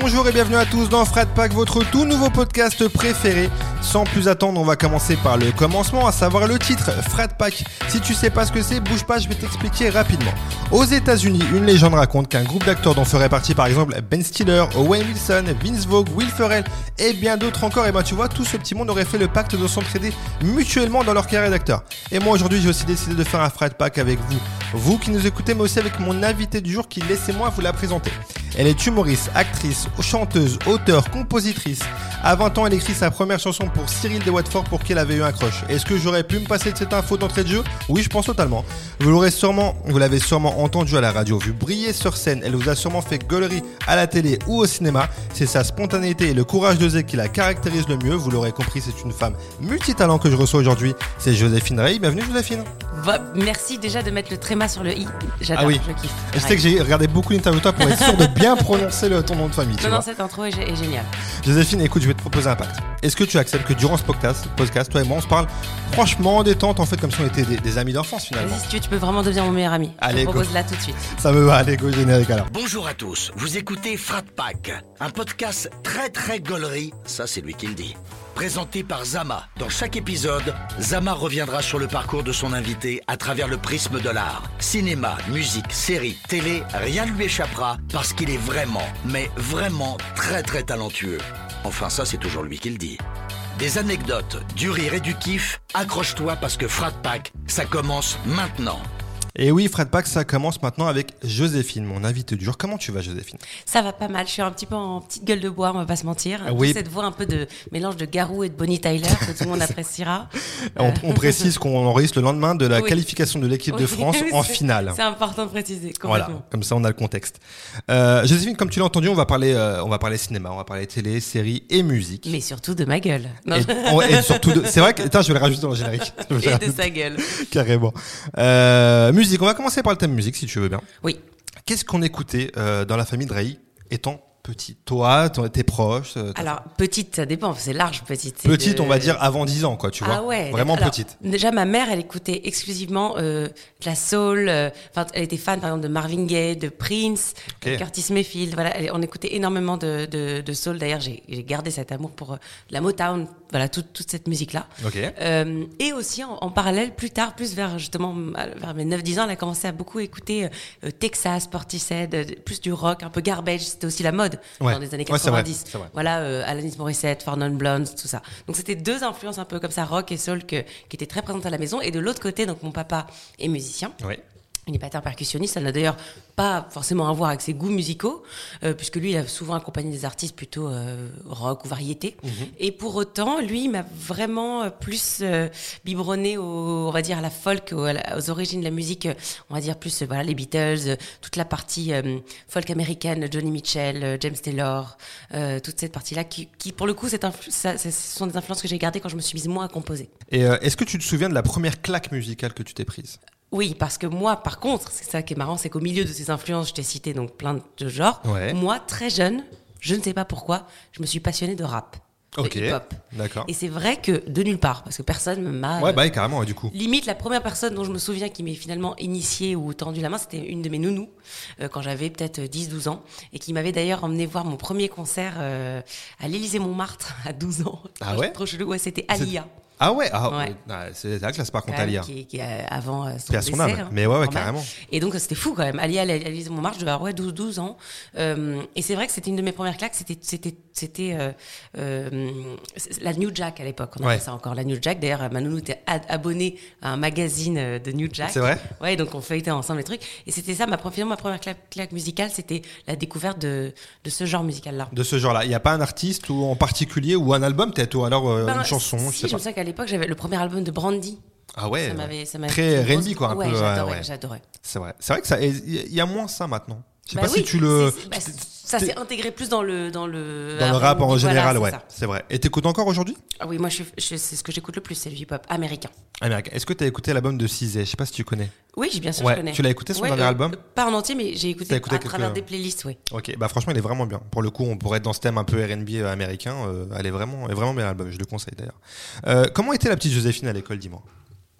Bonjour et bienvenue à tous dans Frat Pack, votre tout nouveau podcast préféré. Sans plus attendre, on va commencer par le commencement, à savoir le titre Frat Pack. Si tu sais pas ce que c'est, bouge pas, je vais t'expliquer rapidement. Aux États-Unis, une légende raconte qu'un groupe d'acteurs dont ferait partie par exemple Ben Stiller, Owen Wilson, Vince Vogue, Will Ferrell et bien d'autres encore, et ben tu vois, tout ce petit monde aurait fait le pacte de s'entraider mutuellement dans leur carrière d'acteur. Et moi aujourd'hui, j'ai aussi décidé de faire un Frat Pack avec vous. Vous qui nous écoutez, mais aussi avec mon invité du jour qui, laissez-moi vous la présenter. Elle est humoriste, actrice, chanteuse, auteure, compositrice. À 20 ans, elle écrit sa première chanson pour Cyril de Watford pour qui elle avait eu un crush. Est-ce que j'aurais pu me passer de cette info d'entrée de jeu? Oui, je pense totalement. Vous l'aurez sûrement, vous l'avez sûrement entendu à la radio, vu briller sur scène. Elle vous a sûrement fait gaulerie à la télé ou au cinéma. C'est sa spontanéité et le courage de qui la caractérise le mieux. Vous l'aurez compris, c'est une femme multitalent que je reçois aujourd'hui. C'est Joséphine Rey. Bienvenue Joséphine. merci déjà de mettre le tréma sur le i. J'adore, ah oui. je kiffe. Je sais que j'ai regardé beaucoup d'interviews de toi pour être sûr de bien prononcer le, ton nom de famille. Non, non, cette intro est, géniale. Joséphine, écoute, je vais te proposer un pacte. Est-ce que tu acceptes que durant ce podcast, podcast, toi et moi, on se parle franchement détente, en fait, comme si on était des, amis d'enfance finalement? Si tu veux, tu peux vraiment devenir mon meilleur ami. Allez, je propose là tout de suite. Ça me va, allez, go générique alors. Bonjour à tous, vous écoutez Frat Pack, un podcast très très gaulerie, ça c'est lui qui le dit présenté par Zama. Dans chaque épisode, Zama reviendra sur le parcours de son invité à travers le prisme de l'art. Cinéma, musique, série, télé, rien ne lui échappera parce qu'il est vraiment, mais vraiment très très talentueux. Enfin ça c'est toujours lui qui le dit. Des anecdotes, du rire et du kiff, accroche-toi parce que Frat Pack, ça commence maintenant. Et oui, Fred Pack, ça commence maintenant avec Joséphine, mon invité du jour. Comment tu vas, Joséphine? Ça va pas mal. Je suis un petit peu en petite gueule de bois, on va pas se mentir. Ah oui. Cette voix un peu de mélange de Garou et de Bonnie Tyler que tout le monde appréciera. on, précise qu'on enregistre le lendemain de la qualification de l'équipe de France en finale. C'est important de préciser. Voilà, comme ça on a le contexte. Euh, Joséphine, comme tu l'as entendu, on va parler, euh, on va parler cinéma, on va parler télé, série et musique. Mais surtout de ma gueule. Et, surtout, de... c'est vrai que, attends, je vais le rajouter dans le générique. et de sa gueule. Carrément. Euh, musique, on va commencer par le thème musique si tu veux bien. Oui. Qu'est-ce qu'on écoutait euh, dans la famille de Ray étant petite Toi, tes proches euh, Alors, petite, ça dépend, c'est large, petite. Petite, on va dire avant 10 ans, quoi, tu vois. Ah ouais. Vraiment petite. Déjà, ma mère, elle écoutait exclusivement euh, de la soul. Euh, elle était fan, par exemple, de Marvin Gaye, de Prince, de Curtis Mayfield. Voilà, on écoutait énormément de, de, de soul. D'ailleurs, j'ai gardé cet amour pour la Motown, voilà, toute, toute cette musique-là. et aussi, en, parallèle, plus tard, plus vers justement vers mes 9-10 ans, elle a commencé à beaucoup écouter Texas, Portishead, plus du rock, un peu garbage. C'était aussi la mode dans les années 90. Voilà, euh, Alanis Morissette, Four Non Blondes, tout ça. Donc c'était deux influences un peu comme ça, rock et soul, que, qui étaient très présentes à la maison. Et de l'autre côté, donc mon papa est musicien. Il n'est pas percussionniste, ça n'a d'ailleurs pas forcément à voir avec ses goûts musicaux, euh, puisque lui, il a souvent accompagné des artistes plutôt euh, rock ou variété. Mhm. Et pour autant, lui, il m'a vraiment euh, plus euh, biberonné, au, on va dire, à la folk, aux, origines de la musique, on va dire plus, voilà, les Beatles, toute la partie folk américaine, Johnny Mitchell, James Taylor, toute cette partie-là, qui, qui, pour le coup, ça, ce sont des influences que j'ai gardées quand je me suis mise moi à composer. Et est-ce que tu te souviens de la première claque musicale que tu t'es prise? Oui, parce que moi, par contre, c'est ça qui est marrant, c'est qu'au milieu de ces influences, je t'ai cité donc plein de genres. Moi, très jeune, je ne sais pas pourquoi, je me suis passionnée de rap. Ok. D'accord. Et c'est vrai que de nulle part, parce que personne m'a. Ouais, bah carrément, du coup. Limite, la première personne dont je me souviens qui m'est finalement initiée ou tendu la main, c'était une de mes nounous, euh, quand j'avais peut-être 10-12 ans, et qui m'avait d'ailleurs emmené voir mon premier concert euh, à l'Élysée-Montmartre à 12 ans. Ah ouais? Trop chelou, ouais, c'était Alia. Ah ouais, ah, c'est la classe par contre Alia. Qui, qui avant euh, son décès, hein, Mais ouais, ouais carrément. Et donc c'était fou quand même. Alia, Alice Montmartre, je devais avoir ouais, 12, 12 ans. Euh, et c'est vrai que c'était une de mes premières claques. C'était c'était c'était euh, euh, la New Jack à l'époque. On appelait ça encore la New Jack. D'ailleurs, Manou était abonné à un magazine de New Jack. C'est vrai. Ouais, donc on feuilletait ensemble les trucs. Et c'était ça ma première ma première claque, claque musicale, c'était la découverte de de ce genre musical là. De ce genre là. Il n'y a pas un artiste ou en particulier ou un album peut-être ou alors ben, une chanson. Si, je sais pas. L'époque j'avais le premier album de Brandy. Ah ouais, ça très R&B quoi un ouais, peu. J'adorais, j'adorais. C'est vrai, c'est vrai que ça, il y a moins ça maintenant. Je sais bah pas si tu le. Bah, ça s'est intégré plus dans le dans le. Dans le rap en général, ouais, c'est vrai. Et t'écoutes encore aujourd'hui? Ah Oui, moi je, c'est ce que j'écoute le plus, c'est le hip-hop américain. Américain. Est-ce que tu as écouté l'album de Cizé Je sais pas si tu connais. Oui, bien sûr, je connais. Tu l'as écouté son dernier euh, album? Pas en entier, mais j'ai écouté, à travers des playlists, oui. Ok, bah franchement, il est vraiment bien. Pour le coup, on pourrait être dans ce thème un peu R&B euh, américain. Euh, elle est vraiment, elle est vraiment bien l'album. Je le conseille d'ailleurs. comment était la petite Joséphine à l'école, dis-moi?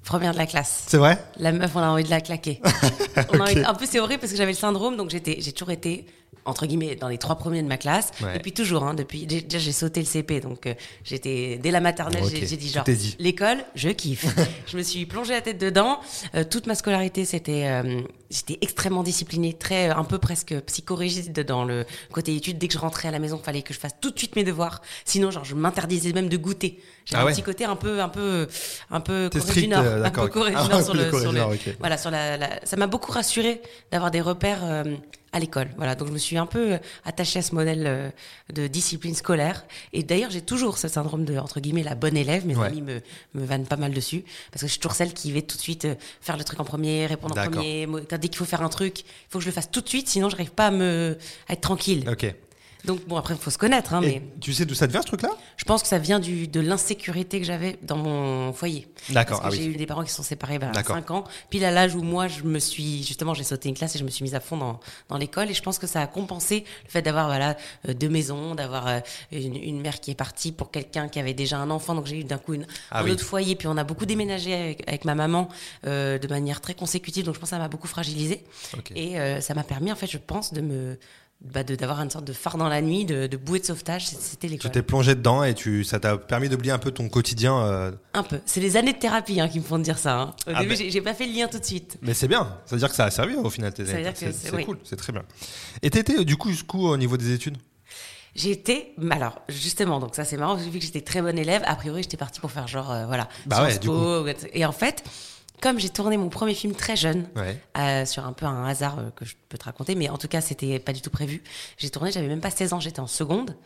Première de la classe. C'est vrai? La meuf, on a envie de la claquer. on a envie- En plus, c'est horrible parce que j'avais le syndrome, donc j'ai toujours été entre guillemets dans les trois premiers de ma classe Ouais. depuis toujours hein, depuis déjà j'ai sauté le CP donc euh, j'étais dès la maternelle Ok, j'ai, dit genre l'école je kiffe je me suis plongée la tête dedans Euh, toute ma scolarité c'était euh, j'étais extrêmement disciplinée très euh, un peu presque psychorigide dans le côté études dès que je rentrais à la maison fallait que je fasse tout de suite mes devoirs sinon genre je m'interdisais même de goûter j'avais Ah un ouais. petit côté un peu un peu un peu Corée strict, du Nord euh, un peu. Corée du Ah, Nord un sur le, sur du le- Nord, ok. voilà, sur la, la- ça m'a beaucoup rassuré d'avoir des repères euh, à l'école. Voilà, donc je me suis un peu euh, attachée à ce modèle euh, de discipline scolaire. Et d'ailleurs, j'ai toujours ce syndrome de entre guillemets la bonne élève. Mes Ouais. amis me me vannent pas mal dessus parce que je suis toujours celle qui va tout de suite euh, faire le truc en premier, répondre en premier. Dès qu'il faut faire un truc, il faut que je le fasse tout de suite, sinon j'arrive pas à me à être tranquille. Ok. Donc bon, après, il faut se connaître, hein, mais tu sais d'où ça devient ce truc-là? Je pense que ça vient du, de l'insécurité que j'avais dans mon foyer. D'accord, Parce que ah j'ai oui. eu des parents qui sont séparés vers D'accord. 5 ans, pile à l'âge où moi, je me suis, justement, j'ai sauté une classe et je me suis mise à fond dans, dans l'école. Et je pense que ça a compensé le fait d'avoir, voilà, euh, deux maisons, d'avoir euh, une, une mère qui est partie pour quelqu'un qui avait déjà un enfant. Donc j'ai eu d'un coup une, Ah un oui. autre foyer. Puis on a beaucoup déménagé avec, avec ma maman euh, de manière très consécutive. Donc je pense que ça m'a beaucoup fragilisé. Ok. Et euh, ça m'a permis, en fait, je pense, de me bah, d'avoir une sorte de phare dans la nuit, de, de bouée de sauvetage, c'était Tu l'école. t'es plongé dedans et tu, ça t'a permis d'oublier un peu ton quotidien. euh, Un peu. C'est les années de thérapie hein, qui me font dire ça. hein. Au Ah début, ben. j'ai- pas fait le lien tout de suite. Mais c'est bien, ça veut dire que ça a servi au final C'est oui. cool, c'est très bien. Et t'étais euh, du coup jusqu'où au niveau des études? J'ai été, alors justement, donc ça c'est marrant, vu que j'étais très bonne élève, a priori j'étais partie pour faire genre, euh, voilà, Bah ouais, du Po, et en fait, comme j'ai tourné mon premier film très jeune, Ouais. euh, sur un peu un hasard euh, que je peux te raconter, mais en tout cas c'était pas du tout prévu, j'ai tourné, j'avais même pas 16 ans, j'étais en seconde,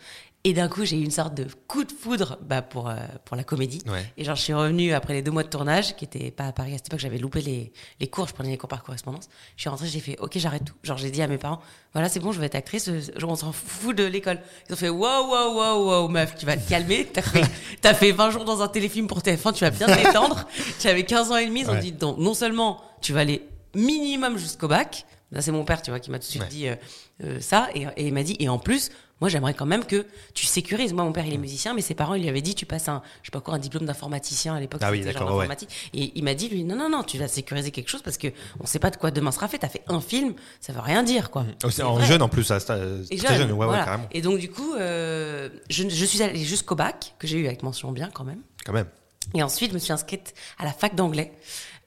et d'un coup j'ai eu une sorte de coup de foudre bah, pour, euh, pour la comédie. Ouais. Et genre je suis revenue après les deux mois de tournage, qui était pas à Paris à cette époque, j'avais loupé les, les cours, je prenais les cours par correspondance, je suis rentrée, j'ai fait ok j'arrête tout, genre j'ai dit à mes parents, voilà c'est bon je vais être actrice, euh, genre on s'en fout de l'école. Ils ont fait wow wow wow wow meuf, tu vas te calmer, t'as fait, t'as fait 20 jours dans un téléfilm pour TF1, tu vas bien te détendre, tu avais 15 ans et demi, ils ont Ouais. dit donc non seulement tu vas aller minimum jusqu'au bac, là c'est mon père tu vois qui m'a tout de suite Ouais. dit euh, euh, ça et, et il m'a dit et en plus moi j'aimerais quand même que tu sécurises moi mon père il est musicien mais ses parents ils lui avaient dit tu passes un je sais pas quoi un diplôme d'informaticien à l'époque Ah oui, d'accord, ouais. et il m'a dit lui non non non tu vas sécuriser quelque chose parce que on sait pas de quoi demain sera fait t'as fait un film ça veut rien dire quoi Aussi, C'est En vrai. jeune en plus, ça, très jeune, ouais, ouais, voilà. carrément. et donc du coup euh, je, je suis allée jusqu'au bac que j'ai eu avec mention bien quand même Quand même. et ensuite, je me suis inscrite à la fac d'anglais,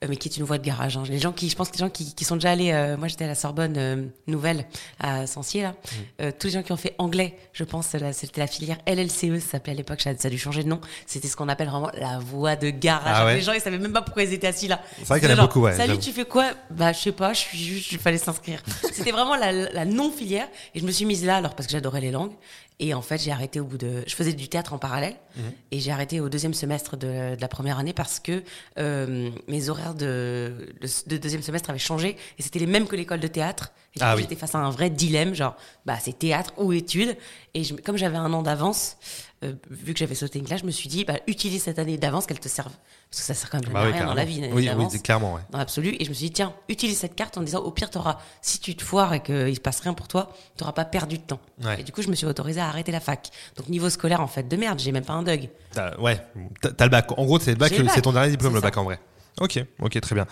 mais qui est une voie de garage. hein. Les gens qui, je pense que les gens qui, qui sont déjà allés, euh, moi j'étais à la Sorbonne euh, Nouvelle à Sancier là. Mmh. Euh, tous les gens qui ont fait anglais, je pense, c'était la filière LLCE, ça s'appelait à l'époque, ça, a dû changer de nom. C'était ce qu'on appelle vraiment la voie de garage. Ah ouais Les gens ils savaient même pas pourquoi ils étaient assis là. C'est vrai qu'il y en a beaucoup, ouais, Salut, tu fais quoi? Bah je sais pas, je suis juste, il fallait s'inscrire. C'était vraiment la, la non filière et je me suis mise là alors parce que j'adorais les langues. Et en fait, j'ai arrêté au bout de. Je faisais du théâtre en parallèle Mhm. et j'ai arrêté au deuxième semestre de, de la première année parce que euh, mes horaires de deuxième semestre avaient changé et c'était les mêmes que l'école de théâtre. Et Ah oui. j'étais face à un vrai dilemme, genre, bah c'est théâtre ou études. Et je- comme j'avais un an d'avance, euh, vu que j'avais sauté une classe, je me suis dit, bah utilise cette année d'avance qu'elle te serve. Parce que ça sert quand même Bah à oui, rien dans la vie, une année Oui, oui, clairement, ouais. dans l'absolu. Et je me suis dit, tiens, utilise cette carte en disant, au pire, t'auras, si tu te foires et qu'il se passe rien pour toi, t'auras pas perdu de temps. Ouais. Et du coup, je me suis autorisée à arrêter la fac. Donc, niveau scolaire, en fait, de merde, j'ai même pas un. T'as- ouais, t'as le bac. En gros, c'est le bac, c'est ton dernier diplôme, le bac en vrai. Ok, ok, très bien.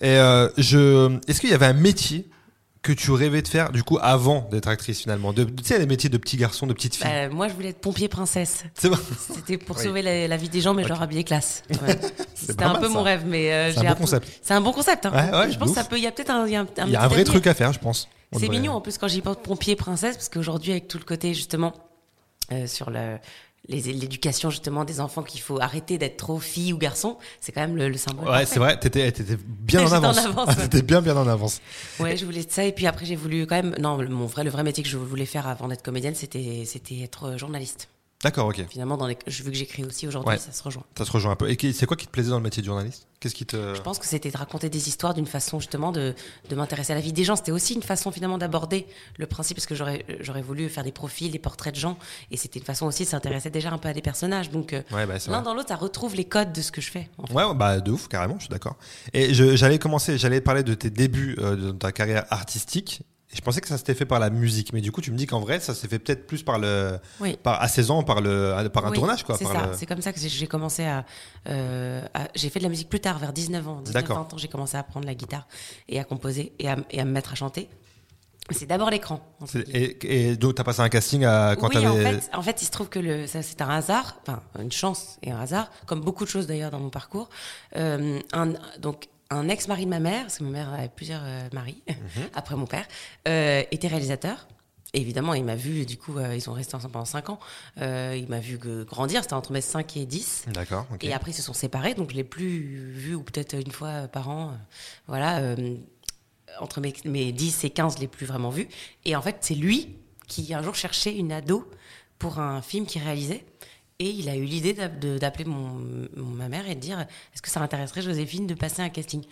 Et euh, je, est-ce qu'il y avait un métier que tu rêvais de faire du coup avant d'être actrice finalement de, Tu sais, les métiers de petits garçons, de petites filles. Bah, moi, je voulais être pompier princesse. C'est vrai. C'était pour Oui. sauver la, la vie des gens, mais genre habillé classe. Ouais. C'était un mal, peu ça. mon rêve, mais euh, C'est un bon concept. C'est un bon concept. Hein. Ouais, ouais, je pense que ça peut. Il y a peut-être un, il y a un, un Il y a petit un vrai avenir. truc à faire, je pense. C'est devrait- mignon en plus quand j'y pense pompier princesse parce qu'aujourd'hui avec tout le côté justement euh, sur le l'éducation justement des enfants qu'il faut arrêter d'être trop fille ou garçon, c'est quand même le, le symbole. Ouais, c'est vrai. T'étais, t'étais bien en J'étais en avance. avance, ouais. T'étais bien, bien en avance. Ouais, je voulais ça et puis après j'ai voulu quand même non le- mon vrai le vrai métier que je voulais faire avant d'être comédienne c'était c'était être journaliste. D'accord, ok. Finalement dans les je- vu que j'écris aussi aujourd'hui Ouais. ça se rejoint. Ça se rejoint un peu. Et c'est quoi qui te plaisait dans le métier de journaliste? Qu'est-ce qui te. Je pense que c'était de raconter des histoires d'une façon justement de, de m'intéresser à la vie des gens. C'était aussi une façon finalement d'aborder le principe, parce que j'aurais j'aurais voulu faire des profils, des portraits de gens, et c'était une façon aussi de s'intéresser déjà un peu à des personnages. Donc euh, Ouais, bah, l'un dans l'autre, ça retrouve les codes de ce que je fais. en fait. Ouais, bah de ouf, carrément, je suis d'accord. Et j'allais commencer, j'allais parler de tes débuts euh, de ta carrière artistique. Je pensais que ça s'était fait par la musique, mais du coup, tu me dis qu'en vrai, ça s'est fait peut-être plus par le, Oui. par, à 16 ans, par, le, par un Oui, tournage, quoi. C'est ça, le- c'est comme ça que j'ai- commencé à, euh, à- J'ai fait de la musique plus tard, vers 19 ans. 19 D'accord. 20 ans, j'ai commencé à prendre la guitare et à composer et à, et à me mettre à chanter. C'est d'abord l'écran. Et, et donc, t'as passé un casting à, quand oui, t'avais. en fait, en fait, il se trouve que le, ça, c'est un hasard, enfin une chance et un hasard, comme beaucoup de choses d'ailleurs dans mon parcours. Euh, un, donc un ex-mari de ma mère, parce que ma mère avait plusieurs euh, maris Mhm. après mon père, euh, était réalisateur. Et évidemment, il m'a vu, du coup, euh, ils sont restés ensemble pendant 5 ans. Euh, il m'a vu que- grandir, c'était entre mes 5 et 10. D'accord. Et après, ils se sont séparés, donc je l'ai plus vu, ou peut-être une fois par an. euh, Voilà, entre mes, mes 10 et 15, je l'ai plus vraiment vu. Et en fait, c'est lui qui un jour cherchait une ado pour un film qu'il réalisait. Et il a eu l'idée d'appeler mon, mon- ma mère et de dire Est-ce que ça intéresserait Joséphine de passer un casting?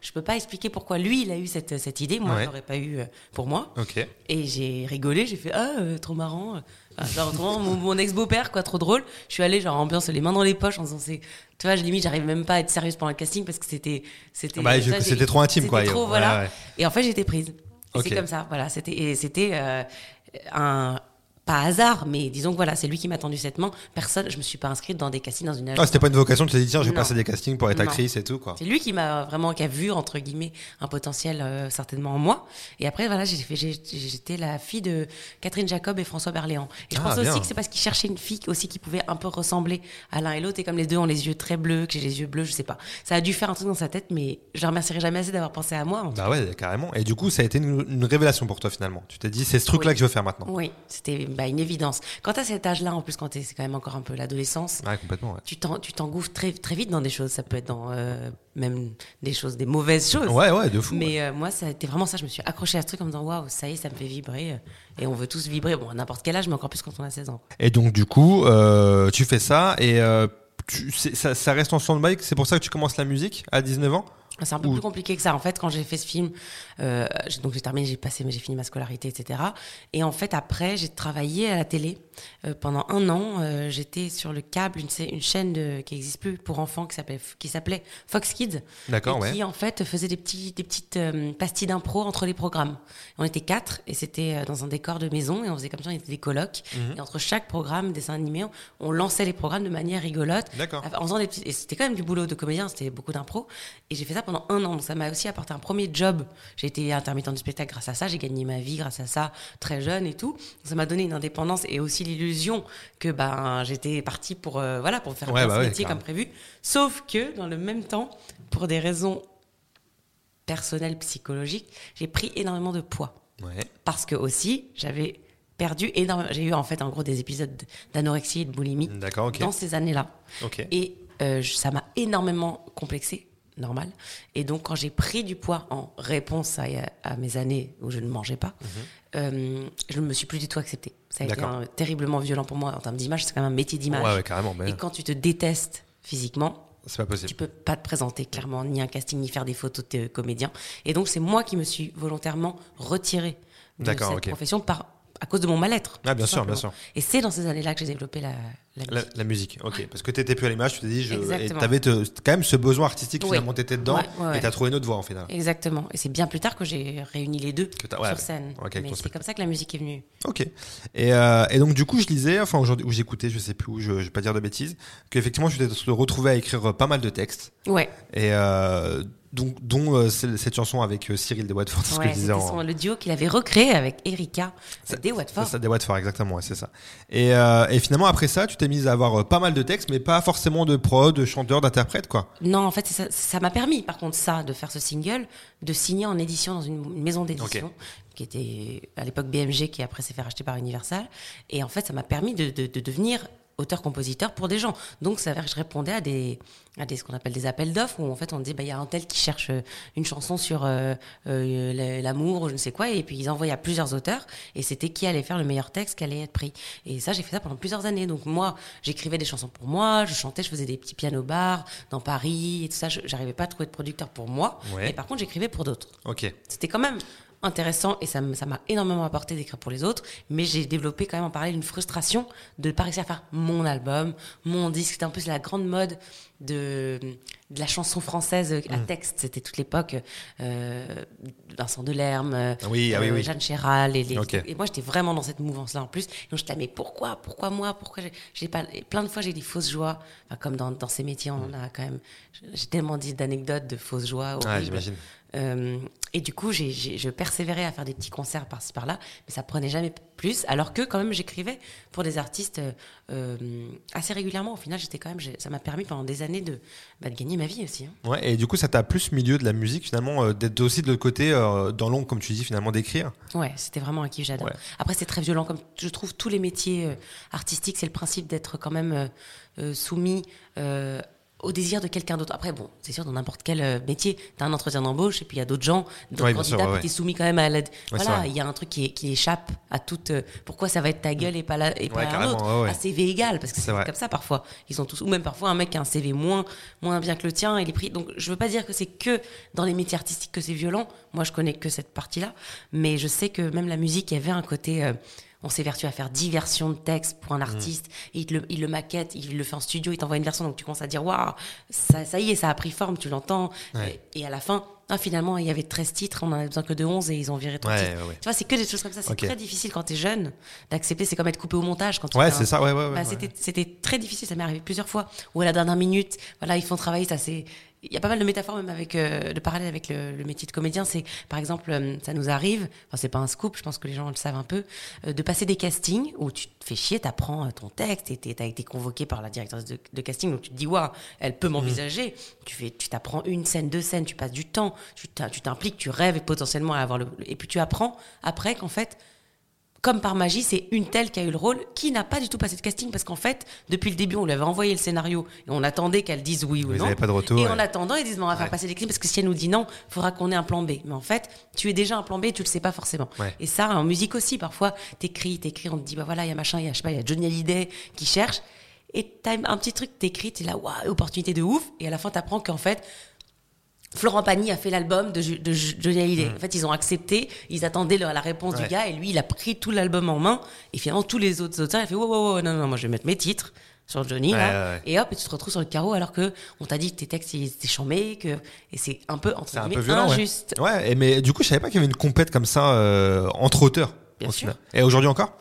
Je peux pas expliquer pourquoi lui, il a eu cette, cette idée. Moi, Ouais. je l'aurais pas eu euh, pour moi. Ok. Et j'ai rigolé, j'ai fait ah euh, trop marrant, Enfin, genre mon, mon ex-beau-père quoi, trop drôle. Je suis allée genre ambiance les mains dans les poches en disant c'est, tu vois, limite j'arrive même pas à être sérieuse pendant le casting parce que c'était c'était Bah, je- c'était trop intime, quoi. C'était trop Ouais, voilà. ouais. Et en fait été prise. Et Ok. C'est comme ça, voilà. C'était c'était euh, un pas hasard, mais disons que voilà, c'est lui qui m'a tendu cette main. Personne, je me suis pas inscrite dans des castings dans une agence. Ah, c'était pas une vocation, tu t'es dit, tiens, je vais Non. passer des castings pour être Non. actrice et tout, quoi. C'est lui qui m'a vraiment qui a vu entre guillemets un potentiel euh, certainement en moi. Et après voilà, j'ai fait j'étais la fille de Catherine Jacob et François Berléand. Et je Ah, pense bien. aussi que c'est parce qu'ils cherchaient une fille aussi qui pouvait un peu ressembler à l'un et l'autre. Et comme les deux ont les yeux très bleus, que j'ai les yeux bleus, je sais pas. Ça a dû faire un truc dans sa tête, mais je remercierai jamais assez d'avoir pensé à moi. en Bah ouais, carrément. Et du coup, ça a été une, une révélation pour toi, finalement. Tu t'es dit, c'est ce truc-là Oui. que je veux faire maintenant. Oui, c'était bah, une évidence. Quand à cet âge-là, en plus, quand c'est quand même encore un peu l'adolescence, Ouais, complètement, ouais. tu t'en- tu t'engouffres très, très vite dans des choses. Ça peut être dans euh, même des choses, des mauvaises choses. Ouais, ouais, de fou. Mais euh, moi, ça a été vraiment ça. Je me suis accrochée à ce truc en me disant waouh, ça y est, ça me fait vibrer. euh, Et on veut tous vibrer, bon, à n'importe quel âge, mais encore plus quand on a 16 ans. Et donc, du coup, euh, tu fais ça et tu, c'est- ça, ça reste en stand-by? C'est pour ça que tu commences la musique à 19 ans? C'est un peu plus compliqué que ça. En fait, quand j'ai fait ce film, euh, donc j'ai terminé, j'ai passé, j'ai fini ma scolarité, etc. Et en fait, après, j'ai travaillé à la télé euh, pendant un an. euh, j'étais sur le câble, une, chaîne de, qui n'existe plus pour enfants qui s'appelait qui s'appelait Fox Kids. D'accord, et ouais. Qui en fait faisait des petits, des petites euh, pastilles d'impro entre les programmes. On était quatre et c'était dans un décor de maison et on faisait comme ça, on était des colocs. Mhm. Et entre chaque programme, dessin animé, on, on lançait les programmes de manière rigolote. D'accord. En faisant des petits, et c'était quand même du boulot de comédien, c'était beaucoup d'impro. Et j'ai fait ça pendant un an. Donc ça m'a aussi apporté un premier job. J'ai été intermittent du spectacle grâce à ça. J'ai gagné ma vie grâce à ça, très jeune et tout. Ça m'a donné une indépendance et aussi l'illusion que ben j'étais partie pour euh, voilà pour faire Ouais, ce bah ouais, métier comme prévu. Sauf que dans le même temps, pour des raisons personnelles psychologiques, j'ai pris énormément de poids Ouais. parce que aussi j'avais perdu énormément. J'ai eu en fait en gros des épisodes d'anorexie et de boulimie dans ces années-là. Et euh, ça m'a énormément complexé, normal. Et donc, quand j'ai pris du poids en réponse à, à mes années où je ne mangeais pas, euh, je ne me suis plus du tout acceptée. Ça a été Mhm. Un- terriblement violent pour moi en termes d'image. C'est quand même un métier d'image. Ouais, ouais, carrément. mais Et quand tu te détestes physiquement, pas possible. tu peux pas te présenter clairement ni un casting ni faire des photos de comédien. Et donc c'est moi qui me suis volontairement retirée de cette profession par à cause de mon mal-être. Ah, bien sûr, bien sûr. Et c'est dans ces années-là que j'ai développé la, la La, musique. la musique, ok. Parce que t'étais plus à l'image, tu t'es dit, je, et t'avais te- quand même ce besoin artistique, Oui. finalement, t'étais dedans, Ouais, ouais, et ouais. t'as trouvé une autre voie, en final. Exactement. Et c'est bien plus tard que j'ai réuni les deux Que sur scène. Ok, avec Mais c'est comme ça que la musique est venue. Ok. Et, euh, et donc, du coup, je lisais, enfin, aujourd'hui, ou j'écoutais, je sais plus où, je, je vais pas dire de bêtises, qu'effectivement, tu t'es retrouvé à écrire pas mal de textes. Ouais. Et euh, dont, dont euh, cette chanson avec euh, Cyril des Watford, c'est ce que ouais je disais en. le duo qu'il avait recréé avec Erika des Watford. C'est ça, des Watford, exactement, ouais, c'est ça. Et, euh, et finalement, après ça, tu t'es mise à avoir pas mal de textes, mais pas forcément de prod, de chanteur, d'interprète, quoi. Non, en fait, ça m'a permis, par contre, ça, de faire ce single, de signer en édition dans une, maison d'édition, qui était à l'époque BMG, qui après s'est fait racheter par Universal. Et en fait, ça m'a permis de, de- de devenir auteur-compositeur pour des gens. Donc, ça veut dire que je répondais à des, à des ce qu'on appelle des appels d'offres, où en fait, on dit, bah, il y a un tel qui cherche euh, une chanson sur euh, euh, la- l'amour, ou je ne sais quoi, et puis ils envoyaient à plusieurs auteurs, et c'était qui allait faire le meilleur texte, qui allait être pris. Et ça, j'ai fait ça pendant plusieurs années. Donc, moi, j'écrivais des chansons pour moi, je chantais, je faisais des petits pianos bars dans Paris, et tout ça. J'arrivais pas à trouver de producteur pour moi, Ouais. mais par contre, j'écrivais pour d'autres. Ok. C'était quand même intéressant et ça m'a énormément apporté d'écrire pour les autres, mais j'ai développé quand même en parler une frustration de ne pas réussir à faire mon album, mon disque. C'était en plus la grande mode de, de la chanson française à mm. texte. C'était toute l'époque euh, Vincent Delerme, ah oui, ah oui, euh, Jeanne Chéral. Et, et moi, j'étais vraiment dans cette mouvance-là en plus. Donc, je disais, mais pourquoi Pourquoi moi Pourquoi j'ai pas Plein de fois, j'ai des fausses joies. comme dans, dans ces métiers, on mm. a quand même. J'ai tellement dit d'anecdotes de fausses joies. Ah, j'imagine. Euh, et du coup, j'ai, je persévérais à faire des petits concerts par-ci par-là, mais ça prenait jamais plus. Alors que quand même, j'écrivais pour des artistes euh, assez régulièrement. Au final, j'étais quand même, ça m'a permis pendant des années de, bah, de gagner ma vie aussi. Hein. Ouais, et du coup, ça t'a plus milieu de la musique finalement, euh, d'être aussi de l'autre côté, dans l'ombre, comme tu dis, finalement, d'écrire? Ouais, c'était vraiment un kiff, j'adore. Après, c'est très violent, comme je trouve tous les métiers artistiques, c'est le principe d'être quand même soumis au désir de quelqu'un d'autre. Après, bon, c'est sûr, dans n'importe quel euh, métier, tu as un entretien d'embauche et puis il y a d'autres gens, d'autres candidats, qui soumis quand même à l'aide. voilà, il y a un truc qui, qui échappe à toute. Euh, pourquoi ça va être ta gueule et pas, la, et pas un autre? Un CV égal, parce que c'est comme ça parfois. Ils sont tous, ou même parfois un mec qui a un CV moins, moins bien que le tien, il est pris. Donc je veux pas dire que c'est que dans les métiers artistiques que c'est violent. Moi, je connais que cette partie-là. Mais je sais que même la musique, il y avait un côté. Euh, on s'évertue à faire diversion de texte pour un mm. artiste, il, le, il, le, maquette, il le fait en studio, il t'envoie une version, donc tu commences à dire waouh, ça, ça, y est, ça a pris forme, tu l'entends. Et, à la fin, ah, finalement, il y avait 13 titres, on en avait besoin que de 11 et ils ont viré 3 titres. Tu vois, c'est que des choses comme ça. C'est très difficile quand tu es jeune d'accepter. C'est comme être coupé au montage quand tu Ouais, c'est ça, ouais, ouais. Bah, C'était très difficile, ça m'est arrivé plusieurs fois. Ou à la dernière minute, voilà, ils font travailler, ça c'est il y a pas mal de métaphores même avec euh, de parallèles avec le, métier de comédien. C'est par exemple, euh, ça nous arrive, enfin c'est pas un scoop, je pense que les gens le savent un peu, euh, de passer des castings où tu te fais chier, t'apprends ton texte et t'as été convoqué par la directrice de, casting, donc tu te dis waouh, elle peut m'envisager. Tu fais, tu t'apprends une scène, deux scènes, tu passes du temps, tu t'impliques, tu rêves potentiellement à avoir le, et puis tu apprends après qu'en fait comme par magie, c'est une telle qui a eu le rôle, qui n'a pas du tout passé de casting, parce qu'en fait, depuis le début, on lui avait envoyé le scénario, et on attendait qu'elle dise oui ou non. pas de retour. Et en attendant, ils disent, on va faire passer des parce que si elle nous dit non, il faudra qu'on ait un plan B. Mais en fait, tu es déjà un plan B, tu le sais pas forcément. Et ça, en musique aussi, parfois, t'écris, t'écris, on te dit, bah voilà, il y a machin, il y a, je sais pas, il y a Johnny Hallyday qui cherche, et t'as un petit truc, t'écris, t'es là, waouh, opportunité de ouf, et à la fin, t'apprends qu'en fait, Florent Pagny a fait l'album de, de, Johnny Hallyday. Mm. En fait, ils ont accepté, ils attendaient la réponse du gars, et lui, il a pris tout l'album en main. Et finalement, tous les autres auteurs, il a fait, wow, wow, wow, non, non, moi, je vais mettre mes titres sur Johnny, là, et hop, et tu te retrouves sur le carreau alors que on t'a dit que tes textes ils étaient chambés, que et c'est un peu entre un peu violent, injuste. Ouais. et mais du coup, je savais pas qu'il y avait une compète comme ça euh, entre auteurs. Bien sûr. Et aujourd'hui encore?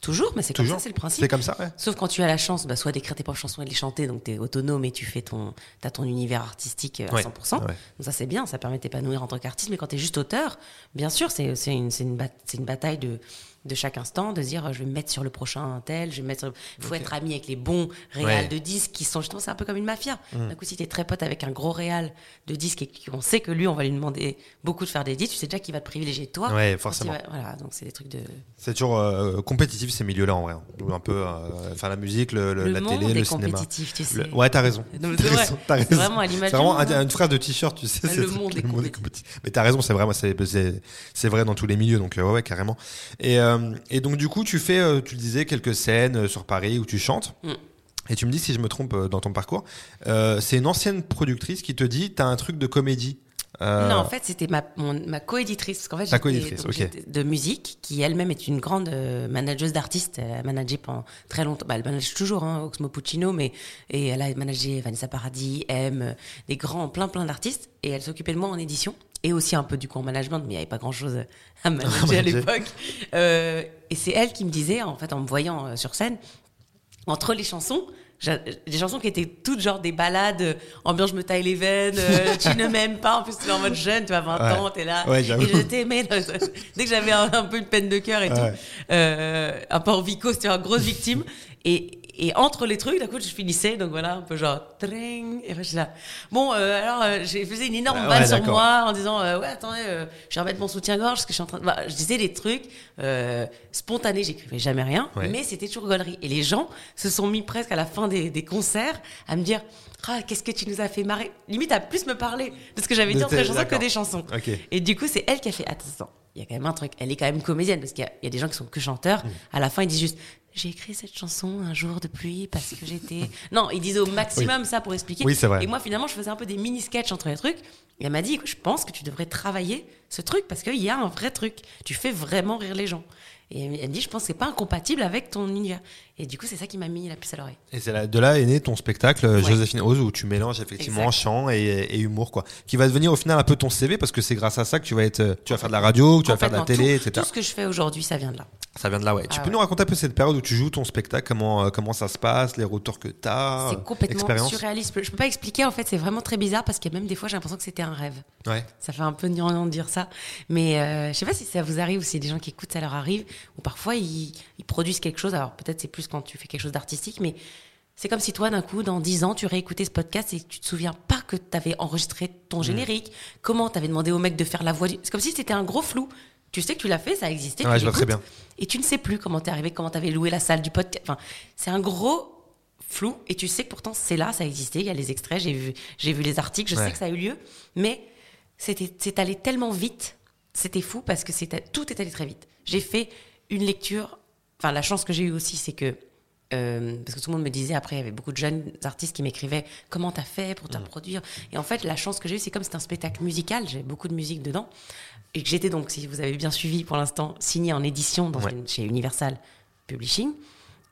Toujours, mais c'est comme ça, c'est le principe. C'est comme ça, ouais. Sauf quand tu as la chance, bah, soit d'écrire tes propres chansons et de les chanter, donc tu es autonome et tu fais ton, as ton univers artistique euh, à 100%. Donc ça, c'est bien, ça permet de t'épanouir en tant qu'artiste. Mais quand tu es juste auteur, bien sûr, c'est une, une, une bataille de, de chaque instant, de dire je vais me mettre sur le prochain tel, je vais mettre. Il faut être ami avec les bons réals de disques qui sont justement, c'est un peu comme une mafia. Mm. D'un coup, si tu es très pote avec un gros réal de disques et qu'on sait que lui, on va lui demander beaucoup de faire des disques, tu sais déjà qu'il va te privilégier toi. Ouais, forcément. voilà, donc c'est des trucs de. C'est toujours euh, compétitif ces milieux-là en vrai. Hein. Un peu, euh, enfin la musique, le, la télé, le cinéma. compétitif, tu sais. Ouais, t'as raison. T'as raison. Vraiment à l'image. C'est vraiment un, une phrase de t-shirt, tu sais. Le, monde, est compétitif. Mais t'as raison, c'est vraiment, c'est vrai dans tous les milieux, donc euh, ouais, ouais, carrément. Et, et donc du coup tu fais, euh, tu le disais, quelques scènes euh, sur Paris où tu chantes. Mm. Et tu me dis si je me trompe euh, dans ton parcours. c'est une ancienne productrice qui te dit T'as un truc de comédie. Non, en fait, c'était ma, ma coéditrice. Parce qu'en fait, de musique, qui elle-même est une grande manageuse d'artistes. Elle a managé pendant très longtemps. Bah, elle manage toujours, hein, Oxmo Puccino, mais et elle a managé Vanessa Paradis, M, des grands, plein, plein d'artistes. Et elle s'occupait de moi en édition et aussi un peu du coup en management, mais il n'y avait pas grand chose à manager à l'époque. Euh, et c'est elle qui me disait, en fait, en me voyant euh, sur scène, entre les chansons, des chansons qui étaient toutes genre des balades, euh, ambiance je me taille les veines, tu ne m'aimes pas, en plus tu es en mode jeune, tu as 20 ans, tu es là. et je t'aimais. Dès que j'avais un, peu une peine de cœur et tout, un peu en vicose, tu es une grosse victime. Et, et entre les trucs, d'un coup, je finissais, donc voilà, un peu genre, tring, et je là. Bon, euh, alors, euh, j'ai fait une énorme balle sur moi en disant, euh, ouais, attendez, je vais remettre mon soutien-gorge, parce que je suis en train de. Bah, je disais des trucs spontanés, j'écrivais jamais rien, mais c'était toujours gaulerie. Et les gens se sont mis presque à la fin des, des concerts à me dire, ah, qu'est-ce que tu nous as fait marrer? Limite à plus me parler de ce que j'avais dit entre les chansons que des chansons. Et du coup, c'est elle qui a fait, attends, il y a quand même un truc. Elle est quand même comédienne, parce qu'il y, a des gens qui sont que chanteurs. Mm. À la fin, ils disent juste, j'ai écrit cette chanson un jour de pluie parce que j'étais. non, ils disaient au maximum ça pour expliquer. Oui, c'est vrai. Et moi, finalement, je faisais un peu des mini-sketchs entre les trucs. Et elle m'a dit, je pense que tu devrais travailler ce truc parce qu'il y a un vrai truc. Tu fais vraiment rire les gens. Et elle me dit, je pense que c'est pas incompatible avec ton univers. Et du coup, c'est ça qui m'a mis la puce à l'oreille. Et c'est de là est né ton spectacle Joséphine Oz où tu mélanges effectivement chant et, humour quoi, qui va devenir au final un peu ton CV parce que c'est grâce à ça que tu vas être, tu vas faire de la radio, que tu vas faire de la télé, etc. Tout ce que je fais aujourd'hui, ça vient de là. Ça vient de là, ouais. tu ah peux nous raconter un peu cette période où tu joues ton spectacle, comment, euh, comment ça se passe, les retours que tu as C'est complètement surréaliste. Je peux pas expliquer, en fait, c'est vraiment très bizarre parce que même des fois, j'ai l'impression que c'était un rêve. Ouais. Ça fait un peu gnangnan de dire ça. Mais euh, je sais pas si ça vous arrive ou si des gens qui écoutent, ça leur arrive. Ou parfois, ils, ils produisent quelque chose. Alors peut-être c'est plus quand tu fais quelque chose d'artistique, mais c'est comme si toi, d'un coup, dans 10 ans, tu réécoutais ce podcast et tu te souviens pas que tu avais enregistré ton mmh. générique, comment tu avais demandé au mec de faire la voix. C'est comme si c'était un gros flou. Tu sais que tu l'as fait, ça existait. Ouais, je vois très bien. Et tu ne sais plus comment t'es arrivé, comment t'avais loué la salle du podcast. Enfin, c'est un gros flou. Et tu sais que pourtant c'est là, ça existait. Il y a les extraits, j'ai vu, j'ai vu les articles, je sais que ça a eu lieu. Mais c'était, c'est allé tellement vite. C'était fou parce que c'était, tout est allé très vite. J'ai fait une lecture. Enfin, la chance que j'ai eue aussi, c'est que euh, parce que tout le monde me disait après, il y avait beaucoup de jeunes artistes qui m'écrivaient comment t'as fait pour te produire. Et en fait, la chance que j'ai eue, c'est comme c'est un spectacle musical, j'ai beaucoup de musique dedans et que j'étais donc, si vous avez bien suivi pour l'instant, signé en édition dans chez Universal Publishing.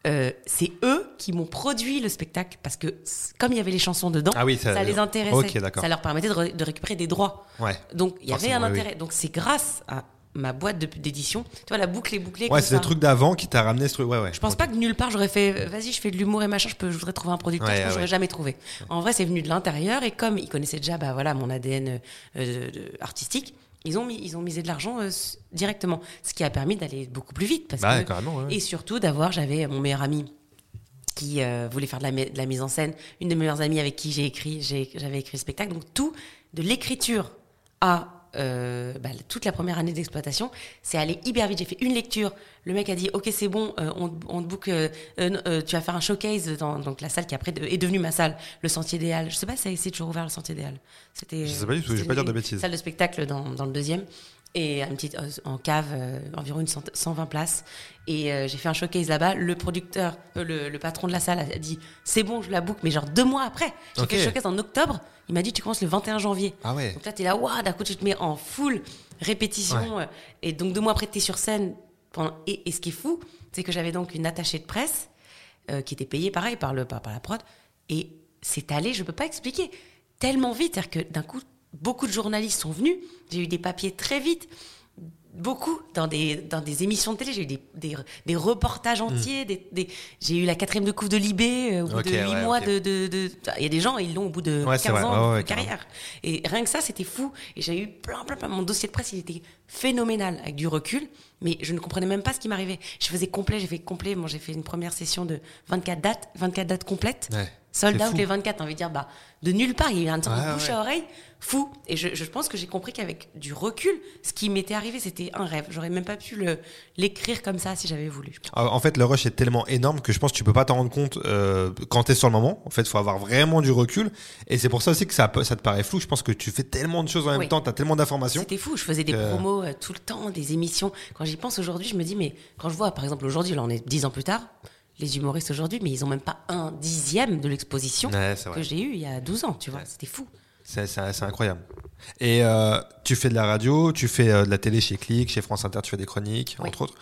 Euh, c'est eux qui m'ont produit le spectacle parce que comme il y avait les chansons dedans, ah oui, ça, les intéressait, ça leur permettait de, récupérer des droits. Ouais. Donc il y avait un intérêt. Donc c'est grâce à ma boîte d'édition, tu vois la boucle est bouclée. Ouais, c'est le truc d'avant qui t'a ramené ce truc. Ouais, ouais. Je pense pas que nulle part j'aurais fait, vas-y, je fais de l'humour et machin, je peux, je voudrais trouver un producteur, ouais, je j'aurais jamais trouvé. En vrai, c'est venu de l'intérieur et comme ils connaissaient déjà, bah voilà, mon ADN euh, artistique ils ont, mis, ils ont misé de l'argent euh, directement, ce qui a permis d'aller beaucoup plus vite. Parce bah, que, Et surtout d'avoir, j'avais mon meilleur ami qui euh, voulait faire de la, de la, mise en scène, une de mes meilleures amies avec qui j'ai écrit, j'avais écrit le spectacle. Donc tout, de l'écriture à euh, bah, toute la première année d'exploitation, c'est allé hyper vite. J'ai fait une lecture. Le mec a dit Ok, c'est bon, euh, on, on, te book, euh, tu vas faire un showcase dans donc, la salle qui après est devenue ma salle, le Sentier des Halles. Je sais pas si c'est toujours ouvert le Sentier des Halles. C'était, je sais pas du tout, je vais pas dire de bêtises. Salle de spectacle dans, dans le deuxième et une petite euh, en cave, euh, environ une 120 places. Et euh, j'ai fait un showcase là-bas. Le producteur, le, patron de la salle a dit c'est bon, je la book, mais genre deux mois après. J'ai fait le showcase en octobre. Il m'a dit tu commences le 21 janvier. Ah ouais. Donc là t'es là, waouh, d'un coup tu te mets en full répétition. et donc deux mois après t'es sur scène. Pendant... Et, ce qui est fou, c'est que j'avais donc une attachée de presse qui était payée pareil par le par, par la prod. Et c'est allé, je peux pas expliquer, tellement vite, c'est-à-dire que d'un coup beaucoup de journalistes sont venus. J'ai eu des papiers très vite. Beaucoup dans des, dans des émissions de télé, j'ai eu des, des, des, reportages hmm. entiers. Des, j'ai eu la quatrième de couve de Libé euh, au bout de huit mois. De, de, Il y a des gens, ils l'ont au bout de 15 ans de carrière. Et rien que ça, c'était fou. Et j'ai eu plein, plein, plein. Mon dossier de presse, il était phénoménal avec du recul. Mais je ne comprenais même pas ce qui m'arrivait. Je faisais complet, j'ai fait complet. Moi, j'ai fait une première session de 24 dates, 24 dates complètes. Sold out les 24, t'as envie de dire, bah, de nulle part, il y a eu un truc de bouche à oreille fou. Et je, je pense que j'ai compris qu'avec du recul, ce qui m'était arrivé, c'était un rêve. J'aurais même pas pu l'écrire comme ça si j'avais voulu. Ah, en fait, le rush est tellement énorme que je pense que tu peux pas t'en rendre compte euh, quand t'es sur le moment. En fait, il faut avoir vraiment du recul. Et c'est pour ça aussi que ça, ça te paraît flou. Je pense que tu fais tellement de choses en même temps, tu as tellement d'informations. C'était fou. Je faisais des promos euh, tout le temps, des émissions. Quand j'y pense aujourd'hui, je me dis, mais quand je vois, par exemple, aujourd'hui, là, on est dix ans plus tard, les humoristes aujourd'hui, mais ils ont même pas un dixième de l'exposition que j'ai eu il y a 12 ans, tu vois. C'était fou. C'est incroyable. Et euh, tu fais de la radio, tu fais euh, de la télé chez Click, chez France Inter, tu fais des chroniques, entre autres.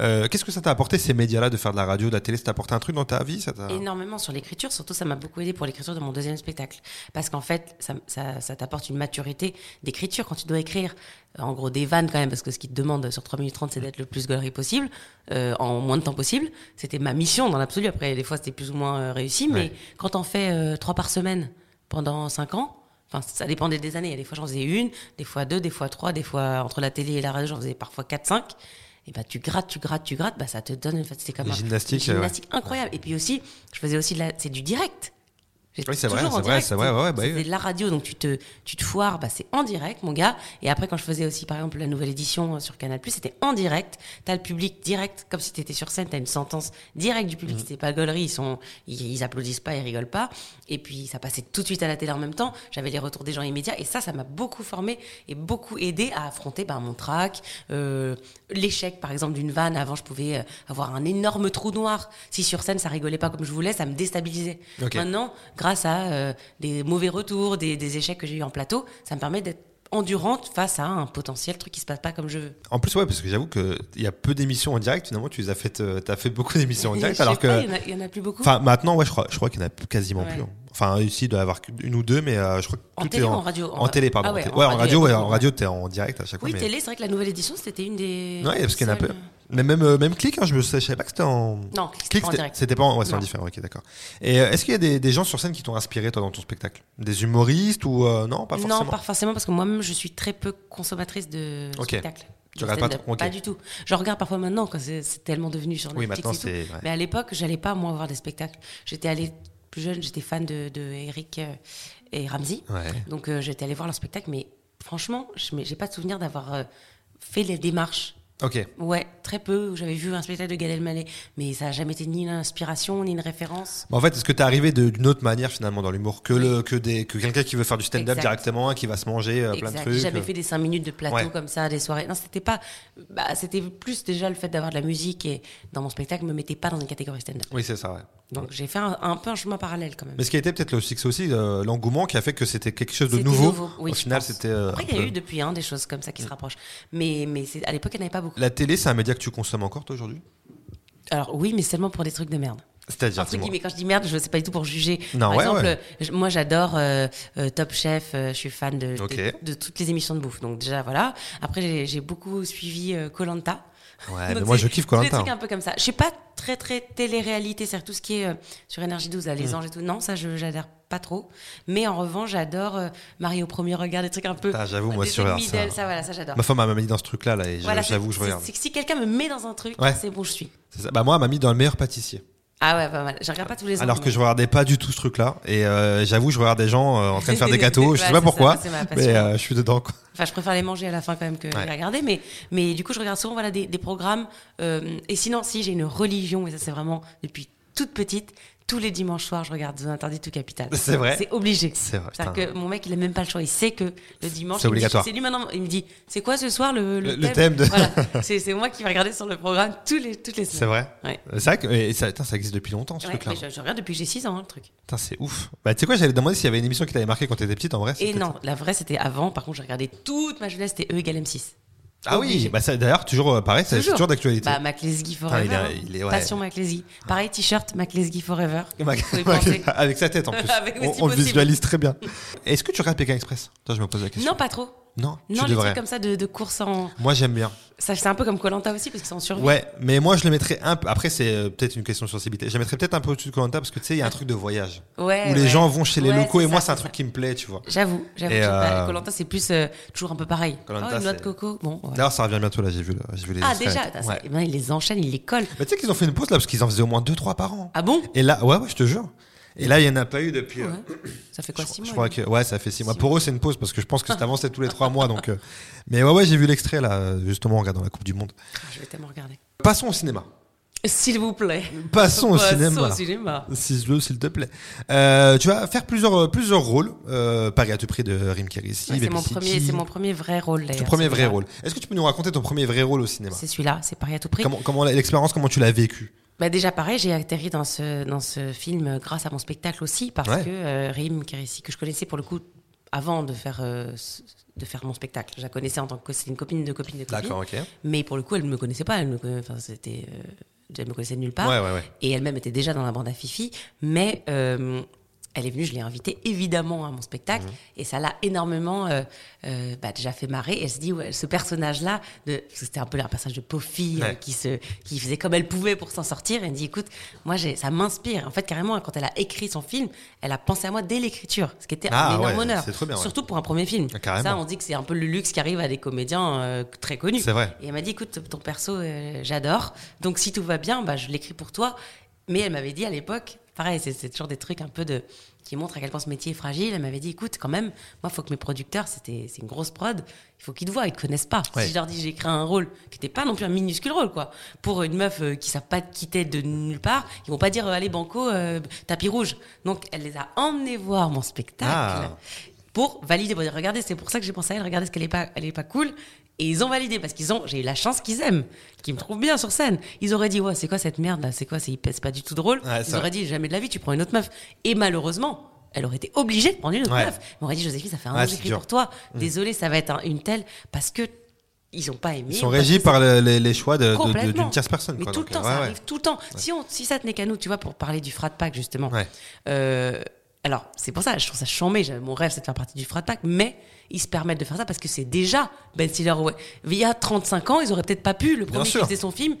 Euh, qu'est-ce que ça t'a apporté ces médias-là de faire de la radio, de la télé? Ça t'a apporté un truc dans ta vie ça Énormément sur l'écriture, surtout ça m'a beaucoup aidé pour l'écriture de mon deuxième spectacle. Parce qu'en fait, ça, ça, ça t'apporte une maturité d'écriture quand tu dois écrire. En gros, des vannes quand même, parce que ce qui te demande sur 3 minutes 30, c'est d'être le plus galerie possible, en moins de temps possible. C'était ma mission dans l'absolu. Après, des fois, c'était plus ou moins réussi, mais quand on fait trois par semaine pendant 5 ans, Enfin, ça dépendait des années. Des fois, j'en faisais une, des fois deux, des fois trois, des fois entre la télé et la radio, j'en faisais parfois quatre, cinq. Et bah, tu grattes, tu grattes, tu grattes, bah, ça te donne, c'est comme une gymnastique, gymnastique incroyable. Et puis aussi, je faisais aussi de la, c'est du direct. Oui, c'est vrai, c'est vrai, c'est vrai. Ouais, bah, de la radio, donc tu te, tu te foires, bah, c'est en direct, mon gars. Et après, quand je faisais aussi, par exemple, la nouvelle édition euh, sur Canal+, c'était en direct. T'as le public direct, comme si t'étais sur scène, t'as une sentence directe du public. Mmh. C'était pas gaulerie, ils sont, ils, applaudissent pas, ils rigolent pas. Et puis, ça passait tout de suite à la télé en même temps. J'avais les retours des gens immédiats. Et ça, ça m'a beaucoup formé et beaucoup aidé à affronter, bah, mon trac, euh, l'échec, par exemple, d'une vanne. Avant, je pouvais euh, avoir un énorme trou noir. Si sur scène, ça rigolait pas comme je voulais, ça me déstabilisait. Maintenant, grâce à euh, des mauvais retours, des, échecs que j'ai eu en plateau, ça me permet d'être endurante face à un potentiel truc qui se passe pas comme je veux. En plus, ouais, parce que j'avoue qu'il y a peu d'émissions en direct. Finalement, tu les as fait, euh, as fait beaucoup d'émissions en direct. alors que. Il y, en a plus beaucoup. Enfin, maintenant, ouais, je crois, je crois qu'il y en a quasiment plus. Hein. Enfin, ici, il doit y avoir une ou deux, mais euh, je crois que en télé en, en radio En, télé, pardon. Ah ouais, en, radio, ouais, en radio, t'es en direct à chaque fois. Oui, télé, c'est vrai que la nouvelle édition, c'était une des. Ouais, parce qu'il y en a peu. Mais même, euh, même clic, hein, je ne savais pas que c'était en. Non, clic, c'était en pas en, ouais, c'est différent, ok, d'accord. Et euh, est-ce qu'il y a des, des, gens sur scène qui t'ont inspiré, toi, dans ton spectacle? Des humoristes ou non, pas forcément? Non, pas forcément, parce que moi-même, je suis très peu consommatrice de spectacle. Tu regardes pas trop Pas du tout. Je regarde parfois maintenant, quand c'est tellement devenu sur Netflix oui, maintenant, tout. Mais à l'époque, j'allais pas, moi, voir des spectacles. J'étais allée plus jeune, j'étais fan de, de Eric et Ramsey. Donc euh, j'étais allée voir leur spectacle, mais franchement, je n'ai pas de souvenir d'avoir euh, fait les démarches. Ok. Ouais, très peu. J'avais vu un spectacle de Gad Elmaleh, mais ça n'a jamais été ni une inspiration ni une référence. en fait, est-ce que tu es arrivé d'une autre manière finalement dans l'humour que, le, que, des, que quelqu'un qui veut faire du stand-up directement, qui va se manger euh, plein de trucs J'ai jamais fait des 5 minutes de plateau comme ça, des soirées. Non, c'était pas. Bah, c'était plus déjà le fait d'avoir de la musique et dans mon spectacle me mettais pas dans une catégorie stand-up. Oui, c'est ça, ouais. Donc j'ai fait un, peu un chemin parallèle quand même. Mais ce qui a été peut-être aussi, euh, l'engouement qui a fait que c'était quelque chose de nouveau. Oui, Au final, c'était. Euh, Après, il y a eu depuis hein, des choses comme ça qui se rapprochent. Mais, mais à l'époque, il n'y en avait pas beaucoup. La télé, c'est un média que tu consommes encore, toi, aujourd'hui? Alors oui, mais seulement pour des trucs de merde. C'est-à-dire Mais quand je dis merde, je ne sais pas du tout pour juger. Non, Par ouais, exemple, moi j'adore euh, Top Chef, je suis fan de, de, toutes les émissions de bouffe. Donc déjà, voilà. Après, j'ai beaucoup suivi Colanta. Ouais, mais moi je kiffe Colanta. Des trucs un peu comme ça. Je sais pas très très télé-réalité, c'est tout ce qui est euh, sur Énergie 12, les anges et tout. Non, ça je j'adhère pas trop. Mais en revanche, j'adore euh, Marie au premier regard, des trucs un peu. Ah, j'avoue, moi sur ça. ça, voilà, ça j'adore. Ma femme m'a mis dans ce truc-là, là, et j'avoue, je regarde. C'est que si quelqu'un me met dans un truc, c'est bon, je suis. Bah moi, elle m'a mis dans le meilleur pâtissier. Ah ouais, pas mal. Je regarde pas tous les ans. Alors que je regardais pas du tout ce truc-là. Et euh, j'avoue, je regarde des gens euh, en train de faire des gâteaux. je sais pas pourquoi, mais euh, je suis dedans. Quoi. Enfin, je préfère les manger à la fin quand même que les regarder. Mais, mais du coup, je regarde souvent voilà, des, des programmes. et sinon, si j'ai une religion, et ça c'est vraiment depuis toute petite, tous les dimanches soirs, je regarde Zone Interdite tout Capital. C'est vrai. C'est obligé. C'est vrai. C'est-à-dire que mon mec, il a même pas le choix. Il sait que le dimanche. C'est obligatoire. C'est lui maintenant. Il me dit, c'est quoi ce soir le, le, le thème, de... Voilà. c'est moi qui vais regarder sur le programme tous les, toutes les semaines. C'est vrai. Ouais. C'est vrai que ça, ça, existe depuis longtemps, ce truc-là. Je, je, regarde depuis que j'ai 6 ans, hein, le truc. c'est ouf. Bah, tu sais quoi, j'allais demander s'il y avait une émission qui t'avait marqué quand t'étais petite, en vrai. Et non, la vraie, c'était avant. Par contre, j'ai regardé toute ma jeunesse, c'était E égale M6. Ah oui, bah d'ailleurs, toujours euh, pareil, c'est toujours d'actualité. Bah, McLesguy Forever. Il est, Passion McLesguy. Pareil, t-shirt McLesguy Forever. avec sa tête en plus. on, le visualise très bien. Est-ce que tu regardes Pékin Express? Toi, je me pose la question. Non, pas trop. Non, non les trucs comme ça de, de course en. Moi, j'aime bien. Ça, c'est un peu comme Colanta aussi parce qu'ils sont en survie. Ouais, mais moi, je le mettrais un peu. Après, c'est euh, peut-être une question de sensibilité. Je le mettrais peut-être un peu au-dessus de Colanta parce que tu sais, il y a un truc de voyage. Ouais. Où les gens vont chez les locaux et moi, c'est un truc qui me plaît, tu vois. J'avoue, j'avoue. Euh, Colanta, c'est plus euh, toujours un peu pareil. Colanta, oh, une noix de coco. Bon. D'ailleurs, ça revient bientôt là, j'ai vu, vu les Ah, déjà ben, Ils les enchaînent, ils les collent. Mais tu sais qu'ils ont fait une pause là parce qu'ils en faisaient au moins 2-3 par an. Ah bon? Et là, ouais, ouais, je te jure. Et là, il n'y en a pas eu depuis. Ouais. Ça fait quoi, 6 mois Je crois que, ouais, ça fait 6 mois. Pour eux, c'est une pause parce que je pense que avant, c'était tous les 3 mois. Donc, euh, Mais ouais, ouais, j'ai vu l'extrait là, justement, en regardant la Coupe du Monde. Ah, je vais tellement regarder. Passons au cinéma. S'il vous plaît. Passons au cinéma. Au cinéma. S'il te plaît. Euh, tu vas faire plusieurs, plusieurs rôles. Euh, Paris à tout prix de Rim Kérissi. c'est mon premier, c'est mon premier vrai rôle. Ton premier vrai rôle. Est-ce que tu peux nous raconter ton premier vrai rôle au cinéma? C'est celui-là, c'est Paris à tout prix. Comment, comment l'expérience, comment tu l'as vécu? Bah déjà pareil, j'ai atterri dans ce dans ce film grâce à mon spectacle aussi parce que euh, Rim Kérissi que je connaissais pour le coup avant de faire euh, de faire mon spectacle. Je la connaissais en tant que c'était une copine de copine de copine. D'accord, ok. Mais pour le coup, elle ne me connaissait pas. Elle me, enfin, c'était, euh, elle me connaissait de nulle part. Ouais, ouais, ouais. Et elle-même était déjà dans la bande à Fifi. Mais euh, elle est venue, je l'ai invitée évidemment à mon spectacle mhm. et ça l'a énormément euh, euh, bah, déjà fait marrer. Elle se dit, ouais, ce personnage-là, c'était un peu un personnage de pauvre fille euh, qui, se, qui faisait comme elle pouvait pour s'en sortir. Elle me dit, écoute, moi ça m'inspire. En fait, carrément, quand elle a écrit son film, elle a pensé à moi dès l'écriture, ce qui était ah, un énorme honneur. Bien, Surtout pour un premier film. Ah, ça, on dit que c'est un peu le luxe qui arrive à des comédiens très connus. C'est vrai. Et elle m'a dit, écoute, ton perso, j'adore. Donc si tout va bien, bah, je l'écris pour toi. Mais elle m'avait dit à l'époque, pareil, c'est toujours des trucs un peu de qui montrent à quel point ce métier est fragile. Elle m'avait dit, écoute, quand même, moi, il faut que mes producteurs, c'était, c'est une grosse prod, il faut qu'ils te voient, ils te connaissent pas. Si je leur dis, j'ai écrit un rôle qui n'était pas non plus un minuscule rôle, quoi, pour une meuf euh, qui ne savent pas quitter de nulle part, ils vont pas dire, euh, allez, banco, euh, tapis rouge. Donc, elle les a emmenés voir mon spectacle. Ah. Pour valider, pour dire, regardez, c'est pour ça que j'ai pensé à elle, regardez ce qu'elle est pas, elle est pas cool. Et ils ont validé parce qu'ils ont, j'ai eu la chance qu'ils aiment, qu'ils me trouvent bien sur scène. Ils auraient dit, ouais, c'est quoi cette merde là C'est quoi C'est pas du tout drôle. Ils auraient dit, jamais de la vie, tu prends une autre meuf. Et malheureusement, elle aurait été obligée de prendre une autre Ouais. meuf. Elle m'aurait dit, Joséphine, ça fait un Ouais, an j'écris pour toi. Désolée, ça va être un- une telle. Parce que ils ont pas aimé. Ils sont régis par le- les, les choix d'une tierce personne. Mais quoi. tout Donc, le temps, ça arrive tout le temps. Si, on, si ça tenait qu'à nous, tu vois, pour parler du frat pack, justement. Ouais. Euh, alors, c'est pour ça, je trouve ça chambé. Mon rêve, c'est de faire partie du frat pack, mais ils se permettent de faire ça parce que c'est déjà Ben Stiller. Ouais. Il y a 35 ans, ils auraient peut-être pas pu. Le premier qui faisait son film,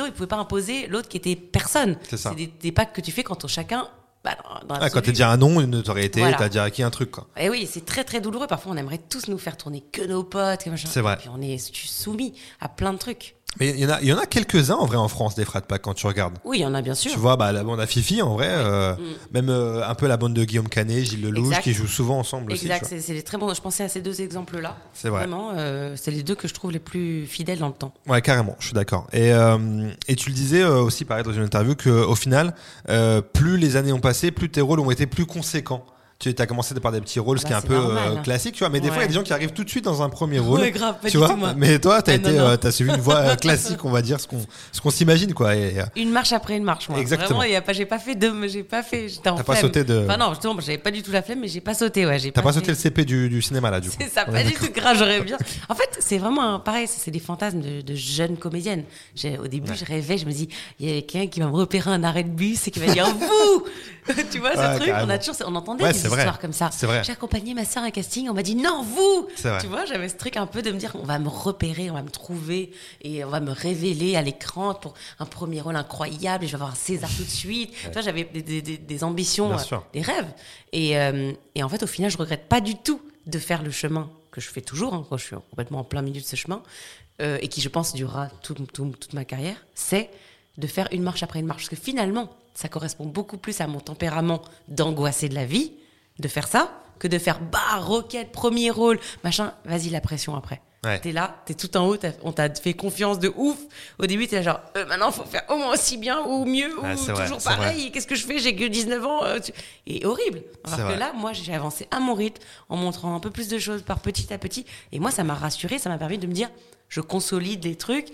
autres, ils pouvaient pas imposer l'autre qui était personne. C'est ça. des, des packs que tu fais quand on- chacun. Bah, dans- Ah, quand t'es déjà un nom, une notoriété, Voilà. t'as déjà acquis un truc, quoi. Et oui, c'est très très douloureux. Parfois, on aimerait tous nous faire tourner que nos potes. C'est vrai. Et puis on est soumis à plein de trucs. Mais il y en a, il y en a quelques-uns en vrai en France des frat packs quand tu regardes. Oui, il y en a bien sûr. Tu vois, bah, la bande à Fifi, en vrai, euh, même euh, un peu la bande de Guillaume Canet, Gilles Lelouch, Exact. qui jouent souvent ensemble aussi. Exact, vois. c'est les très bons. Je pensais à ces deux exemples-là. C'est vrai. Vraiment, euh, c'est les deux que je trouve les plus fidèles dans le temps. Ouais, carrément, je suis d'accord. Et, euh, et tu le disais euh, aussi, pareil, dans une interview, qu'au final, euh, plus les années ont passé, plus tes rôles ont été plus conséquents. Tu as commencé par des petits rôles, ce Ah qui est bah, un peu normal. euh, classique, tu vois. Mais des fois, il y a Ouais. des gens qui arrivent tout de suite dans un premier rôle. Ouais, grave, pas tu du vois. tout, moi. Mais toi, t'as Ah, été, euh, t'as suivi une voie euh, classique, on va dire, ce qu'on, ce qu'on s'imagine, quoi. Et, euh, Une marche après une marche, moi. Exactement. Vraiment, il y a pas, j'ai pas fait deux, j'ai pas fait, j'étais en T'as pas sauté de- Enfin non, justement, j'avais pas du tout la flemme, mais j'ai pas sauté, ouais. J'ai t'as pas fait- sauté le CP du, du cinéma, là, du coup. C'est ça, pas du tout grave, j'aurais bien. En fait, c'est vraiment pareil, c'est des fantasmes de, de jeunes comédiennes. Au début, je rêvais, je me dis, il y a quelqu'un qui va me repérer un arrêt de bus et qui va dire vous Tu vois Ouais, ce truc? On a toujours, on entendait Ouais, histoires comme ça. J'ai accompagné ma soeur à un casting, on m'a dit non, vous. Tu vois, j'avais ce truc un peu de me dire, on va me repérer, on va me trouver et on va me révéler à l'écran pour un premier rôle incroyable et je vais avoir un César tout de suite. Tu vois, j'avais des, des- des- des ambitions, euh, des rêves. Et, euh, et en fait, au final, je regrette pas du tout de faire le chemin que je fais toujours, hein, quand je suis complètement en plein milieu de ce chemin, euh, et qui, je pense, durera tout- tout- toute ma carrière, c'est de faire une marche après une marche. Parce que finalement, ça correspond beaucoup plus à mon tempérament d'angoisser de la vie, de faire ça, que de faire bah, roquette, premier rôle, machin, vas-y, la pression après. Ouais. T'es là, t'es tout en haut, on t'a fait confiance de ouf. Au début, t'es genre, euh, maintenant, faut faire au moins aussi bien ou mieux, Ouais, ou toujours vrai. pareil. Qu'est-ce que je fais? J'ai que 19 ans. euh, tu- Et horrible. Alors que vrai. là, moi, j'ai avancé à mon rythme, en montrant un peu plus de choses par petit à petit. Et moi, ça m'a rassuré, ça m'a permis de me dire, je consolide les trucs.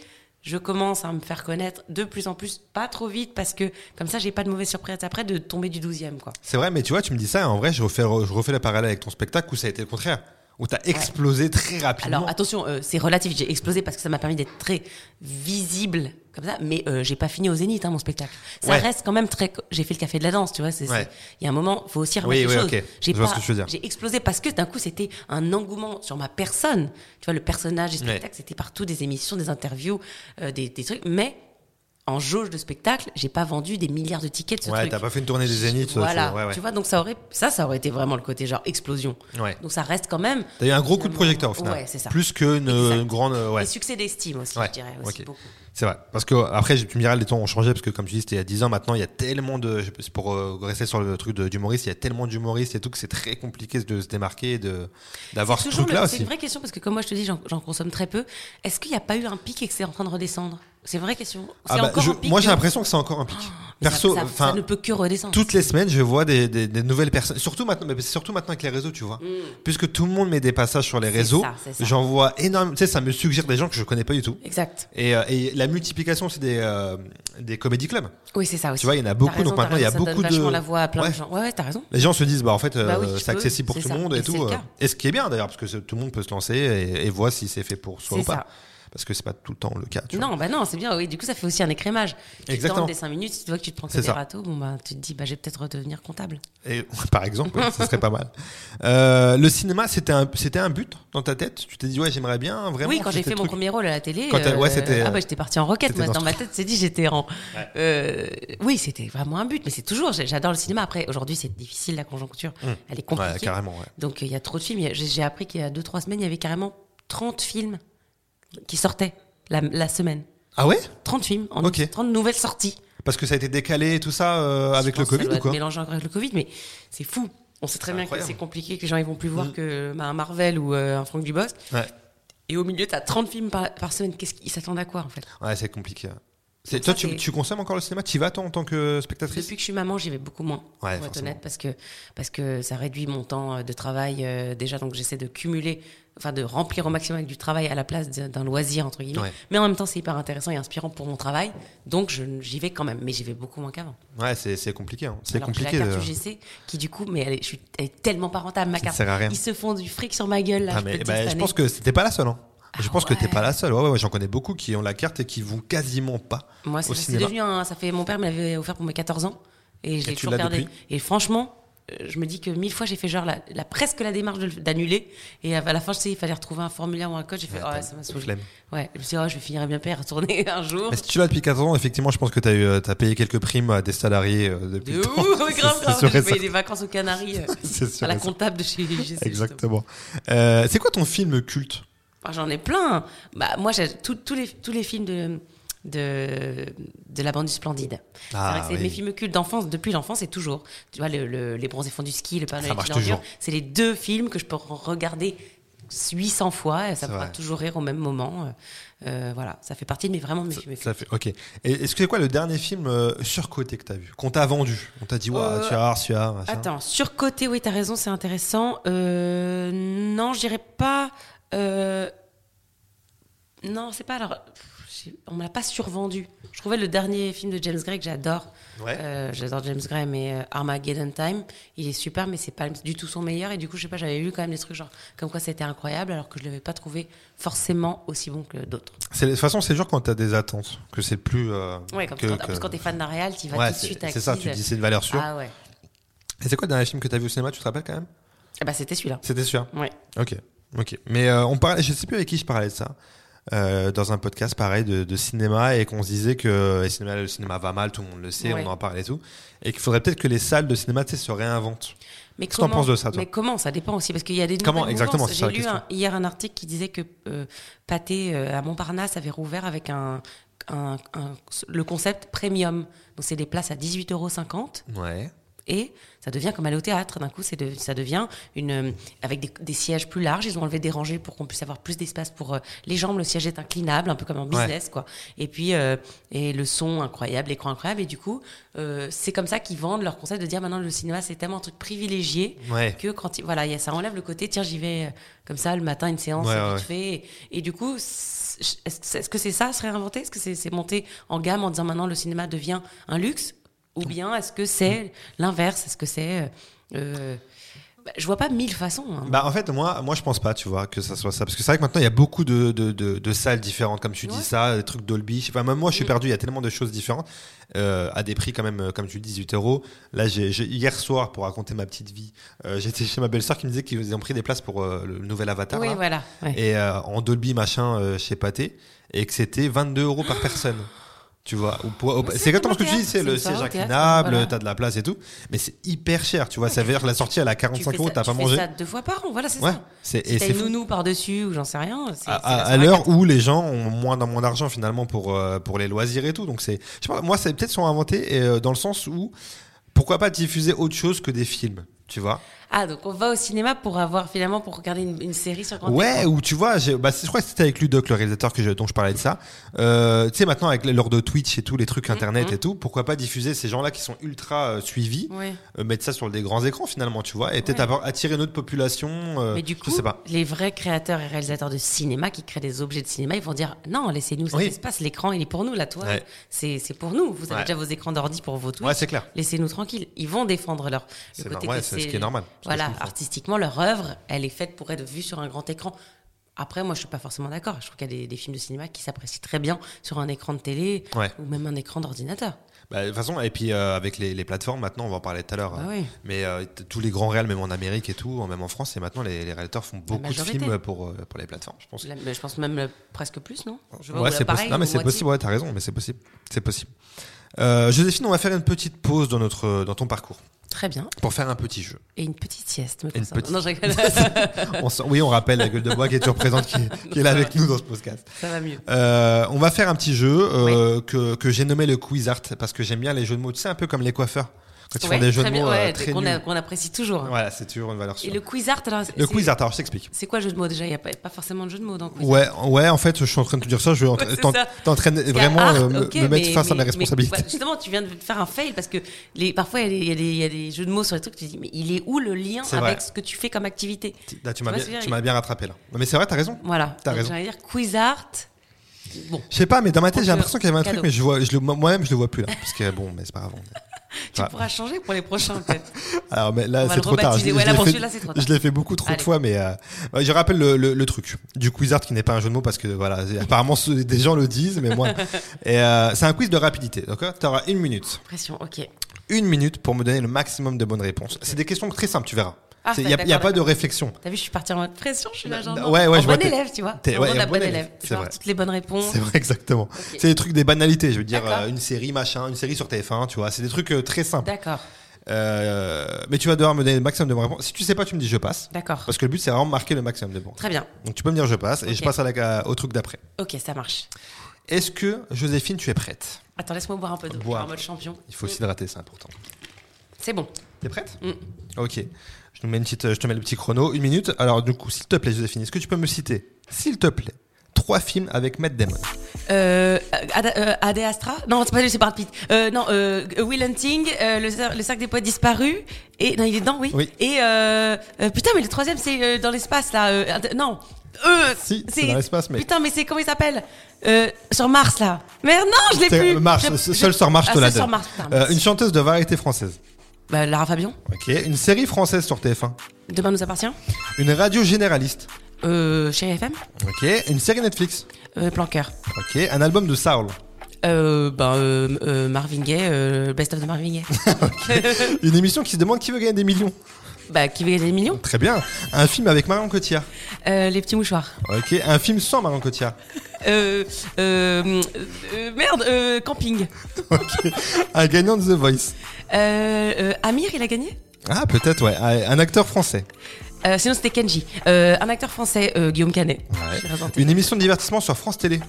Je commence à me faire connaître de plus en plus, pas trop vite, parce que comme ça, j'ai pas de mauvaise surprise après de tomber du 12e, quoi. C'est vrai, mais tu vois, tu me dis ça, en vrai, je refais, je refais le parallèle avec ton spectacle où ça a été le contraire. Où t'as explosé très rapidement. Alors attention, euh, c'est relatif. J'ai explosé parce que ça m'a permis d'être très visible comme ça, mais euh, j'ai pas fini au zénith hein, mon spectacle. Ça Ouais. reste quand même très. J'ai fait le café de la danse, tu vois. Il Ouais. y a un moment, faut aussi remettre Oui, les oui, choses. ok. J'ai Je vois pas- ce que tu veux dire. J'ai explosé parce que d'un coup c'était un engouement sur ma personne. Tu vois, le personnage du spectacle, c'était partout des émissions, des interviews, euh, des, des trucs, mais en jauge de spectacle, j'ai pas vendu des milliards de tickets de ce ouais, truc. t'as pas fait une tournée des Zéniths. Voilà, ouais, ouais. tu vois, donc ça aurait, ça, ça aurait été vraiment le côté genre explosion. Ouais. Donc ça reste quand même. T'as eu un gros coup de projecteur au final. Ouais, c'est ça. Plus qu'une une grande. Ouais. Et succès d'estime aussi, Ouais, je dirais aussi ok. beaucoup. C'est vrai. Parce que après, tu me diras, les temps ont changé parce que comme tu dis, c'était il y a 10 ans maintenant, il y a tellement de. c'est Pour euh, rester sur le truc de- d'humoriste, il y a tellement d'humoristes et tout que c'est très compliqué de se démarquer et de d'avoir ce truc-là C'est une vraie question parce que comme moi je te dis, j'en j'en consomme très peu. Est-ce qu'il n'y a pas eu un pic et que c'est en train de redescendre? C'est vraie question. Ah bah, encore je- un pic moi, j'ai l'impression que c'est encore un pic. Ça- Perso, ça, enfin, ça ne peut que redescendre. toutes les semaines, je vois des, des, des nouvelles personnes. Surtout maintenant, mais surtout maintenant avec les réseaux, tu vois. Puisque tout le monde met des passages sur les réseaux, ça, ça. j'en vois énormément. Tu sais, ça me suggère des gens que je connais pas du tout. Exact. Et, euh, et la multiplication, c'est des, euh, des comédie clubs. Oui, c'est ça aussi. Tu vois, il y en a beaucoup, raison, donc maintenant, il y a ça beaucoup donne de- la voix à plein Ouais. de gens. Ouais, ouais, t'as raison. Les gens se disent, bah en fait, euh, Bah oui, je c'est accessible pour tout ça. le monde et, tout. euh. Et ce qui est bien d'ailleurs, parce que tout le monde peut se lancer et, voit si c'est fait pour soi ou pas. Parce que c'est pas tout le temps le cas. Tu vois. Non, bah non, c'est bien. Oui, du coup, ça fait aussi un écrémage. Tu Exactement. tentes des 5 minutes, si tu vois que tu te prends que des ça. râteaux, bon bah tu te dis, bah je vais peut-être redevenir comptable. Et, par exemple, ouais, ça serait pas mal. Euh, le cinéma, c'était un, c'était un but dans ta tête? Tu t'es dit, ouais, j'aimerais bien vraiment. Oui, quand j'ai fait mon truc. premier rôle à la télé, Quand ouais, c'était, ah euh, bah j'étais partie en roquette. Moi, dans ma tête, c'est dit j'étais en. Euh, oui, c'était vraiment un but, mais c'est toujours. J'adore le cinéma. Après, aujourd'hui, c'est difficile la conjoncture. Elle est compliquée. Ouais, carrément, ouais. Donc il y a trop de films. J'ai appris qu'il y a 2-3 semaines, il y avait carrément 30 films qui sortaient la, la semaine. Ah ouais? 30 films, en Ok. 30 nouvelles sorties. Parce que ça a été décalé et tout ça euh, Je avec le que ça Covid doit ou quoi? mélangé encore avec le Covid, mais c'est fou. On sait très bien incroyable. que c'est compliqué, que les gens ils vont plus voir Mm. que bah, un Marvel ou euh, un Franck Dubosc. Ouais, Et au milieu, tu as 30 films par, par semaine. Qu'est-ce qu'ils s'attendent à quoi en fait? Ouais c'est compliqué. C'est, toi, tu, tu, consommes encore le cinéma? Tu y vas toi en tant que spectatrice? Depuis que je suis maman, j'y vais beaucoup moins. Ouais, pour être honnête, parce que parce que ça réduit mon temps de travail déjà. Donc j'essaie de cumuler enfin de remplir au maximum avec du travail à la place d'un loisir entre guillemets. Mais en même temps, c'est hyper intéressant et inspirant pour mon travail, donc j'y vais quand même, mais j'y vais beaucoup moins qu'avant. Ouais, c'est compliqué. Hein. C'est compliqué. La carte UGC qui du coup, mais elle est, je suis, elle est tellement pas rentable ma carte. rien. Ils se font du fric sur ma gueule là. Ah, je, bah, je pense que c'était pas la seule. Hein. Je pense que que t'es pas la seule. Ouais, ouais, j'en connais beaucoup qui ont la carte et qui vont quasiment pas. Moi, c'est devenu un. Ça fait mon père me l'avait offert pour mes 14 ans et je l'ai toujours gardé. Et franchement, je me dis que mille fois j'ai fait genre la, presque la démarche d'annuler. Et à la fin je sais il fallait retrouver un formulaire ou un code. J'ai fait ouais, oh, ça m'a saoulé. ouais je me suis dit oh, je vais finir bien payé retourner un jour. Mais si tu l'as depuis 14 ans effectivement je pense que tu as, eu, as payé quelques primes à des salariés euh, depuis de oui, grave grave. j'ai payé des vacances aux Canaries euh, à la comptable de chez GC exactement. C'est quoi ton film culte? Ah, j'en ai plein. Bah moi j'ai tous les tous les films de de, de la bande du Splendide. Ah, c'est mes films cultes d'enfance, depuis l'enfance et toujours. Tu vois, le, Les bronzés font du ski, Le Père Noël c'est les deux films que je peux regarder 800 fois et ça me fera toujours rire au même moment. Euh, voilà, ça fait partie de mes vraiment mes films. Ça fait, ok. est-ce que c'est quoi le dernier film euh, surcoté que tu as vu Qu'on t'a vendu? On t'a dit, ouais, euh, tu as, tu as. Attends, surcoté, oui, tu as raison, c'est intéressant. non, je dirais pas. non, c'est pas. Alors, on m'a pas survendu. Je trouvais le dernier film de James Gray que j'adore. Euh, j'adore James Gray, mais euh, Armageddon Time, il est super, mais c'est pas du tout son meilleur. Et du coup, je sais pas, j'avais lu quand même des trucs genre comme quoi c'était incroyable, alors que je l'avais pas trouvé forcément aussi bon que d'autres. De toute façon, c'est genre quand tu as des attentes que c'est plus. Euh, ouais, quand, quand, parce que quand tu es fan d'un réal, tu vas tout de suite C'est ça, tu dis c'est une valeur sûre. Ah ouais. Et c'est quoi le dernier film que tu as vu au cinéma, tu te rappelles quand même? Eh bah, C'était celui-là. C'était celui-là? Ouais. Ok. Ok. Mais on parlait, je sais plus avec qui je parlais de ça. Euh, dans un podcast pareil de, de cinéma et qu'on se disait que le cinéma, le cinéma va mal, tout le monde le sait, on en parle et tout, et qu'il faudrait peut-être que les salles de cinéma se réinventent. Mais comment, penses de ça, toi Mais comment Ça dépend aussi, parce qu'il y a des Comment exactement J'ai lu hier un article qui disait que euh, Pathé euh, à Montparnasse avait rouvert avec un, un, un, le concept premium. Donc c'est des places à 18,50 euros. Ouais et ça devient comme aller au théâtre. D'un coup, c'est de, ça devient une euh, avec des, sièges plus larges. Ils ont enlevé des rangées pour qu'on puisse avoir plus d'espace pour euh, les jambes. Le siège est inclinable, un peu comme en business, quoi. Et puis euh, et le son incroyable, l'écran incroyable. Et du coup, c'est comme ça qu'ils vendent leur concept de dire maintenant le cinéma c'est tellement un truc privilégié que quand voilà, ça enlève le côté tiens j'y vais comme ça le matin une séance vite fait. Et, du coup est-ce que c'est ça se réinventer? Est-ce que c'est monter en gamme en disant maintenant le cinéma devient un luxe? Ou bien est-ce que c'est l'inverse? Est-ce que c'est. Euh, euh, bah, je vois pas mille façons. Hein. Bah en fait moi moi je pense pas tu vois que ça soit ça. Parce que c'est vrai que maintenant il y a beaucoup de, de, de, salles différentes. Comme tu dis ça des trucs Dolby. Enfin même moi je suis perdu. Il y a tellement de choses différentes euh, à des prix quand même comme tu dis 18 euros. Là j'ai hier soir pour raconter ma petite vie j'étais chez ma belle-sœur qui me disait qu'ils ont pris des places pour le nouvel Avatar oui voilà et en Dolby machin chez Pathé et que c'était 22 euros par personne tu vois, c'est exactement ce que tu dis, c'est le siège inclinable, t'as de la place et tout, mais c'est hyper cher, tu vois. ça veut dire que la sortie elle a 45 euros, t'as pas mangé. Ça deux fois par an, voilà, c'est ça. et c'est nounou par dessus ou j'en sais rien. À, l'heure où les gens ont moins moins d'argent finalement pour euh, pour les loisirs et tout, donc c'est, moi, c'est peut-être sont inventés euh, dans le sens où pourquoi pas diffuser autre chose que des films, tu vois? Ah, donc on va au cinéma pour avoir finalement pour regarder une, série sur grand Ouais, ou tu vois, bah, je crois que c'était avec Ludoc, le réalisateur que je, dont je parlais de ça. Euh, tu sais, maintenant avec l'heure de Twitch et tous les trucs internet mm-hmm. et tout, pourquoi pas diffuser ces gens-là qui sont ultra euh, suivis, euh, mettre ça sur des grands écrans finalement, tu vois, et peut-être attirer une autre population. Euh, Mais du coup, sais pas. les vrais créateurs et réalisateurs de cinéma qui créent des objets de cinéma, ils vont dire non, laissez-nous cet espace, l'écran il est pour nous, la toile, c'est pour nous. Vous avez déjà vos écrans d'ordi pour vos Twitch. Ouais, c'est clair. Laissez-nous tranquilles. Ils vont défendre leur le côté. c'est ce qui est normal. Voilà, artistique leur œuvre, elle est faite pour être vue sur un grand écran. Après, moi, je suis pas forcément d'accord. Je trouve qu'il y a des, films de cinéma qui s'apprécient très bien sur un écran de télé ou même un écran d'ordinateur. Bah, de toute façon, et puis euh, avec les, plateformes, maintenant, on va en parler tout à l'heure. Bah mais euh, tous les grands réels, même en Amérique et tout, même en France, et maintenant, les, réalisateurs font beaucoup de films pour, euh, pour les plateformes, je pense. je pense même presque plus, non? Ouais, c'est possible. Non, mais c'est possible, ouais, t'as raison, mais c'est possible. C'est possible. Joséphine, on va faire une petite pause dans, notre, dans ton parcours. Très bien. Pour faire un petit jeu. Et une petite sieste, me Non, je on, Oui, on rappelle la gueule de bois qui est toujours présente, qui, est, là avec nous dans ce podcast. Ça va mieux. Euh, on va faire un petit jeu euh, que, que j'ai nommé le quiz art parce que j'aime bien les jeux de mots. Tu sais, un peu comme les coiffeurs. Quand ils font des jeux de mots ouais, très qu'on, nuls. qu'on apprécie toujours. Voilà, c'est toujours une valeur sûre. Et le quiz art, alors. Le quiz art, alors je t'explique. C'est quoi le jeu de mots déjà? Il n'y a pas, pas forcément de jeu de mots dans le quiz Ouais, ouais, en fait, je suis en train de te dire ça, je Ouais, t'en- ça. t'entraîner Parce vraiment art, euh, me, mettre mais- face à mais- mes mais- responsabilités. ouais, justement, tu viens de faire un fail parce que les, parfois il y, a des- y a y a jeux de mots sur les trucs. Tu te dis, mais il est où le lien C'est avec vrai. ce que tu fais comme activité? Là, tu m'as bien, tu m'as bien rattrapé là. Mais c'est vrai, t'as raison. Voilà. T'as raison. J'allais dire quiz art. Bon, Je sais pas, mais dans ma tête, j'ai l'impression qu'il y avait un truc, mais je vois, moi-même, je le vois plus là. Parce que bon, mais c'est pas grave. Tu pourras changer pour les prochains peut-être. Alors, mais là, c'est trop tard. Je, l'ai fait, beaucoup trop de fois, mais euh, je rappelle le, le- le truc du quiz art qui n'est pas un jeu de mots parce que voilà, apparemment des gens le disent, mais moi. Et euh, c'est un quiz de rapidité, d'accord? Tu auras une minute. Pression, ok. Une minute pour me donner le maximum de bonnes réponses. C'est des questions très simples, tu verras. Ah, Il ça, n'y a, y a pas de réflexion. T'as vu, je suis partie en mode pression, je suis là, genre. Ouais, ouais, en je vois, bon t'es- élève, tu vois. t'es- ouais, bon bonne élève, élève. vois, toutes les bonnes réponses. C'est vrai, exactement. C'est des trucs des banalités, je veux dire, euh, une série machin, une série sur TF1, tu vois. C'est des trucs euh, très simples. D'accord, Euh, mais tu vas devoir me donner le maximum de bonnes réponses. Si tu sais pas, tu me dis je passe. d'accord. Parce que le but, c'est vraiment marquer le maximum de bons. Très bien. Donc tu peux me dire je passe et je passe à la- au truc d'après. Ok, ça marche. Est-ce que, Joséphine, tu es prête? Attends, laisse-moi boire un peu d'eau. Boire. En mode champion. Il faut s'hydrater, c'est important. C'est bon. T'es prête? Mm. Ok. Je te, mets une petite, je te mets le petit chrono. Une minute. Alors, du coup, s'il te plaît, Joséphine, est-ce que tu peux me citer, s'il te plaît, trois films avec Matt Damon? Euh, Ad, euh, Ad Astra? Non, c'est pas lui, c'est Brad Pitt. Euh, non, euh, Will Hunting, euh, le, le cercle des poètes disparus. Et non, il est dedans, oui. Oui. Et euh, euh, putain, mais le troisième, c'est euh, dans l'espace là. euh, non. Euh, Si, c'est dans l'espace, mais- Putain, mais c'est comment il s'appelle? Euh, Sur Mars là. Merde, non, je l'ai plus. Mars, seul sur Mars, je Ah, te la seul sur donne. Mars, putain, Euh, une chanteuse de variété française. Bah, Lara Fabian. Ok. Une série française sur TF1. Demain nous appartient. Une radio généraliste. Euh, chez FM. Ok. Une série Netflix. Euh, Planqueur. Ok. Un album de Saul. Euh, bah, euh, euh, Marvin Gaye, euh, Best of de Marvin Gaye. Une émission qui se demande qui veut gagner des millions. bah, qui veut gagner des millions Très bien. Un film avec Marion Cotillard. Euh, Les petits mouchoirs. Ok. Un film sans Marion Cotillard. Euh, euh, euh, merde, euh, camping. Ok. Un gagnant de The Voice. Euh, euh, Amir, il a gagné? Ah, peut-être, ouais. Un acteur français. Euh, Sinon, c'était Kenji. Euh, un acteur français, euh, Guillaume Canet. Présenté. Une émission de divertissement sur France Télé.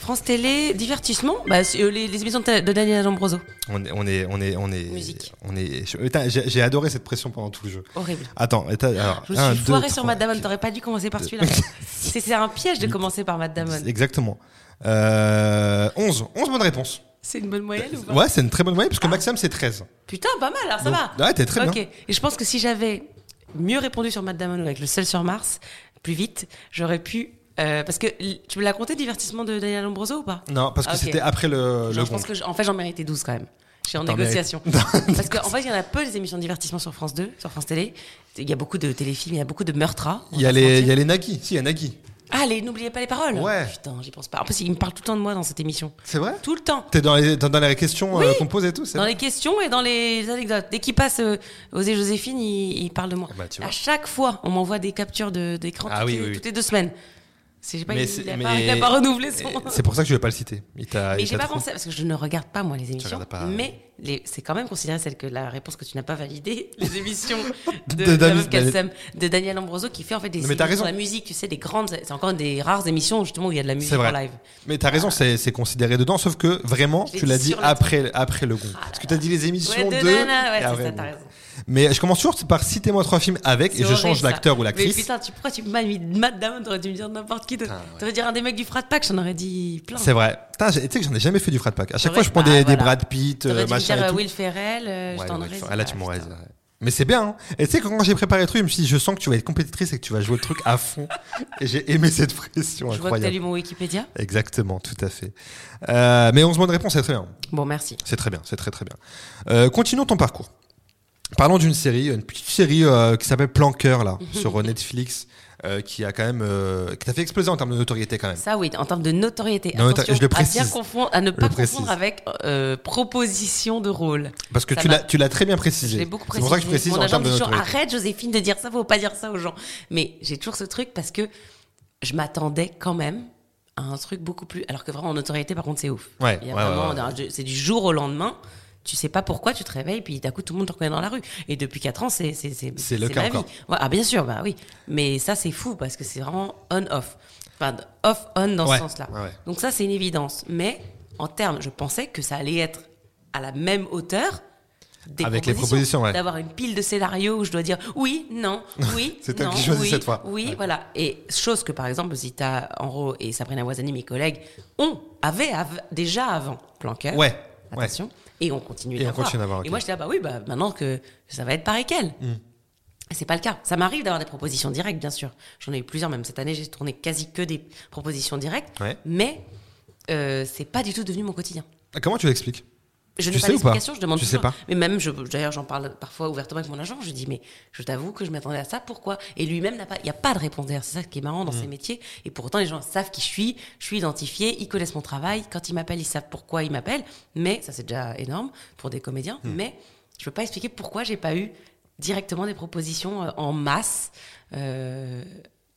France Télé, divertissement, bah, c'est, euh, les, les émissions de, Daniel Ambroso. On est, on est, on est, on est. Musique. On est. J'ai adoré cette pression pendant tout le jeu. Horrible. Attends, alors. Je me un, suis deux, sur quatre. T'aurais pas dû commencer par celui-là. c'est, un piège de commencer par Matt Damon. Exactement. Euh, 11. 11 bonnes réponses. C'est une bonne moyenne ou pas Ouais, c'est une très bonne moyenne parce que Maxime c'est 13. Putain, pas mal, alors ça Donc, va. ouais, t'es très Ok. bien. Et je pense que si j'avais mieux répondu sur Matt Damon avec le seul sur Mars, plus vite, j'aurais pu. euh, parce que tu me l'as compté, divertissement de Daniel Ambroso ou pas? Non, parce que Ok. c'était après le, Genre, le je pense que en fait j'en méritais 12 quand même. Je suis en négociation. Parce qu'en fait, il y en a peu les émissions de divertissement sur France 2, sur France Télé. Il y a beaucoup de téléfilms, il y a beaucoup de meurtres. hein, Il y a les, il y a les Nagui. Si, il y a Nagui. Ah, les n'oubliez pas les paroles. Ouais. Putain, j'y pense pas. En plus, il me parle tout le temps de moi dans cette émission. C'est vrai? Tout le temps. T'es dans les, dans dans les questions Oui. euh, qu'on pose et tout, c'est Dans vrai les questions et dans les anecdotes. Dès qu'il passe euh, Osée Joséphine, il, il parle de moi. Ah bah, tu vois. à chaque fois, on m'envoie des captures de- d'écran Ah toutes, oui, les- oui, oui. toutes les deux semaines. C'est, pas, Mais il, a mais- pas, il a pas renouvelé son. C'est pour ça que je vais pas le citer. Il Mais j'ai pas trop- pensé, parce que je ne regarde pas moi les émissions. pas, mais c'est quand même considéré celle que la réponse que tu n'as pas validée, les émissions de, De de, Daniel Ambroso qui fait en fait des séries sur la musique, tu sais, des grandes. C'est encore des rares émissions justement où il y a de la musique en live. Mais t'as raison, c'est, c'est considéré dedans, sauf que vraiment, tu l'as dit après, après le gong. Ah Parce que t'as dit les émissions Ouais, de. de nana, ouais, après ça, gong. raison. Mais je commence toujours par citer-moi trois films avec et je change l'acteur ou Mais l'actrice. putain, tu, pourquoi tu m'as mis Matt Damon T'aurais dû me dire n'importe qui. T'aurais dire un des mecs du frat pack, j'en aurais dit plein. C'est vrai. Tu sais que j'en ai jamais fait du frat pack. À chaque fois, je prends bah, des, des voilà. Brad Pitt, euh, dû me machin dire et euh, tout. Will Ferrell, euh, je Ouais, t'en ouais, aurais dit. là, tu Ah, m'aurais dit. ouais. Mais c'est bien. Hein. Et tu sais, quand j'ai préparé le truc, je me suis dit, je sens que tu vas être compétitrice et que tu vas jouer le truc à fond. et j'ai aimé cette pression Je vois que t'as incroyable. lu mon Wikipédia. Exactement, tout à fait. Euh, mais 11 mois de réponse, c'est très bien. Bon, merci. C'est très bien, c'est très très bien. Euh, continuons ton parcours. Parlons d'une série, une petite série euh, qui s'appelle Planqueur là, sur euh, Netflix, euh, qui a quand même, euh, qui t'a fait exploser en termes de notoriété quand même. Ça, oui, en termes de notoriété. Non, Attention je le À, précise. bien confondre, à ne pas précise. confondre avec euh, proposition de rôle. Parce que Ça tu l'as, tu l'as très bien précisé. Je l'ai beaucoup C'est précisé. pour ça que je précise Mon en termes de arrête Joséphine de dire ça, faut pas dire ça aux gens. Mais j'ai toujours ce truc parce que je m'attendais quand même à un truc beaucoup plus. Alors que vraiment en notoriété, par contre, c'est ouf. Ouais, Il y a ouais, vraiment, ouais, c'est du jour au lendemain. Tu sais pas pourquoi tu te réveilles, puis d'un coup tout le monde te reconnaît dans la rue. Et depuis 4 ans, c'est c'est c'est C'est le cas ma vie. Ouais, ah bien sûr, bah oui. Mais ça c'est fou parce que c'est vraiment on off. Enfin off on dans Ouais, ce sens-là. ouais, ouais. Donc ça c'est une évidence. Mais en termes, je pensais que ça allait être à la même hauteur des Avec les propositions, propositions, ouais. d'avoir une pile de scénarios où je dois dire oui, non, oui, C'est toi non, qui choisis oui, cette fois. Oui, voilà. Et chose que par exemple Zita Enro et Sabrina Wazani, mes collègues, ont, avaient av- déjà avant Planqueur. Ouais. Ouais. Attention. Continue Et on continue d'avoir, ok. Et moi j'étais là, bah oui, bah maintenant que ça va être pareil qu'elle. Hmm. Et C'est pas le cas. Ça m'arrive d'avoir des propositions directes, bien sûr. J'en ai eu plusieurs, même cette année, j'ai tourné quasi que des propositions directes. Ouais. Mais euh, c'est pas du tout devenu mon quotidien. Ah, Comment tu l'expliques? Je Tu n'ai pas d'explication, je demande Tu sais pas Mais même, je- d'ailleurs, j'en parle parfois ouvertement avec mon agent. Je dis, mais je t'avoue que je m'attendais à ça. Pourquoi? Et lui-même n'a pas. Il n'y a pas de réponse derrière. C'est ça qui est marrant dans ces métiers. Et pourtant, les gens savent qui je suis. Je suis identifié. Ils connaissent mon travail. Quand ils m'appellent, ils savent pourquoi ils m'appellent. Mais ça, c'est déjà énorme pour des comédiens. Mm. Mais je peux pas expliquer pourquoi j'ai pas eu directement des propositions euh, en masse. Euh,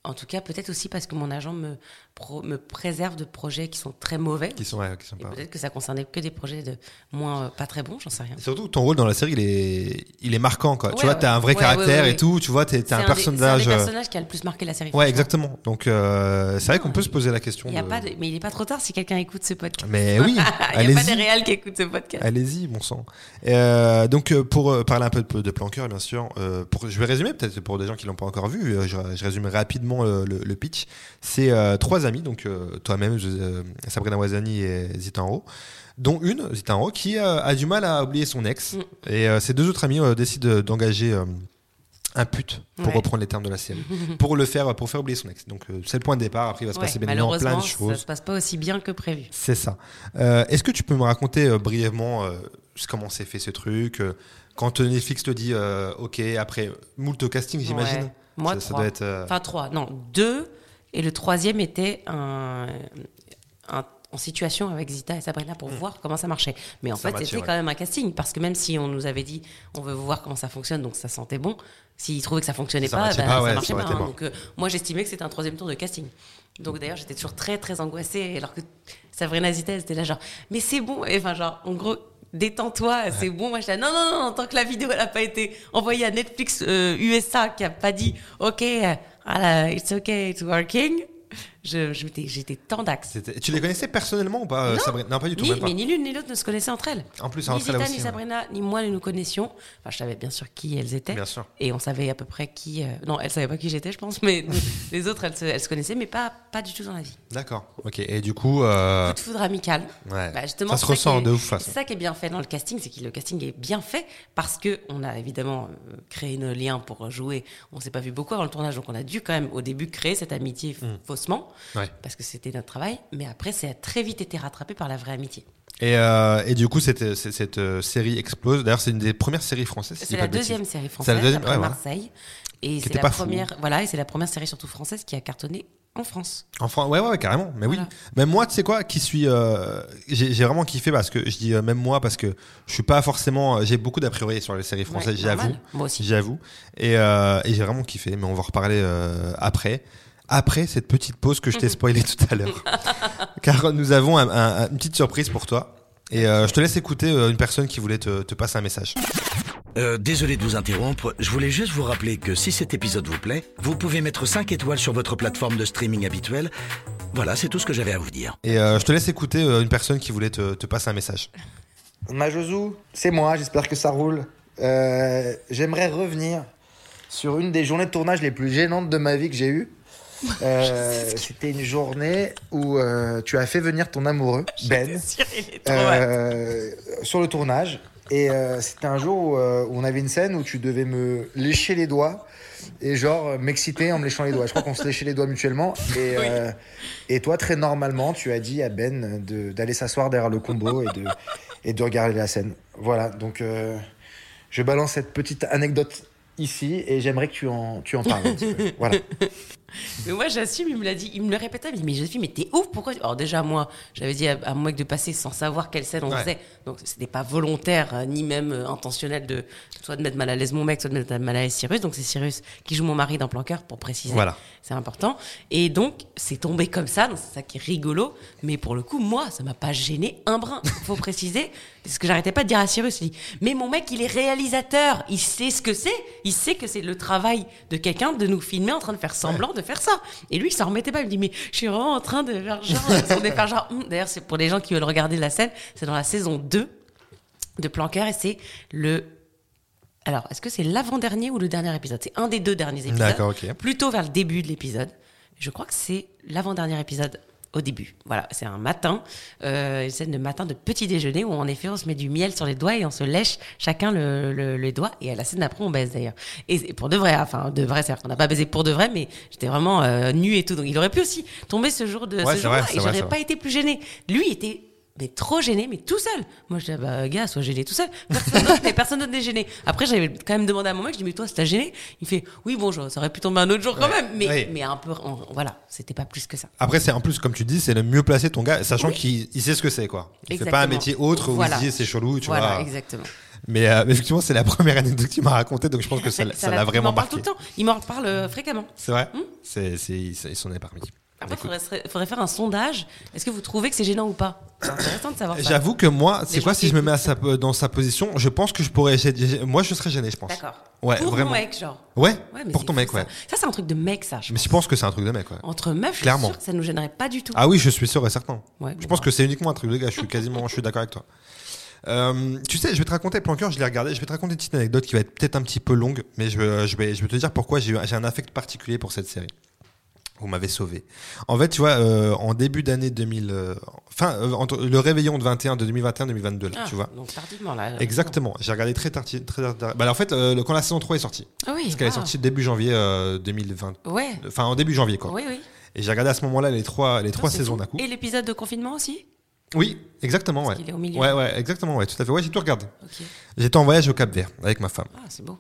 en tout cas, peut-être aussi parce que mon agent me, pro- me préserve de projets qui sont très mauvais. Qui sont, ouais, qui sont Et pas. peut-être que ça concernait que des projets de moins euh, pas très bons, j'en sais rien. Surtout, ton rôle dans la série, il est, il est marquant, quoi. tu Ouais, vois, ouais. t'as un vrai caractère et tout. Tu vois, t'es, un, des- personnage. C'est un euh, des personnages qui a le plus marqué la série. Ouais, exactement. Donc, euh, c'est vrai qu'on peut se poser la question. Y a de- pas de- mais il est pas trop tard si quelqu'un écoute ce podcast. Mais oui, il n'y a pas des réels qui écoutent ce podcast. Allez-y, bon sang. Euh, donc, euh, pour euh, parler un peu de, de Planqueur, bien sûr, euh, pour, je vais résumer, peut-être pour des gens qui l'ont pas encore vu, euh, je, je résume rapidement le, le- le pitch. C'est euh, amis, donc euh, toi-même, euh, Sabrina Wazani et Zita Enro, dont une, Zita Enro, qui euh, a du mal à oublier son ex. Mm. Et ces deux autres amis euh, décident d'engager un pute, pour Ouais. reprendre les termes de la série, pour le faire, pour faire oublier son ex. Donc, euh, c'est le point de départ. Après, il va se Ouais, passer bien évidemment plein de ça choses. se passe pas aussi bien que prévu. C'est ça. Euh, Est-ce que tu peux me raconter euh, brièvement comment s'est fait ce truc Quand Netflix te dit OK, après moult casting, j'imagine Ouais. Moi, ça, ça doit être. Enfin, trois. Non, deux. Et le troisième était un, un- en situation avec Zita et Sabrina pour voir comment ça marchait. Mais en. Ça fait, c'était quand même un casting. Parce que même si on nous avait dit, on veut voir comment ça fonctionne, donc ça sentait bon, s'ils trouvaient que ça fonctionnait Ça pas, matchait ben, pas, ça marchait ça pas. hein. mort. Donc, euh, moi, j'estimais que c'était un troisième tour de casting. Donc d'ailleurs, j'étais toujours très, très angoissée. Alors que Sabrina Zita, elle était là genre, mais c'est bon. Enfin, genre, en gros, détends-toi, c'est bon. Moi, là, non, non, non, tant que la vidéo, elle n'a pas été envoyée à Netflix euh, USA, qui a pas dit, OK, euh, it's OK, it's working. J'étais tendax. c'était- Tu les connaissais personnellement ou pas, euh, Non. Sabrina? Non, pas du tout. Ni, même pas. mais ni l'une ni l'autre ne se connaissaient entre elles. En plus, ni entre elles Zita, ni ouais. Sabrina, ni moi, nous nous connaissions. Enfin, je savais bien sûr qui elles étaient. Bien sûr. Et on savait à peu près qui. euh, Non, elles savaient pas qui j'étais, je pense, mais les autres, elles se, elles se connaissaient, mais pas, pas du tout dans la vie. D'accord. Ok. Et du coup, euh, Coup de foudre amical. Ouais. Bah, justement, Ça se ressent de ouf. C'est ça qui est bien fait dans le casting, c'est que le casting est bien fait parce que on a évidemment euh, créé nos liens pour jouer. On s'est pas vu beaucoup avant le tournage, donc on a dû quand même au début créer cette amitié Mm. faussement Ouais. parce que c'était notre travail. Mais après, ça a très vite été rattrapé par la vraie amitié. et, euh, et du coup, cette, cette, cette, euh, série explose. D'ailleurs, c'est une des premières séries françaises. si C'est la bêtises. deuxième série C'est française la deuxième, après. Marseille. Et c'est la fou. première, voilà, et c'est la première série surtout française qui a cartonné en France. Enfin, ouais, ouais, ouais, carrément. Mais oui. Même moi, tu sais quoi, qui suis, euh, j'ai vraiment kiffé parce que je dis euh, même moi parce que je suis pas forcément, j'ai beaucoup d'a priori sur les séries françaises, Ouais, j'avoue. Moi aussi. J'avoue. Et, euh, et j'ai vraiment kiffé, mais on va en reparler euh, après. Après cette petite pause que je t'ai spoilée tout à l'heure. Car nous avons un- un- une petite surprise pour toi. Et euh, je te laisse écouter euh, une personne qui voulait te, te passer un message. Euh, désolé de vous interrompre, je voulais juste vous rappeler que si cet épisode vous plaît, vous pouvez mettre 5 étoiles sur votre plateforme de streaming habituelle. Voilà, c'est tout ce que j'avais à vous dire. Et euh, je te laisse écouter euh, une personne qui voulait te, te passer un message. Majozu, c'est moi, j'espère que ça roule. Euh, J'aimerais revenir sur une des journées de tournage les plus gênantes de ma vie que j'ai eues. Euh, C'était une journée où euh, tu as fait venir ton amoureux, Ben, euh, sur le tournage. Et c'était un jour où, où on avait une scène où tu devais me lécher les doigts et genre m'exciter en me léchant les doigts. Je crois qu'on se léchait les doigts mutuellement. Et, et toi, très normalement, tu as dit à Ben de- d'aller s'asseoir derrière le combo et de, et de regarder la scène. Voilà, donc je balance cette petite anecdote ici et j'aimerais que tu en, tu en parles. un petit peu. Voilà. Mais moi, j'assume, il me l'a dit, il me le répétait, il me dit, mais Joséphine, mais t'es ouf, pourquoi tu- Alors déjà, moi, j'avais dit à, à mon mec de passer sans savoir quelle scène on Ouais. faisait, donc c'était pas volontaire, euh, ni même euh, intentionnel de soit de mettre mal à l'aise mon mec, soit de mettre mal à l'aise Cyrus, donc c'est Cyrus qui joue mon mari dans Plan Cœur, pour préciser. Voilà. C'est important. Et donc, c'est tombé comme ça, donc c'est ça qui est rigolo, mais pour le coup, moi, ça m'a pas gêné un brin, faut préciser, c'est ce que j'arrêtais pas de dire à Cyrus, je dis, mais mon mec, il est réalisateur, il sait ce que c'est, il sait que c'est le travail de quelqu'un de nous filmer en train de faire semblant de faire ça. Et lui, il s'en remettait pas. Il me dit, mais je suis vraiment en train de faire genre. faire hum. D'ailleurs, c'est pour les gens qui veulent regarder la scène, c'est dans la saison 2 de Planqueur et c'est le Alors, est-ce que c'est l'avant-dernier ou le dernier épisode? C'est un des deux derniers épisodes. D'accord, ok. Plutôt vers le début de l'épisode. Je crois que c'est l'avant-dernier épisode au début. Voilà, c'est un matin, euh, une scène de matin de petit déjeuner où en effet on se met du miel sur les doigts et on se lèche chacun le, le- les doigts. Et à la scène d'après on baise d'ailleurs. Et c'est pour de vrai, enfin de vrai, c'est-à-dire qu'on n'a pas baisé pour de vrai, mais j'étais vraiment euh, nue et tout. Donc il aurait pu aussi tomber ce jour de Ouais, ce jour-là et j'aurais pas été plus gênée. Lui était mais trop gêné, mais tout seul. Moi, je dis, ah bah, gars, sois gêné tout seul. Personne d'autre, mais personne d'autre n'est gêné. Après, j'avais quand même demandé à mon mec, je dis, mais toi, c'est t'as gêné? Il fait, oui, bon, ça aurait pu tomber un autre jour quand Ouais. même. Mais, Oui. mais un peu, en- voilà, c'était pas plus que ça. Après, c'est en plus, comme tu dis, c'est le mieux placé ton gars, sachant Oui. qu'il il sait ce que c'est, quoi. Il fait Exactement. pas un métier autre où Voilà. il se dit c'est chelou, tu voilà, vois. exactement. Mais, euh, mais effectivement, c'est la première anecdote que tu m'as racontée, donc je pense que ça l'a vraiment Il m'en parle marqué. tout le temps. Il m'en parle euh, fréquemment. C'est vrai C'est c'est- il il s'en est parmi. Après, il faudrait, faudrait faire un sondage. Est-ce que vous trouvez que c'est gênant ou pas? C'est intéressant de savoir. J'avoue que moi, c'est quoi si je me mets à sa- dans sa position Je pense que je pourrais. Moi, je serais gêné, je pense. D'accord. Ouais, Pour vraiment. mon mec, genre. Ouais, Ouais, mais pour ton mec, ça. ouais. Ça, c'est un truc de mec, ça. Je Mais je pense que c'est un truc de mec, ouais. Entre meufs, je Clairement. suis sûre que ça nous gênerait pas du tout. Ah oui, je suis sûr et certain. Ouais, je bon, pense bah. que c'est uniquement un truc de gars. Je suis quasiment, je suis d'accord avec toi. Euh, tu sais, je vais te raconter Planqueur, je l'ai regardé. Je vais te raconter une petite anecdote qui va être peut-être un petit peu longue, mais je, vais- je vais, je vais te dire pourquoi j'ai un affect particulier pour cette série. Vous m'avez sauvé. En fait, tu vois, euh, en début d'année 2000, euh, enfin, euh, entre le réveillon de 21, de 2021-2022, là, Ah, tu vois. Donc tardivement, là. Exactement. J'ai regardé très tard. Très tard- bah, en fait, euh, le- quand la saison 3 est sortie, Ah oui. parce qu'elle est ah. sortie début janvier euh, 2020, Ouais. enfin en début janvier quoi. Oui, oui. Et j'ai regardé à ce moment-là les trois, les trois C'est saisons d'un coup. Et l'épisode de confinement aussi? Oui, exactement, ouais. qu'il est au milieu. Ouais, ouais, exactement, ouais, tout à fait. Ouais, j'ai tout regardé. J'étais en voyage au Cap Vert avec ma femme. Ah, c'est beau.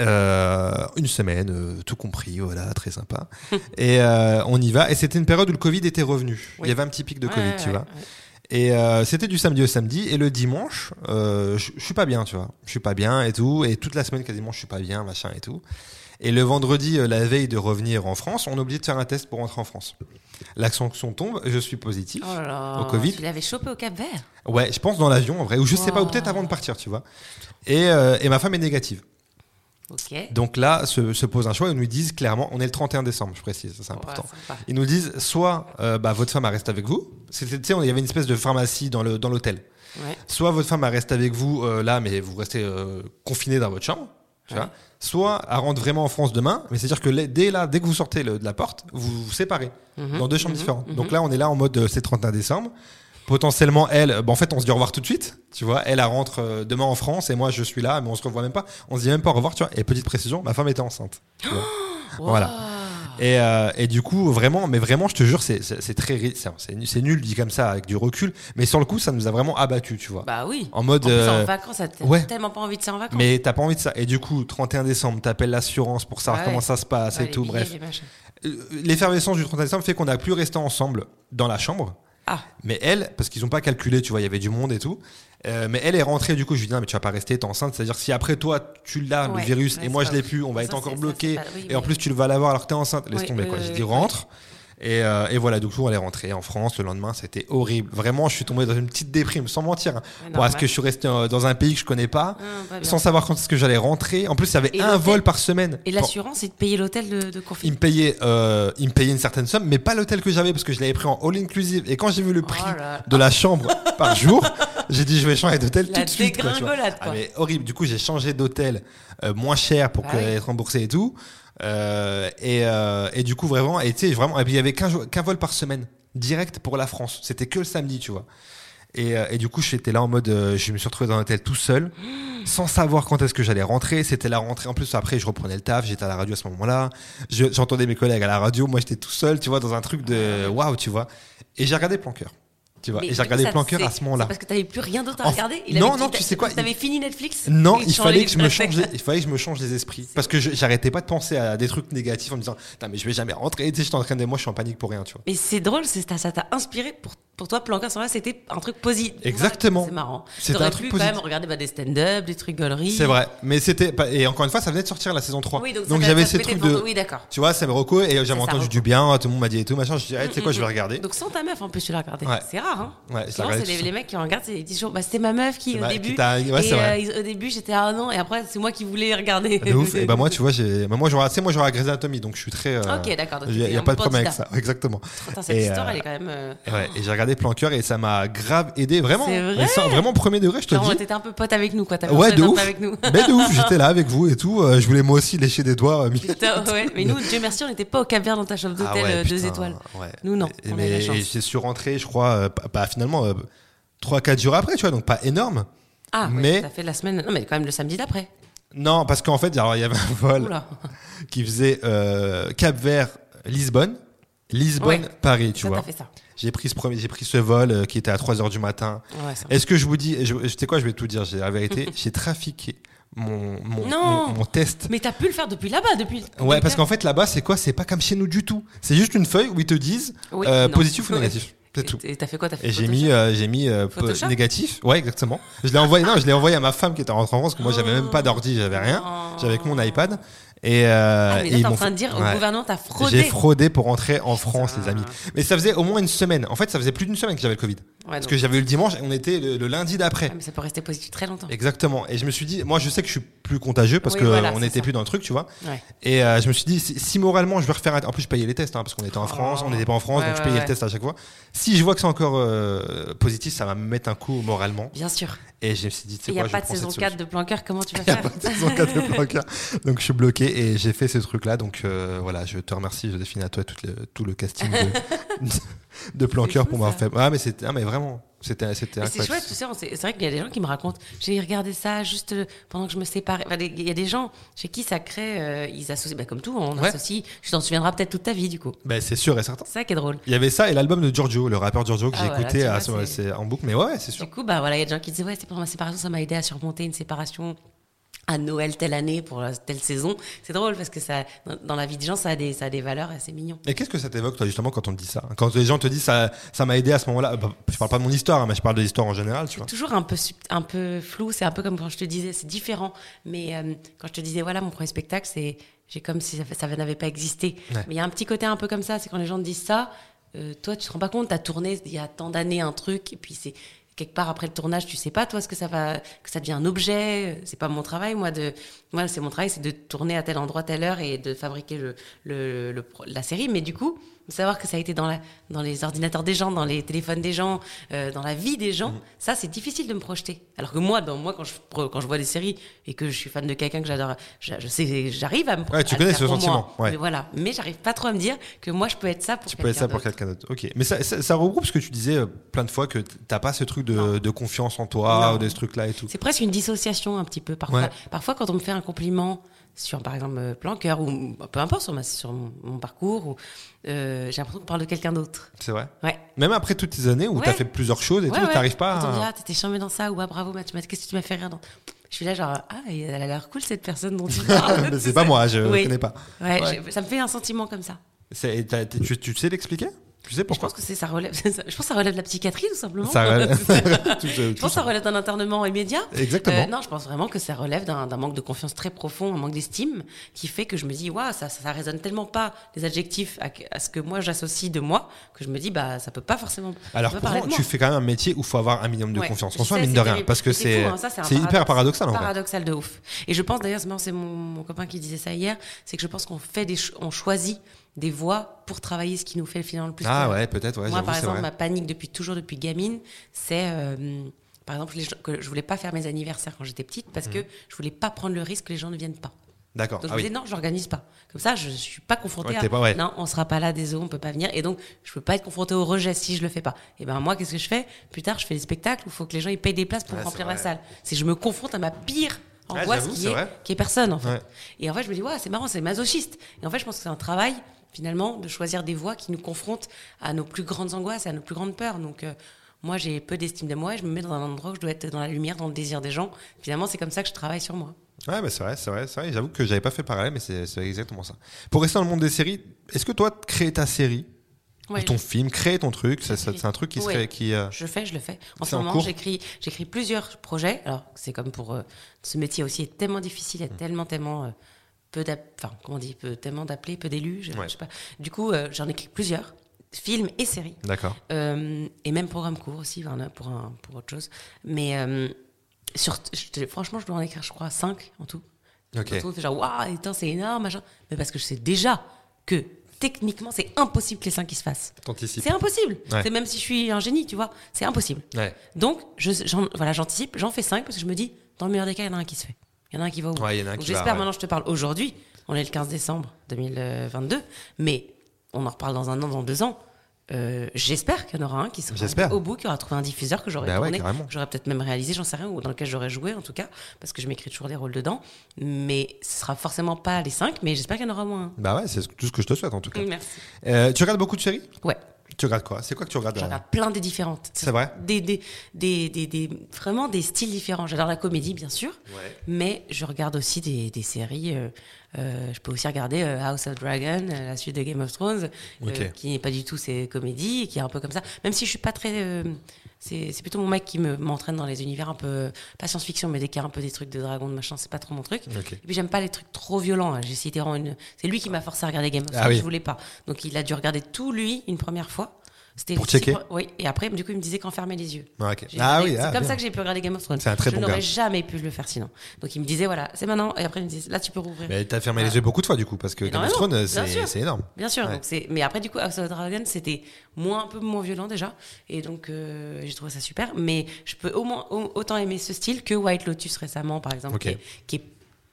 Euh, une semaine, euh, tout compris, voilà, très sympa. et euh, on y va. Et c'était une période où le Covid était revenu. Il y avait un petit pic de Ouais, Covid, ouais, tu ouais, vois. Et euh, c'était du samedi au samedi. Et le dimanche, euh, je suis pas bien, tu vois. Je suis pas bien et tout. Et toute la semaine, quasiment, je suis pas bien, machin et tout. Et le vendredi, la veille de revenir en France, on oublie de faire un test pour rentrer en France. La sanction tombe, je suis positif. Oh là. Au Covid. Tu l'avais chopé au Cap Vert? Ouais, je pense dans l'avion en vrai, ou je sais pas, ou Wow. peut-être avant de partir, tu vois. Et, euh, et ma femme est négative. Donc là, se, se pose un choix. Ils nous disent clairement, on est le 31 décembre, je précise, c'est important. Ouais. Ils nous disent soit euh, bah, votre femme reste avec vous. C'était, il y avait une espèce de pharmacie dans, le, dans l'hôtel. Ouais. Soit votre femme reste avec vous euh, là, mais vous restez euh, confiné dans votre chambre. Tu Ouais. vois. Soit elle rentre vraiment en France demain, mais c'est-à-dire que dès là, dès que vous sortez le- de la porte, vous vous séparez Mhm, dans deux chambres mhm, différentes. mhm. Donc là, on est là en mode c'est 31 décembre. Potentiellement, elle, euh, bah, en fait, on se dit au revoir tout de suite. Tu vois, elle, elle rentre euh, demain en France et moi, je suis là, mais on se revoit même pas. On se dit même pas au revoir, tu vois. Et petite précision, ma femme était enceinte. tu vois. Voilà. Et, euh, et du coup, vraiment, mais vraiment, je te jure, c'est, très, c'est, nul dit comme ça avec du recul. Mais sur le coup, ça nous a vraiment abattu, tu vois. Bah oui. en mode. En plus, euh, en vacances, t'as ouais. tellement pas envie de ça en vacances. mais t'as pas envie de ça. Et du coup, 31 décembre, t'appelles l'assurance pour savoir Ouais. comment ça se passe et les tout. Bref. Euh, l'effervescence du 31 décembre fait qu'on a plus resté ensemble dans la chambre. Ah, Mais elle, parce qu'ils ont pas calculé, tu vois, il y avait du monde et tout. Euh, mais elle est rentrée, du coup, je lui dis, non, mais tu vas pas rester, t'es enceinte. C'est-à-dire, si après toi, tu l'as, Ouais, le virus, et moi, je l'ai plus, on va ça, être encore bloqué. c'est pas- oui, et en plus, tu vas l'avoir alors que t'es enceinte. Laisse Oui, tomber, quoi. J'ai oui, dit, oui. Et, euh, et voilà, du coup, elle est rentrée en France le lendemain, c'était horrible. Vraiment, je suis tombé dans une petite déprime, sans mentir. hein. Parce que je suis resté euh, dans un pays que je connais pas, Ah, sans savoir quand est-ce que j'allais rentrer. En plus, il y avait Et un vol par semaine. Et l'assurance, c'est de payer l'hôtel de, de il confinement. me payait, euh, il me payait une certaine somme, mais pas l'hôtel que j'avais parce que je l'avais pris en all inclusive. Et quand j'ai vu le prix Oh là là. de la chambre par jour, j'ai dit je vais changer d'hôtel tout de suite. quoi, dégringolade, Ah, quoi. mais horrible. Du coup, j'ai changé d'hôtel euh, moins cher pour Bah que- oui. être remboursé et tout. Euh, et, euh, et du coup, vraiment, et vraiment, et puis il y avait qu'un vol par semaine direct pour la France. C'était que le samedi, tu vois. Et, euh, et du coup, j'étais là en mode, euh, je me suis retrouvé dans un hôtel tout seul, sans savoir quand est-ce que j'allais rentrer. C'était la rentrée. En plus, après, je reprenais le taf. J'étais à la radio à ce moment-là. Je- J'entendais mes collègues à la radio. Moi, j'étais tout seul, tu vois, dans un truc de waouh, tu vois. Et j'ai regardé Plan Cœur. Tu vois. Mais Et j'ai regardé ça, Plan Cœur c'est- à ce moment-là. Parce que t'avais plus rien d'autre à regarder. non, non, tu sais quoi, T'avais fini Netflix Non, il fallait que je me change, il fallait que je me change les esprits parce que j'arrêtais pas de penser à des trucs négatifs en me disant, mais je vais jamais rentrer. Tu sais, j'étais en train de, moi, je suis en panique pour rien, tu vois. Mais c'est drôle, ça t'a inspiré pour, pour toi, Planca, là c'était un truc positif. Exactement. C'est marrant. C'était un truc quand même positif. regarder bah, des stand-up, des trucs gauleries. C'est vrai, mais c'était et encore une fois, ça venait de sortir la saison 3. Oui, donc, t'a- j'avais ces trucs de. Oui, d'accord. tu vois, me reco et j'avais entendu du bien, tout le monde m'a dit et tout machin. Je dis, ah, tu sais quoi, je vais regarder. Donc sans ta meuf en plus tu l'as regardé. Ouais. C'est rare hein. Ouais, Souvent, c'est les, mecs qui regardent, c'est- ils disent toujours bah c'était ma meuf qui C'est au début. c'est euh, au début j'étais ah non et après c'est moi qui voulais regarder. De ouf. Et bah moi, tu vois, j'ai, bah, moi, j'aurais, moi, j'aurais Grey's Anatomy, donc je suis très. euh, Ok, d'accord, donc Il y a, un pas de problème avec ça. Exactement. Cette Et, histoire euh, elle est quand même. Ouais, et j'ai regardé regardé Plan Cœur et ça m'a grave aidé, vraiment. Vrai Mais ça, vraiment premier degré, je te dis. t'étais un peu pote avec nous, quoi. Ouais, de ouf. avec nous. Mais de ouf, j'étais là avec vous et tout. euh, je voulais moi aussi lécher des doigts. euh, Putain, ouais. Mais nous, Dieu merci, on n'était pas au Cap Vert dans ta chambre Ah d'hôtel ouais, euh, deux putain, étoiles. ouais. Nous, non. Mais et j'y suis rentré, je crois, euh, pas, pas finalement, euh, 3-4 jours après, tu vois, donc pas énorme. Ah, ouais, mais- ça fait la semaine. Non, mais quand même le samedi d'après. Non, parce qu'en fait, alors, il y avait un vol Oula. qui faisait euh, Cap Vert, Lisbonne, Lisbonne, Ouais. Paris, tu vois. t'as fait ça. J'ai pris ce premier, j'ai pris ce vol euh, qui était à 3 heures du matin. Ouais. Est-ce que je vous dis, je, je sais quoi, je vais tout dire, j'ai la vérité, j'ai trafiqué mon, mon, Non. mon, mon test. Mais t'as pu le faire depuis là-bas, depuis. Ouais, parce qu'en fait là-bas, c'est quoi C'est pas comme chez nous du tout. C'est juste une feuille où ils te disent Oui, euh, positif ou négatif. C'est tout. Et t'as fait quoi T'as fait Et j'ai mis, euh, j'ai mis euh, négatif. Ouais, exactement. Je l'ai envoyé. Non, je l'ai envoyé à ma femme qui était rentrée en France. Que moi, j'avais même pas d'ordi, j'avais rien. J'avais que mon iPad. Et, euh, Ah, mais et là, t'es en train de dire Ouais. au gouvernement, t'as fraudé. J'ai fraudé pour rentrer en France, les amis. Mais ça faisait au moins une semaine. En fait, ça faisait plus d'une semaine que j'avais le Covid. Ouais, Parce donc- que j'avais eu le dimanche et on était le, le lundi d'après. Ah, mais ça peut rester positif très longtemps. Exactement. Et je me suis dit, moi, je sais que je suis plus contagieux parce Oui, que voilà, on c'est n'était plus dans le truc, tu vois. Ouais. Et euh, je me suis dit, si, si moralement je vais refaire un... En plus, je payais les tests, hein, parce qu'on était en France, on n'était pas en France, Ouais, donc je payais ouais. le test à chaque fois. Si je vois que c'est encore euh, positif, ça va me mettre un coup moralement. Bien sûr. Et je me suis dit, Il n'y a je pas de saison cette 4 solution. de plan cœur, comment tu vas Il n'y a faire pas de saison 4 de Planqueur. Donc je suis bloqué et j'ai fait ce truc-là. Donc euh, voilà, je te remercie, Joséphine, à toi tout le, tout le casting de, de Planqueur pour m'avoir fait. Ah, mais c'était, ah, mais vraiment, c'était, c'était c'est incroyable. chouette, tu sais, c'est vrai qu'il y a des gens qui me racontent, j'ai regardé ça juste euh, pendant que je me séparais. Enfin, il y a des gens chez qui ça crée, euh, ils associent, bah, comme tout, on Ouais. associe, tu t'en souviendras peut-être toute ta vie du coup. Ben, c'est sûr et certain. C'est ça qui est drôle. Il y avait ça et l'album de Giorgio, le rappeur Giorgio que Ah, j'ai voilà, écouté à en boucle. Mais ouais, c'est sûr. Du coup, bah voilà, il y a des gens qui disaient ouais, c'est pendant ma séparation, ça m'a aidé à surmonter une séparation à Noël telle année pour telle saison. C'est drôle parce que ça, dans, la vie des gens, ça a des, ça a des valeurs c'est mignon. Et qu'est-ce que ça t'évoque, toi, justement, quand on te dit ça? Quand les gens te disent ça, ça m'a aidé à ce moment-là. Bah, je parle pas de mon histoire, hein, mais je parle de l'histoire en général, tu vois. Toujours un peu, un peu flou, c'est un peu comme quand je te disais, c'est différent. Mais euh, quand je te disais, voilà, mon premier spectacle, c'est j'ai comme si ça, ça n'avait pas existé. Ouais. Mais il y a un petit côté un peu comme ça, c'est quand les gens te disent ça, euh, toi, tu te rends pas compte, tu as tourné il y a tant d'années un truc, et puis c'est quelque part après le tournage, tu sais pas, toi, ce que ça va, que ça devient un objet. C'est pas mon travail, moi, de, moi, c'est mon travail, c'est de tourner à tel endroit, telle heure et de fabriquer le, le, la série. Mais du coup, de savoir que ça a été dans, la, dans les ordinateurs des gens, dans les téléphones des gens, euh, dans la vie des gens, Mhm. ça, c'est difficile de me projeter. Alors que moi, dans, moi quand, je, quand je vois des séries et que je suis fan de quelqu'un que j'adore, je, je sais, j'arrive à me Ouais, tu connais ce sentiment, ouais. Mais voilà. Mais j'arrive pas trop à me dire que moi, je peux être ça pour Tu peux être ça pour d'autre. quelqu'un d'autre. Ok. Mais ça, ça, ça regroupe ce que tu disais euh, plein de fois que t'as pas ce truc de, confiance en toi Non. ou de ce truc-là et tout. C'est presque une dissociation un petit peu parfois. Ouais. Parfois, quand on me fait un compliment sur, par exemple, euh, plan cœur ou peu importe sur, ma, sur mon, mon parcours, ou, euh, j'ai l'impression qu'on parle de quelqu'un d'autre. C'est vrai. Ouais. Même après toutes ces années où Ouais. t'as fait plusieurs choses et Ouais, tout, ouais. t'arrives pas Quand on me dit, à. ah, t'étais charmé dans ça, ou ah, bravo, Mathieu, qu'est-ce que tu m'as fait rire dans. Je suis là, genre, ah, elle a l'air cool cette personne dont tu parles. Mais c'est pas moi, je Oui. connais pas. Ouais, ça me fait un sentiment comme ça. Tu, tu sais l'expliquer? Tu sais Je pense que ça relève. je pense que ça relève de la psychiatrie tout simplement. Ça relève- tout, euh, je pense que ça relève d'un internement immédiat. Exactement. Euh, non, je pense vraiment que ça relève d'un manque de confiance très profond, un manque d'estime, qui fait que je me dis, waouh, ça, ça, ça résonne tellement pas les adjectifs à, à ce que moi j'associe de moi, que je me dis, bah, ça peut pas forcément. Alors pourtant, tu fais quand même un métier où il faut avoir un minimum de Ouais, confiance en soi, sais, mine de rien. terrible. Parce que c'est hein, c'est hyper paradoxal en paradoxal de ouf. Et je pense d'ailleurs, c'est mon, mon copain qui disait ça hier, c'est que je pense qu'on fait des, on choisit des voies pour travailler ce qui nous fait finalement le plus Ah peur. ouais, peut-être, ouais, Moi, par exemple, vrai. ma panique depuis toujours, depuis gamine, c'est euh, par exemple les gens- que je voulais pas faire mes anniversaires quand j'étais petite parce que je voulais pas prendre le risque que les gens ne viennent pas. D'accord. Donc Mhm. Ah je me oui. disais non, je l'organise pas. Comme ça, je suis pas confrontée Ouais, à pas- ouais. non, on sera pas là, désolé, on peut pas venir. Et donc je peux pas être confrontée au rejet si je le fais pas. Et ben moi, qu'est-ce que je fais? Plus tard, je fais des spectacles où il faut que les gens ils payent des places pour Ouais, remplir la salle. C'est je me confronte à ma pire Ouais, angoisse qui est qui est personne en fait. Et en fait, je me dis ouais, c'est marrant, c'est masochiste. Et en fait, je pense que c'est un travail finalement de choisir des voies qui nous confrontent à nos plus grandes angoisses, et à nos plus grandes peurs. Donc euh, moi, j'ai peu d'estime de moi et je me mets dans un endroit où je dois être dans la lumière, dans le désir des gens. Finalement, c'est comme ça que je travaille sur moi. Ouais, bah c'est vrai, c'est vrai, c'est vrai. J'avoue que j'avais pas fait le parallèle, mais c'est exactement ça. Pour rester dans le monde des séries, est-ce que toi, créer ta série, Ouais, ou ton je- film, créer ton truc, c'est un truc qui serait. Qui, euh, Je fais, je le fais. En ce en moment, j'écris, j'écris plusieurs projets. Alors, c'est comme pour euh, ce métier aussi est tellement difficile, il y Mm. a tellement, tellement euh, peu enfin, comment on dit, peu, tellement d'appelés, peu d'élus. Je, Ouais. je sais pas. Du coup, euh, j'en écris plusieurs, films et séries, D'accord. Euh, et même programmes courts aussi, pour un, pour autre chose. Mais euh, sur, je franchement, je dois en écrire, je crois, cinq en tout. Ok. En tout, genre, waouh, c'est énorme, machin. Mais parce que je sais déjà que techniquement, c'est impossible que les 5 qui se fassent. C'est impossible. Ouais. C'est même si je suis un génie, tu vois, c'est impossible. Ouais. Donc, je, voilà, j'anticipe, j'en fais 5 parce que je me dis, dans le meilleur des cas, il y en a un qui se fait. Il y en a un qui va bout. Ouais, J'espère ouais. maintenant, je te parle aujourd'hui. On est le 15 décembre 2022, mais on en reparle dans un an, dans deux ans. Euh, j'espère qu'il y en aura un qui sera au bout, qui aura trouvé un diffuseur que j'aurais Bah tourné, j'aurais peut-être même réalisé, j'en sais rien, ou dans lequel j'aurais joué en tout cas, parce que je m'écris toujours des rôles dedans. Mais ce sera forcément pas les 5, mais j'espère qu'il y en aura moins Bah ouais, c'est tout ce que je te souhaite en tout cas. Merci. Euh, tu regardes beaucoup de séries? Ouais. Tu regardes quoi? C'est quoi que tu regardes Je regarde plein des différentes. C'est vrai? Des, des, des, des, des- Vraiment des styles différents. J'adore la comédie, bien sûr. Ouais. Mais je regarde aussi des, des séries. euh, je peux aussi regarder euh, House of Dragon, euh, la suite de Game of Thrones, euh, Ok. qui n'est pas du tout ces comédies, qui est un peu comme ça. Même si je suis pas très. euh, c'est plutôt mon mec qui me m'entraîne dans les univers un peu. Pas science-fiction, mais dès qu'il y a un peu des trucs de dragon, de machin, c'est pas trop mon truc. Ok. Et puis j'aime pas les trucs trop violents. hein. J'ai cité une. C'est lui qui m'a forcé à regarder Game of Thrones. Ah oui. Je voulais pas. Donc il a dû regarder tout lui une première fois. C'était Pour checker Oui. Et après, du coup, il me disait qu'en fermer les yeux. Ah regardé- oui, c'est ah, comme bien. ça que j'ai pu regarder Game of Thrones. C'est un très je bon n'aurais jamais pu le faire sinon. Donc il me disait voilà, c'est maintenant. Et après il me disait là tu peux rouvrir. Mais t'as fermé les yeux beaucoup de fois du coup, parce que Game of Thrones, c'est énorme. Bien sûr. Ouais. Donc. Mais après du coup House of Dragon c'était moins un peu moins violent déjà. Et donc euh, j'ai trouvé ça super. Mais je peux au moins au- autant aimer ce style que White Lotus récemment par exemple, Ok. qui, est, qui est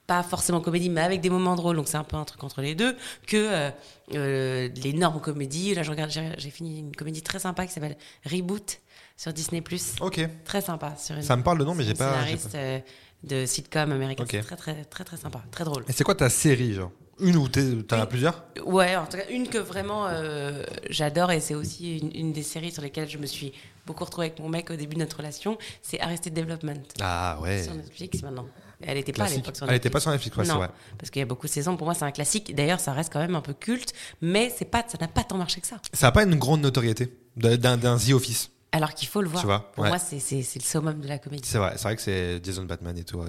pas forcément comédie, mais avec des moments drôles, donc c'est un peu un truc entre les deux, que euh, euh, l'énorme comédie. Là, je regarde, j'ai fini une comédie très sympa qui s'appelle Reboot sur Disney+. Ok. Très sympa. Sur une, Ça me parle de nom, mais j'ai pas- Scénariste euh, de sitcom américain. Ok. C'est très, très, très, très sympa. Très drôle. Et c'est quoi ta série, genre? Une ou t'en as plusieurs? Ouais, en tout cas, une que vraiment euh, j'adore et c'est aussi une, une des séries sur lesquelles je me suis beaucoup retrouvée avec mon mec au début de notre relation, c'est Arrested Development. Ah ouais. Sur Netflix maintenant. Elle n'était pas à l'époque sur Elle était Netflix. pas sur Netflix, ouais, c'est non, vrai. parce qu'il y a beaucoup de saisons. Pour moi, c'est un classique. D'ailleurs, ça reste quand même un peu culte, mais c'est pas, ça n'a pas tant marché que ça. Ça a pas une grande notoriété d'un d'un The Office. Alors qu'il faut le voir. Tu vois, Pour ouais. moi, c'est le summum de la comédie. C'est vrai, vrai que c'est Jason Batman et tout.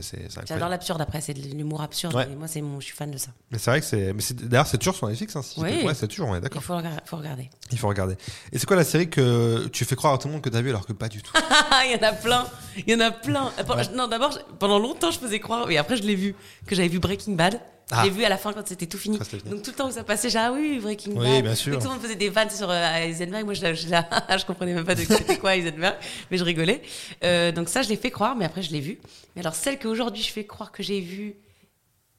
J'adore l'absurde après, c'est de l'humour absurde. Ouais. Et moi, c'est mon, je suis fan de ça. Mais c'est vrai que c'est. D'ailleurs, c'est toujours sur Netflix. Hein, si Oui. Ouais, c'est toujours, on est Il d'accord. faut, regarder- faut regarder. Il faut regarder. Et c'est quoi la série que tu fais croire à tout le monde que t'as vu alors que pas du tout? Il y en a plein, il y en a plein. Non, d'abord, pendant longtemps, je faisais croire, et après, je l'ai vu, que j'avais vu Breaking Bad. Ah. Je l'ai vu à la fin quand c'était tout fini. Donc tout le temps où ça passait, j'ai ah oui, Breaking Oui, Bad. bien sûr. Donc, tout le monde faisait des vannes sur euh, Heisenberg. Moi, je, je, je comprenais même pas de c'était quoi Heisenberg, mais je rigolais. Euh, donc ça, je l'ai fait croire, mais après, je l'ai vu. Mais alors, celle qu'aujourd'hui, je fais croire que j'ai vu.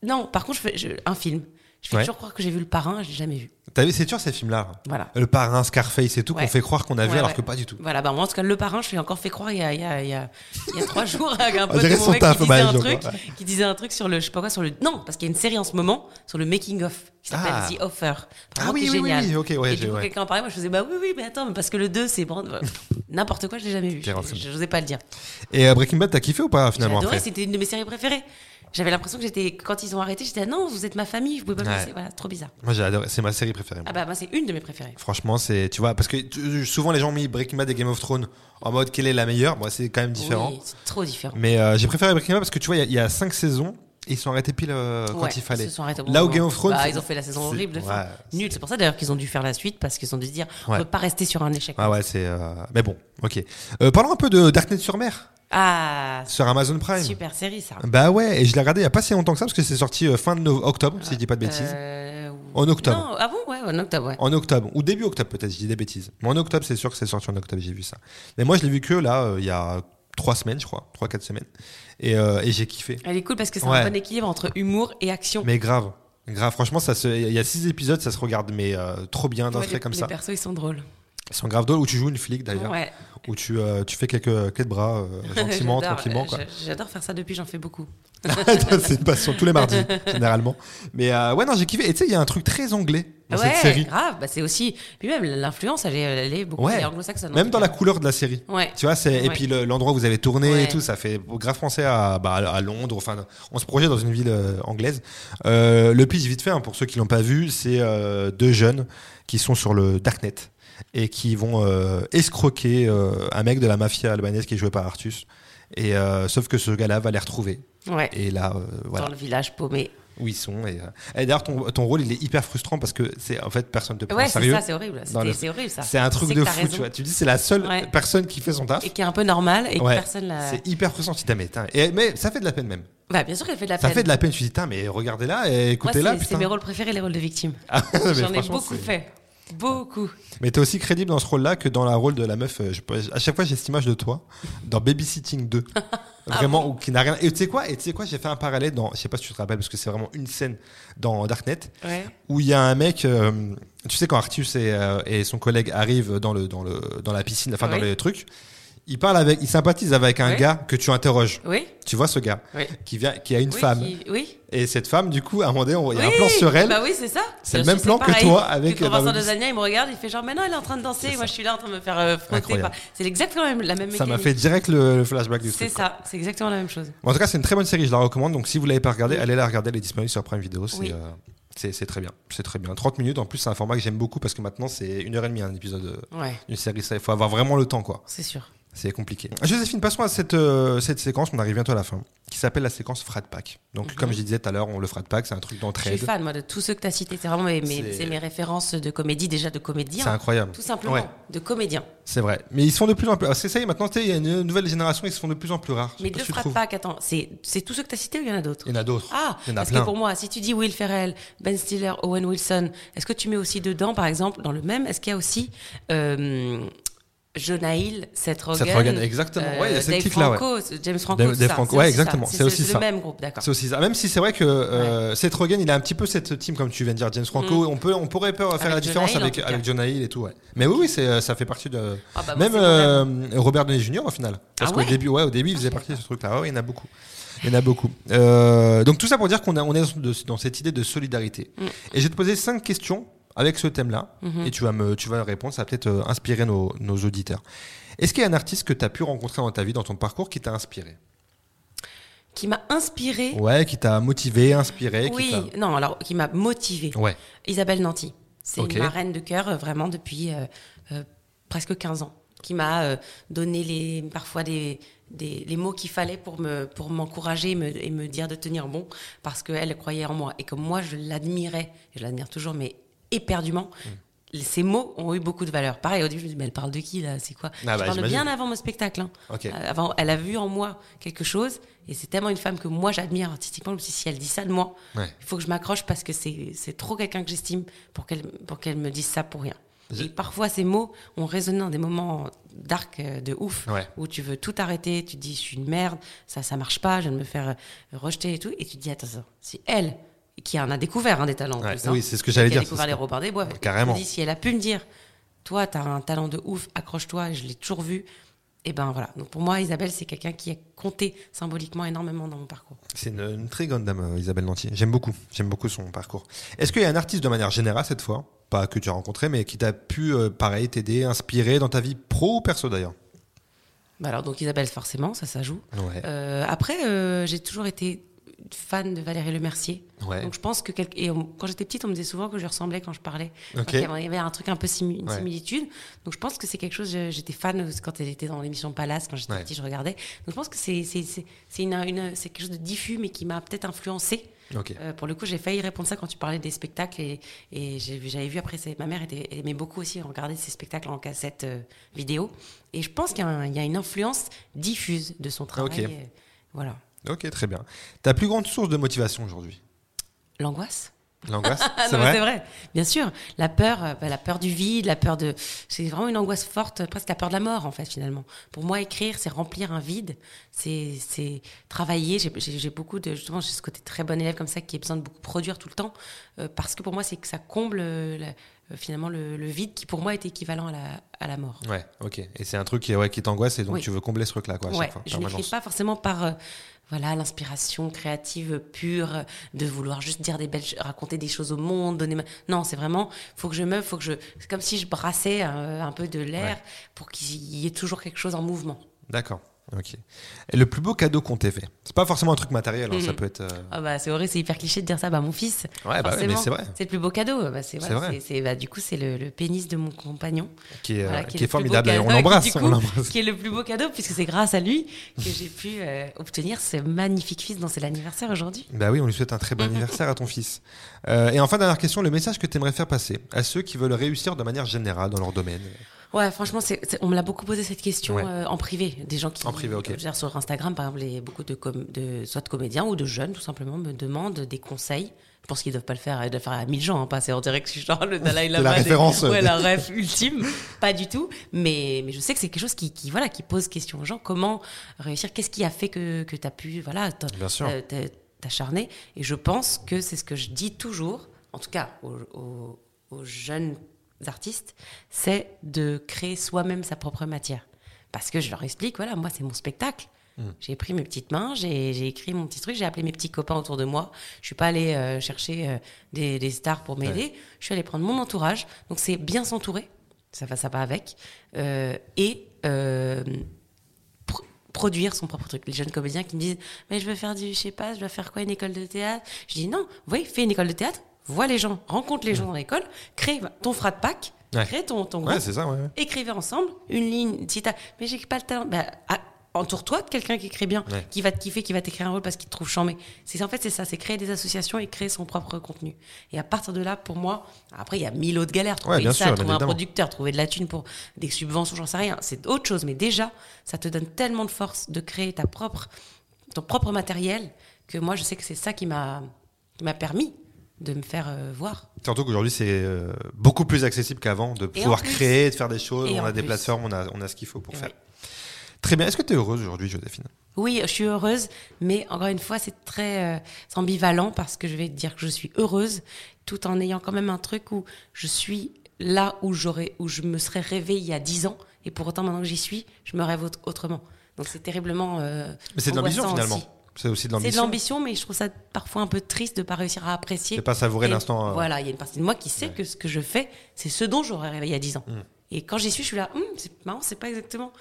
Non, par contre, je fais, je- un film. Je fais Ouais. toujours croire que j'ai vu le parrain, je l'ai jamais vu. T'as vu, c'est toujours ces films-là. Voilà. Le parrain, Scarface et tout, qu'on fait croire qu'on a vu Ouais, alors que pas du tout. Voilà, bah moi en tout cas le parrain, je l'ai encore fait croire il y a, il y a, il y a, il y a trois jours avec un pote de mon mec qui disait bah, un je truc, qui disait un truc sur le, je sais pas quoi, sur le, non, parce qu'il y a une série en ce moment sur le making of qui s'appelle Ah. The Offer. Ah oui, oui, oui, génial. oui, ok, ouais, Et du coup quelqu'un en parlait, moi je faisais bah oui oui mais attends, mais parce que le 2 c'est n'importe quoi, je l'ai jamais vu. Je- n'osais pas le dire. Et euh, Breaking Bad, t'as kiffé ou pas J'ai finalement après c'était une de mes séries préférées. J'avais l'impression que j'étais, quand ils ont arrêté, j'étais ah non, vous êtes ma famille, vous pouvez pas me Ouais. laisser. Voilà, c'est trop bizarre. Moi j'ai adoré, c'est ma série préférée. moi. Ah bah moi c'est une de mes préférées. Franchement, c'est, tu vois, parce que tu- souvent les gens ont mis Breaking Bad et Game of Thrones en mode quelle est la meilleure? Moi, c'est quand même différent. Oui, c'est trop différent. Mais euh, j'ai préféré Breaking Bad parce que tu vois, il y a- il y, a cinq saisons ils sont arrêtés pile euh, quand Ouais, il fallait. ils se sont Là où. Game of Thrones, Bah, ils ont fait la saison horrible de fin. ouais, Nul. C'est pour ça d'ailleurs qu'ils ont dû faire la suite parce qu'ils ont dû se dire on Ouais. peut pas rester sur un échec. Ah ouais, c'est. euh, Mais bon, ok. Euh, parlons un peu de Darknet sur mer Ah, sur Amazon Prime. super série ça. Bah ouais, et je l'ai regardé il y a pas si longtemps que ça parce que c'est sorti fin de octobre, si je dis pas de bêtises. En octobre. Non, ah bon ouais, en octobre ouais. En octobre, ou début octobre peut-être, je dis des bêtises. Mais en octobre, c'est sûr que c'est sorti en octobre, j'ai vu ça. Mais moi, je l'ai vu que là, il y a trois semaines, je crois, trois, quatre semaines. Et, euh, et j'ai kiffé. Elle est cool parce que c'est Ouais. un bon équilibre entre humour et action. Mais grave, grave. Franchement, ça il y a six épisodes, ça se regarde, mais euh, trop bien, Ouais, les, comme les ça. persos ils sont drôles. Ils sont grave drôles, où tu joues une flic d'ailleurs, Ouais. où tu, euh, tu fais quelques clés de bras, euh, gentiment, tranquillement. euh, J'adore faire ça depuis, j'en fais beaucoup. c'est une passion tous les mardis, généralement. Mais euh, ouais, non, j'ai kiffé. Et tu sais, il y a un truc très anglais dans ouais, cette série. grave. Bah, c'est aussi. Puis même l'influence, elle est, elle est beaucoup Ouais. anglo-saxonne. en Même dans la couleur de la série. Ouais. Tu vois, c'est et puis le- l'endroit où vous avez tourné et tout, ça fait grave français à, bah, à Londres. Enfin, on se projette dans une ville euh, anglaise. Euh, le pitch vite fait hein, pour ceux qui l'ont pas vu, c'est euh, deux jeunes qui sont sur le darknet et qui vont euh, escroquer euh, un mec de la mafia albanaise qui est joué par Artus. Et euh, sauf que ce gars-là va les retrouver. Ouais. Et là, voilà Dans le village paumé. où ils sont. Et, et d'ailleurs, ton, ton rôle, il est hyper frustrant parce que c'est en fait personne te prend Ouais, sérieux. ça, c'est horrible. Le- C'est horrible ça. C'est un Tu truc de fou, raison. tu vois. Tu dis, c'est la seule Ouais. personne qui fait son taf. Et qui est un peu normal et que personne l'a. C'est hyper frustrant mais, tain. et, mais ça fait de la peine même. Bah, bien sûr qu'elle fait de la peine. Ça fait de la peine. Suis dit, mais regardez-la et écoutez-la. C'est mes rôles préférés, les rôles de victime. Ah, J'en ai beaucoup fait. Beaucoup. Mais t'es aussi crédible dans ce rôle-là que dans la rôle de la meuf. Euh, je, à chaque fois, j'ai cette image de toi dans Babysitting 2. vraiment, ou qui n'a rien. Et tu sais quoi Et tu sais quoi J'ai fait un parallèle dans. Je sais pas si tu te rappelles, parce que c'est vraiment une scène dans Darknet où il y a un mec. Euh, tu sais, quand Artus et, euh, et, son collègue arrivent dans, le, dans, le, dans la piscine, enfin dans le truc il parle avec, il sympathise avec un gars que tu interroges. Oui. Tu vois ce gars oui. qui vient, qui a une femme. Oui. Et cette femme, du coup, à un moment donné, il y a un plan sur elle. Bah oui, c'est ça. C'est le même plan que toi avec. Quand Vincent Dezania, il me regarde, il fait genre, mais non, elle est en train de danser, moi je suis là en train de me faire euh, frotter. C'est exactement la même, la même Ça m'a fait direct le, flashback du truc. C'est ça, c'est exactement la même chose. en tout cas, c'est une très bonne série, je la recommande. Donc si vous l'avez pas regardée, allez la regarder, elle est disponible sur Prime Video. C'est. Euh, c'est très bien, c'est très bien. 30 minutes, en plus, c'est un format que j'aime beaucoup parce que maintenant, c'est une heure et demie un épisode euh, d'une série. Il faut avoir vraiment le temps, quoi. C'est sûr. C'est compliqué. Joséphine, passons à cette, euh, cette séquence, on arrive bientôt à la fin, qui s'appelle la séquence Frat Pack. Donc, mhm. comme je disais tout à l'heure, on le Frat Pack, c'est un truc d'entraide. Je suis fan, moi, de tous ceux que tu as cités. C'est vraiment mes, mes, références de comédie, déjà de comédien. C'est incroyable. Tout simplement, de comédien. C'est vrai. Mais ils sont de plus en plus. C'est ça, maintenant, il y a une nouvelle génération, ils se font de plus en plus rares. Mais deux Frat Pack, attends, c'est tous ceux que tu as cités ou il y en a d'autres? Il y en a d'autres. Ah, il y en a parce que pour moi, si tu dis Will Ferrell, Ben Stiller, Owen Wilson, est-ce que tu mets aussi dedans, par exemple, dans le même, est-ce qu'il y a aussi. Euh, Jonah Hill, Seth Rogen, Seth Rogen exactement. ouais, il y a cette clique là. Ouais. James Franco, Dave, Dave Franco. Ouais, exactement. C'est aussi ça. C'est le même groupe, d'accord. C'est aussi ça. Même si c'est vrai que euh, Seth Rogen, il a un petit peu cette team, comme tu viens de dire, James Franco. Mm. On peut, on pourrait faire avec la différence Hill, avec avec Jonah Hill et tout. Ouais. Mais oui, oui, c'est, ça fait partie de. Ah bah même euh, Robert Downey Jr. au final. Parce ah qu'au début, ouais, au début, il faisait partie de ce truc-là. Il y en a beaucoup. Il y en a beaucoup. Euh, donc tout ça pour dire qu'on on est dans cette idée de solidarité. Mm. Et je vais te poser cinq questions avec ce thème-là, mhm. et tu vas me, tu vas répondre. Ça va peut-être inspirer nos, nos auditeurs. Est-ce qu'il y a un artiste que tu as pu rencontrer dans ta vie, dans ton parcours, qui t'a inspiré? Qui m'a inspiré? Ouais, qui t'a motivé, inspiré. Oui, non, alors qui m'a motivé. Ouais. Isabelle Nanty. C'est ma reine de cœur, euh, vraiment, depuis euh, euh, presque 15 ans. Qui m'a donné les, parfois des, des les mots qu'il fallait pour me pour m'encourager et me, et me, dire de tenir bon, parce qu'elle croyait en moi. Et comme moi, je l'admirais, je l'admire toujours, mais éperdument. Mm ces mots ont eu beaucoup de valeur. Pareil, au début, je me dis, mais elle parle de qui là? C'est quoi? Ah, Je bah, parle bien avant mon spectacle. Hein. Euh, avant, elle a vu en moi quelque chose, et c'est tellement une femme que moi j'admire artistiquement. Je me suis dit, si elle dit ça de moi, il faut que je m'accroche parce que c'est trop quelqu'un que j'estime pour qu'elle qu'elle me dise ça pour rien. Et parfois, ces mots ont résonné dans des moments dark euh, de ouf, où tu veux tout arrêter, tu te dis, je suis une merde, ça, ça marche pas, je viens de me faire euh, rejeter et tout, et tu te dis, attends, si elle, qui en a découvert un des talents. Hein. Oui, c'est ce que j'allais dire. Qui a découvert les Robert des Bois. Carrément. Dit, si elle a pu me dire, toi, tu as un talent de ouf, accroche-toi, je l'ai toujours vu. Et ben voilà. Donc pour moi, Isabelle, c'est quelqu'un qui a compté symboliquement énormément dans mon parcours. C'est une, très grande dame, euh, Isabelle Nantier. J'aime beaucoup. J'aime beaucoup son parcours. Est-ce qu'il y a un artiste de manière générale cette fois, pas que tu as rencontré, mais qui t'a pu, euh, pareil, t'aider, inspirer dans ta vie pro ou perso d'ailleurs? Bah alors donc Isabelle forcément ça ça joue. Euh, après j'ai toujours été fan de Valérie Lemercier. Donc je pense que et quand j'étais petite, on me disait souvent que je ressemblais quand je parlais. il y avait un truc un peu une similitude. Donc je pense que c'est quelque chose. J'étais fan quand elle était dans l'émission Palace quand j'étais petite, je regardais. Donc je pense que c'est une, une quelque chose de diffus mais qui m'a peut-être influencé. Euh, pour le coup, j'ai failli répondre ça quand tu parlais des spectacles et, et j'avais vu après, ma mère était, aimait beaucoup aussi regarder ces spectacles en cassette euh, vidéo. Et je pense qu'il y, y, a une influence diffuse de son travail. Euh, voilà. Ok, très bien. Ta plus grande source de motivation aujourd'hui L'angoisse. L'angoisse, c'est vrai. C'est vrai, bien sûr. La peur, euh, bah, la peur du vide, la peur de. C'est vraiment une angoisse forte, presque la peur de la mort, en fait, finalement. Pour moi, écrire, c'est remplir un vide, c'est travailler. J'ai beaucoup de. Justement, j'ai ce côté très bon élève comme ça qui a besoin de beaucoup produire tout le temps, euh, parce que pour moi, c'est que ça comble euh, finalement le, vide qui, pour moi, est équivalent à la, à la mort. Ouais, ok. Et c'est un truc qui, ouais, qui t'angoisse et donc tu veux combler ce truc-là, quoi. ouais, je n'écris pas forcément par voilà l'inspiration créative pure de vouloir juste dire des belles raconter des choses au monde donner non c'est vraiment faut que je me faut que je c'est comme si je brassais euh, un, peu de l'air pour qu'il y ait toujours quelque chose en mouvement d'accord Ok. Et le plus beau cadeau qu'on t'ait fait C'est pas forcément un truc matériel, hein, ça peut être. Euh, ah bah c'est horrible, c'est hyper cliché de dire ça. Bah mon fils. Ouais, bah mais c'est vrai. C'est le plus beau cadeau. Bah, c'est vrai. C'est, bah, du coup c'est le, pénis de mon compagnon. Qui est, euh, qui est, formidable. On l'embrasse, on l'embrasse. Qui est le plus beau cadeau puisque c'est grâce à lui que j'ai pu euh, obtenir ce magnifique fils dont c'est l'anniversaire aujourd'hui. Bah oui, on lui souhaite un très bon anniversaire à ton fils. et enfin dernière question, le message que tu aimerais faire passer à ceux qui veulent réussir de manière générale dans leur domaine? Ouais, franchement, c'est, c'est- on me l'a beaucoup posé cette question Ouais. euh, en privé. Des gens qui. En privé, ok. dire, sur Instagram, par exemple, les- beaucoup de, com- de soit de comédiens ou de jeunes, tout simplement, me demandent des conseils. Je pense qu'ils doivent pas le faire, ils doivent faire à 1000 gens, hein, pas c'est dirait que je suis genre le Dalai Lama. la des- référence. ouais, la ref ultime. Pas du tout. Mais, mais je sais que c'est quelque chose qui, qui, voilà, qui pose question aux gens. Comment réussir? Qu'est-ce qui a fait que, que tu as pu, voilà, Bien sûr. t'acharner Et je pense que c'est ce que je dis toujours, en tout cas aux, aux- aux jeunes artistes, c'est de créer soi-même sa propre matière. Parce que je leur explique, voilà, moi c'est mon spectacle. J'ai pris mes petites mains, j'ai écrit mon petit truc, j'ai appelé mes petits copains autour de moi. Je suis pas allée euh, chercher euh, des, des stars pour m'aider. Je suis allée prendre mon entourage. Donc c'est bien s'entourer, ça va, ça va avec, Euh, et euh, pr- produire son propre truc. Les jeunes comédiens qui me disent mais je veux faire du je sais pas, je dois faire quoi une école de théâtre? Je dis non, oui, fais une école de théâtre, vois les gens, rencontre les gens dans l'école, crée ton frat pack, Ouais. crée ton ton Ouais, groupe, c'est ça, ouais. ouais. écrivez ensemble une ligne. Si t'as, mais j'ai pas le talent, bah, ah, entoure-toi de quelqu'un qui écrit bien, Ouais. qui va te kiffer, qui va t'écrire un rôle parce qu'il te trouve chambé. C'est en fait c'est ça, c'est créer des associations et créer son propre contenu. Et à partir de là, pour moi, après il y a mille autres galères, trouver Ouais, salle, sûr, trouver un producteur, trouver de la thune pour des subventions, j'en sais rien. C'est autre chose, mais déjà, ça te donne tellement de force de créer ta propre, ton propre matériel que moi je sais que c'est ça qui m'a, qui m'a permis de me faire euh, voir. Surtout qu'aujourd'hui, c'est euh, beaucoup plus accessible qu'avant de Et pouvoir plus- créer, de faire des choses. On a des plus- plateformes, on a, on a ce qu'il faut pour faire. Très bien. Est-ce que tu es heureuse aujourd'hui, Joséphine? Oui, je suis heureuse, mais encore une fois, c'est très euh, ambivalent parce que je vais te dire que je suis heureuse tout en ayant quand même un truc où je suis là où j'aurais, où je me serais rêvée il y a dix ans, et pour autant maintenant que j'y suis, je me rêve autre- autrement. Donc c'est terriblement. Mais c'est de l'ambition finalement. aussi. C'est aussi de C'est de l'ambition. l'ambition, mais je trouve ça parfois un peu triste de pas réussir à apprécier. C'est pas savourer l'instant. euh, Voilà, il y a une partie de moi qui sait que ce que je fais, c'est ce dont j'aurais rêvé il y a 10 ans. Mm. Et quand j'y suis, je suis là, Hum, c'est marrant, c'est pas exactement.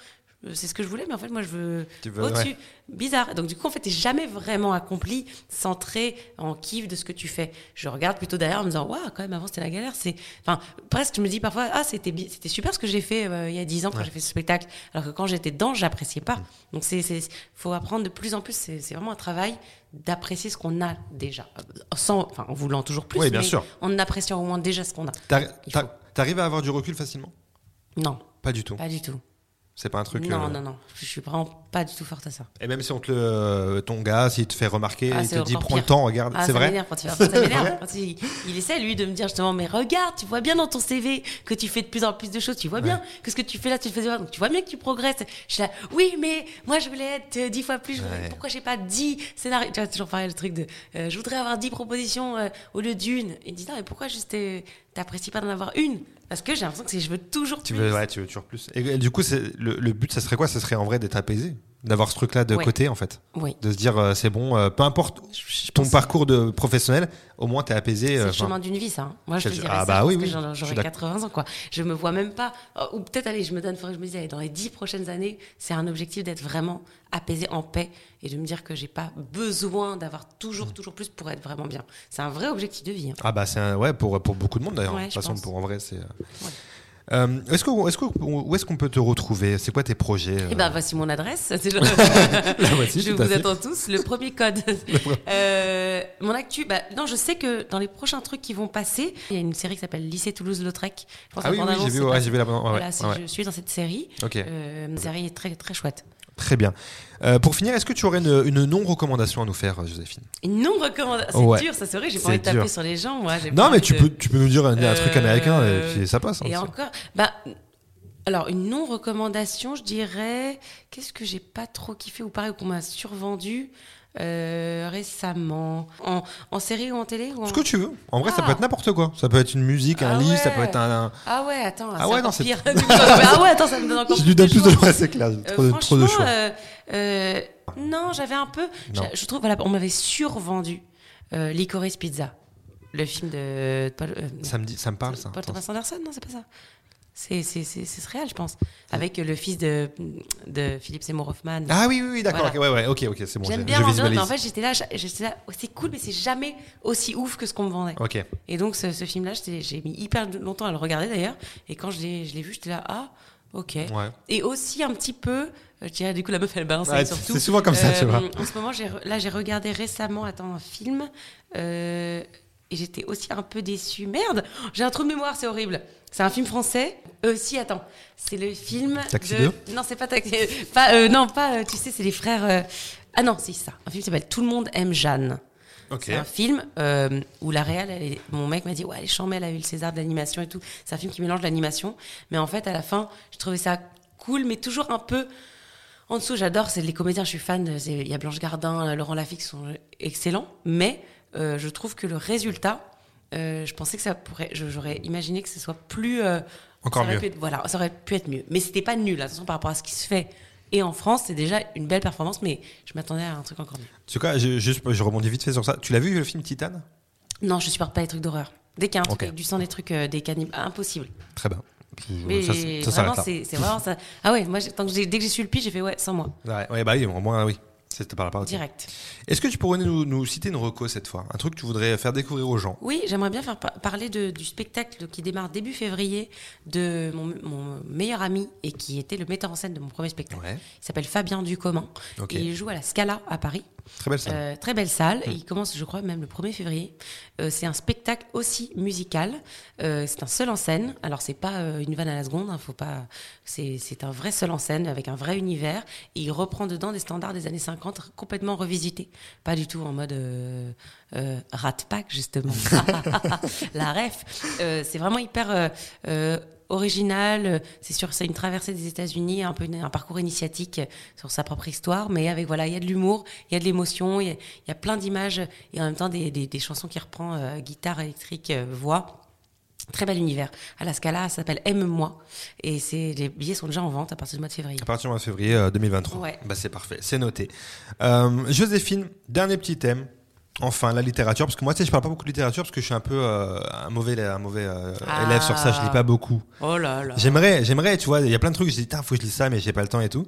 Euh, C'est ce que je voulais, mais en fait, moi, je veux, Tu veux- au-dessus. ouais. Bizarre. Donc, du coup, en fait, t'es jamais vraiment accompli, centré en kiff de ce que tu fais. Je regarde plutôt derrière en me disant, waouh, quand même, avant, c'était la galère. C'est, enfin, presque, je me dis parfois, ah, c'était, c'était super ce que j'ai fait euh, il y a 10 ans quand j'ai fait ce spectacle. Alors que quand j'étais dedans, j'appréciais Mm. pas. Donc, c'est, c'est, faut apprendre de plus en plus. C'est, c'est vraiment un travail d'apprécier ce qu'on a déjà. Sans, enfin, en voulant toujours plus. Oui, bien mais sûr. En appréciant au moins déjà ce qu'on a. Faut. T'arrives à avoir du recul facilement? Non, Pas du tout. pas du tout. C'est pas un truc. non, euh, non, non. Je suis vraiment pas du tout forte à ça. Et même si on te le, euh, ton gars, s'il te fait remarquer, Ah, il te dit prends le temps, regarde. Ah, c'est vrai. il, ça m'énerve quand il, il essaie lui de me dire justement mais regarde tu vois bien dans ton CV que tu fais de plus en plus de choses tu vois bien que ce que tu fais là tu le faisais pas donc tu vois bien que tu progresses je suis là oui mais moi je voulais être euh, dix fois plus je voulais- Ouais. pourquoi j'ai pas dix scénarios tu vois toujours pareil le truc de euh, je voudrais avoir dix propositions euh, au lieu d'une il dit non mais pourquoi juste t'apprécies pas d'en avoir une parce que j'ai l'impression que je veux toujours Tu plus. veux, ouais, tu veux toujours plus. Et, et du coup, c'est le, le but, ça serait quoi? Ça serait en vrai d'être apaisé, d'avoir ce truc-là de Ouais. côté, en fait, oui de se dire euh, c'est bon, euh, peu importe ton parcours de professionnel, au moins t'es apaisé. C'est euh, le chemin d'une vie, ça. hein. Moi, je te dirais ah ça, bah oui, oui. que j'en- Je suis j'aurai d'accord. 80 ans, quoi. Je me vois même pas... oh, Ou peut-être, allez, je me donne, faudrait que je me dise, allez, dans les 10 prochaines années, c'est un objectif d'être vraiment apaisé, en paix, et de me dire que j'ai pas besoin d'avoir toujours, toujours plus pour être vraiment bien. C'est un vrai objectif de vie. hein. Ah bah c'est un- ouais pour pour beaucoup de monde d'ailleurs. Ouais, de toute façon, pense. pour en vrai, c'est. Euh, est-ce que est-ce que où est-ce qu'on peut te retrouver? C'est quoi tes projets Et ben, voici mon adresse. La voici, je vous attends tous. Le premier code. Euh, mon actu, bah, non, je sais que dans les prochains trucs qui vont passer, il y a une série qui s'appelle Lycée Toulouse-Lautrec. Ah oui, j'ai vu, ouais, vu la ouais, Voilà, ouais, je suis dans cette série. Ok. Euh, une série très, très chouette. Très bien. Euh, pour finir, est-ce que tu aurais une, une non-recommandation à nous faire, Joséphine? Une non-recommandation? C'est Ouais. dur, ça serait. J'ai pas envie de taper sur les gens, moi. Non, mais tu de- peux tu peux nous dire un, un truc Euh, américain et puis ça passe. hein, Et encore, bah, alors une non-recommandation, je dirais, qu'est-ce que j'ai pas trop kiffé ou pareil ou qu'on m'a survendu? Euh, récemment, en, en série ou en télé ou en... Ce que tu veux. En vrai, ça Ah. peut être n'importe quoi. Ça peut être une musique, un Ah livre, ça peut être un. un- Ah ouais, attends, Ah ouais, non, c'est- ah ouais, attends, ça me donne encore Je plus lui donne de plus de choix. c'est clair. Euh, Trop, de, trop de choix. euh, euh, non, j'avais un peu. Je, trouve, voilà, on m'avait survendu euh, Licorice Pizza, le film de Paul, euh, Ça me dit, ça me parle ça. Paul Thomas Anderson, non, c'est pas ça. C'est réel, je pense, avec euh, le fils de de Philippe Seymour Hoffman. Ah oui, oui, oui, d'accord. Voilà. ouais, ouais, ok, ok, c'est bon. J'aime bien l'ambiance, mais en fait, j'étais là, oh, c'est cool, mais c'est jamais aussi ouf que ce qu'on me vendait. Ok. Et donc, ce, ce film-là, j'ai mis hyper longtemps à le regarder d'ailleurs. Et quand je l'ai vu, j'étais là, ah, ok. Ouais. Et aussi un petit peu, euh, je dirais, du coup, la meuf, elle balance Ouais, surtout. c'est souvent comme ça, tu vois. En ce moment, là, j'ai regardé récemment, attends, un film. euh, et j'étais aussi un peu déçue. Merde, j'ai un trou de mémoire, c'est horrible. C'est un film français. Euh, si, attends, c'est le film. Taxi de... 2? Non, c'est pas Taxi. Pas, euh, non, pas. euh, tu sais, c'est les frères. euh, Ah non, c'est ça. Un film qui s'appelle Tout le monde aime Jeanne. C'est un film euh, où la réelle, elle est- mon mec m'a dit ouais, chambée, elle a eu le César de l'animation et tout. C'est un film qui mélange l'animation, mais en fait, à la fin, je trouvais ça cool, mais toujours un peu en dessous. J'adore, c'est les comédiens, je suis fan. c'est- Il y a Blanche Gardin, Laurent Lafitte qui sont excellents, mais euh, je trouve que le résultat, euh, je pensais que ça pourrait, j'aurais imaginé que ce soit plus euh, Encore ça mieux. pu voilà, ça aurait pu être mieux, mais c'était pas nul. Attention par rapport à ce qui se fait. Et en France, c'est déjà une belle performance, mais je m'attendais à un truc encore mieux. En tout cas, je, juste, je rebondis vite fait sur ça. Tu l'as vu le film Titan? Non, je supporte pas les trucs d'horreur. Dès qu'il y a un truc avec du sang, des trucs, euh, des cannibales, impossible. Très bien. Mais ça, ça vraiment, s'arrête là. c'est vraiment ça. Ah ouais, moi, tant que dès que j'ai su le pitch, j'ai fait ouais, sans moi, Ouais, ouais, bah oui, au moins, oui. C'était par rapport à direct. Est-ce que tu pourrais nous, nous citer une reco cette fois? Un truc que tu voudrais faire découvrir aux gens? Oui, j'aimerais bien faire pa- parler de- du spectacle qui démarre début février de mon, mon meilleur ami et qui était le metteur en scène de mon premier spectacle. Ouais. Il s'appelle Fabien Ducommun. Et il joue à la Scala à Paris. Très belle ça. Euh, très belle salle. Et il commence, je crois, même le 1er février. Euh, c'est un spectacle aussi musical. Euh, c'est un seul en scène. Alors, c'est pas une vanne à la seconde. hein, faut pas. C'est un vrai seul en scène avec un vrai univers. Et il reprend dedans des standards des années 50 complètement revisités. Pas du tout en mode Rat Pack, justement. la ref. C'est vraiment hyper. Euh, euh, original, c'est sûr, c'est une traversée des États-Unis, un peu une- un parcours initiatique sur sa propre histoire, mais avec voilà, il y a de l'humour, il y a de l'émotion, il y, a- il y a plein d'images et en même temps des, des- des chansons qui reprend euh, guitare électrique, euh, voix. Très bel univers. À la Scala, ça s'appelle Aime-moi et les billets sont déjà en vente à partir du mois de février. À partir du mois de février euh, 2023. Ouais. Bah, c'est parfait, c'est noté. Euh, Joséphine, dernier petit thème. Enfin, la littérature, parce que moi, tu sais, je parle pas beaucoup de littérature parce que je suis un peu euh, un mauvais, un mauvais euh, Ah. élève sur ça. Je lis pas beaucoup. Oh là là. J'aimerais, j'aimerais, tu vois, il y a plein de trucs. Je dis, Tain, faut que je lise ça, mais j'ai pas le temps et tout.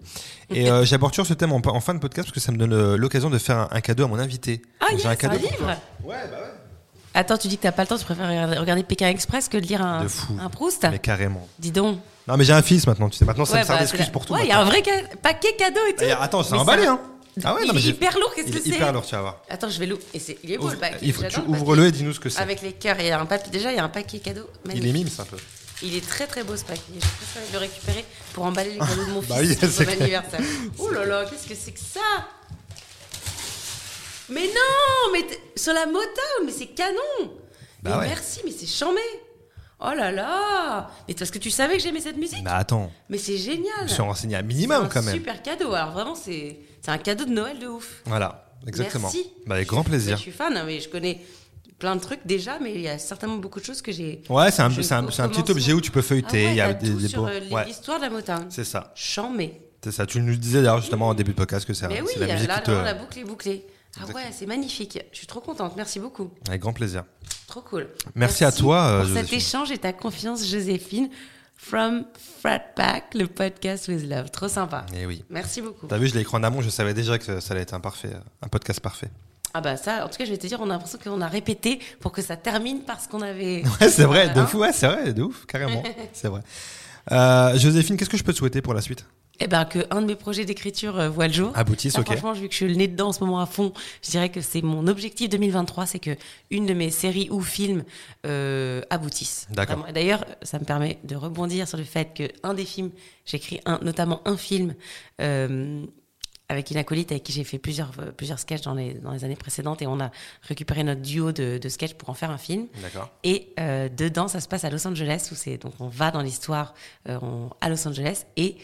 Et euh, j'aborde toujours ce thème en, en fin de podcast parce que ça me donne l'occasion de faire un, un cadeau à mon invité. Ah, Donc, yes, j'ai un, un cadeau. pour livre. Ouais, bah ouais. Attends, tu dis que t'as pas le temps, tu préfères regarder, Pékin Express que de lire un, De fou. un Proust Mais carrément. Dis donc. Non, mais j'ai un fils maintenant, tu sais. Maintenant, ça Ouais, me sert bah, d'excuse pour tout. Ouais, il y a un vrai ca- paquet cadeau et tout. Bah, Attends, c'est emballé, un- hein. Ah ouais, non, mais est hyper lourd, qu'est-ce que est c'est hyper lourd, tu vas voir. Attends, je vais l'ouvrir. Et c'est- il est beau Ouvre- le paquet. il faut que tu j'adore le paquet. ouvres-le et dis-nous ce que c'est. Avec les cœurs, il y a un papier. Déjà, il y a un paquet cadeau. Il magnifique. est mime, c'est un peu. Il est très très beau ce paquet. Je préfère le récupérer pour emballer les cadeaux de mon Bah fils pour son clair. anniversaire. Oh là là, qu'est-ce que c'est que ça? Mais non, mais t- sur la Motown, mais c'est canon. Bah mais ouais. merci, mais c'est chambé. Oh là là Mais parce que tu savais que j'aimais cette musique Bah attends, Mais c'est génial. je me suis renseigné C'est minimum quand même. super cadeau. Alors vraiment, c'est un cadeau de Noël de ouf. Voilà, exactement. Merci. Bah avec grand plaisir. je suis fan, hein, mais je connais plein de trucs déjà, mais il y a certainement beaucoup de choses que j'ai. Ouais, c'est un, un, un petit objet où tu peux Ah feuilleter. ouais, il y a des, des sur beaux- euh, Ouais, l'histoire de la Motown. c'est ça. Chambé. C'est ça. Tu nous disais d'ailleurs justement au début de podcast que c'est Mais oui, la musique là, qui te. la boucle est bouclée. Ah ouais, c'est magnifique. Je suis trop contente. Merci beaucoup. Avec grand plaisir. Trop cool. Merci à toi, euh, pour cet Joséphine. échange et ta confiance, Joséphine. From Frat Pack, le podcast with love. Trop sympa. Et Eh oui. Merci beaucoup. T'as vu, je l'ai écrit en amont. Je savais déjà que ça allait être un parfait, un podcast parfait. Ah bah ça, en tout cas, je vais te dire, on a l'impression qu'on a répété pour que ça termine par ce qu'on avait. Ouais, c'est vrai, de Hein fou. Ouais, c'est vrai, de ouf, carrément. c'est vrai. Euh, Joséphine, qu'est-ce que je peux te souhaiter pour la suite? Eh ben, que un de mes projets d'écriture euh, voit le jour. Aboutisse, ok. Franchement, vu que je suis le nez dedans en ce moment à fond, je dirais que c'est mon objectif 2023, c'est que une de mes séries ou films euh, aboutisse. D'accord. D'ailleurs, ça me permet de rebondir sur le fait que un des films, j'écris un, notamment un film euh, avec une acolyte avec qui j'ai fait plusieurs plusieurs sketchs dans les dans les années précédentes et on a récupéré notre duo de, de sketchs pour en faire un film. D'accord. Et euh, dedans, ça se passe à Los Angeles, où c'est donc on va dans l'histoire euh, à Los Angeles. Et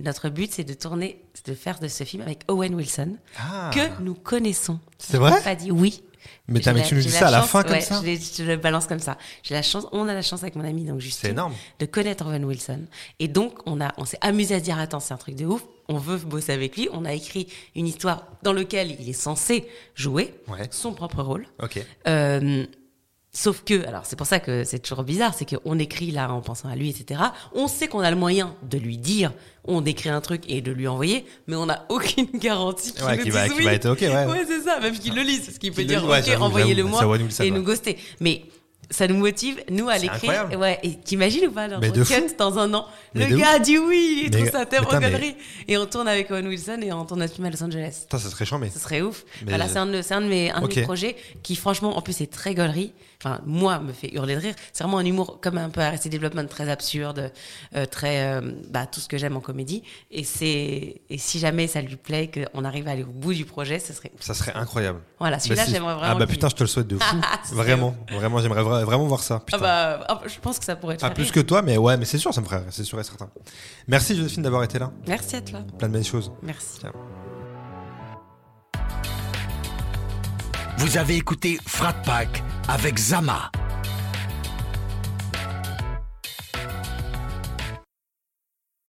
notre but, c'est de tourner, de faire de ce film avec Owen Wilson, Ah. que nous connaissons. C'est vrai? Pas dit oui. Mais, tu nous dis ça à la fin comme ouais, ça? je, le balance comme ça. J'ai la chance, on a la chance avec mon ami donc Justine, énorme. de connaître Owen Wilson. Et donc on a, on s'est amusé à dire attends c'est un truc de ouf. On veut bosser avec lui. On a écrit une histoire dans laquelle il est censé jouer Ouais. son propre rôle. Ok. Euh, sauf que, alors c'est pour ça que c'est toujours bizarre, c'est qu'on écrit là en pensant à lui, etc. On sait qu'on a le moyen de lui dire, on décrit un truc et de lui envoyer, mais on n'a aucune garantie qu'il Ouais, qui va- oui. va être OK, ouais. c'est ça, même qu'il le lise, parce qu'il peut Qu'il le dire, lise, ouais, ok, j'avoue, envoyez-le j'avoue, moi et ouais. nous ghoster. Mais ça nous motive, nous, à l'écrire. Ouais, et t'imagines ou pas, dans dans un an, le gars dit oui, il trouve ça tellement connerie. Et on tourne avec Owen Wilson et on tourne notre film à Los Angeles. Ça, ça serait mais. Ça serait ouf. Voilà, c'est un, de, un de mes, un de mes projets qui, franchement, en plus, est très gaulerie enfin moi me fait hurler de rire. C'est vraiment un humour comme un peu Arrested Development, très absurde, euh, très euh, bah, tout ce que j'aime en comédie. Et c'est et si jamais ça lui plaît, qu'on arrive à aller au bout du projet, ça serait ça serait incroyable. Voilà, celui-là j'aimerais vraiment. Ah bah putain, je te le souhaite de fou. vraiment, vraiment, j'aimerais vraiment voir ça. Ah bah, ah, je pense que ça pourrait être. Ah, plus que toi, mais ouais, mais c'est sûr, ça me ferait, c'est sûr et certain. Merci Joséphine d'avoir été là. Merci à toi. Plein de belles choses. Merci. Vous avez écouté Frat Pack avec Zama.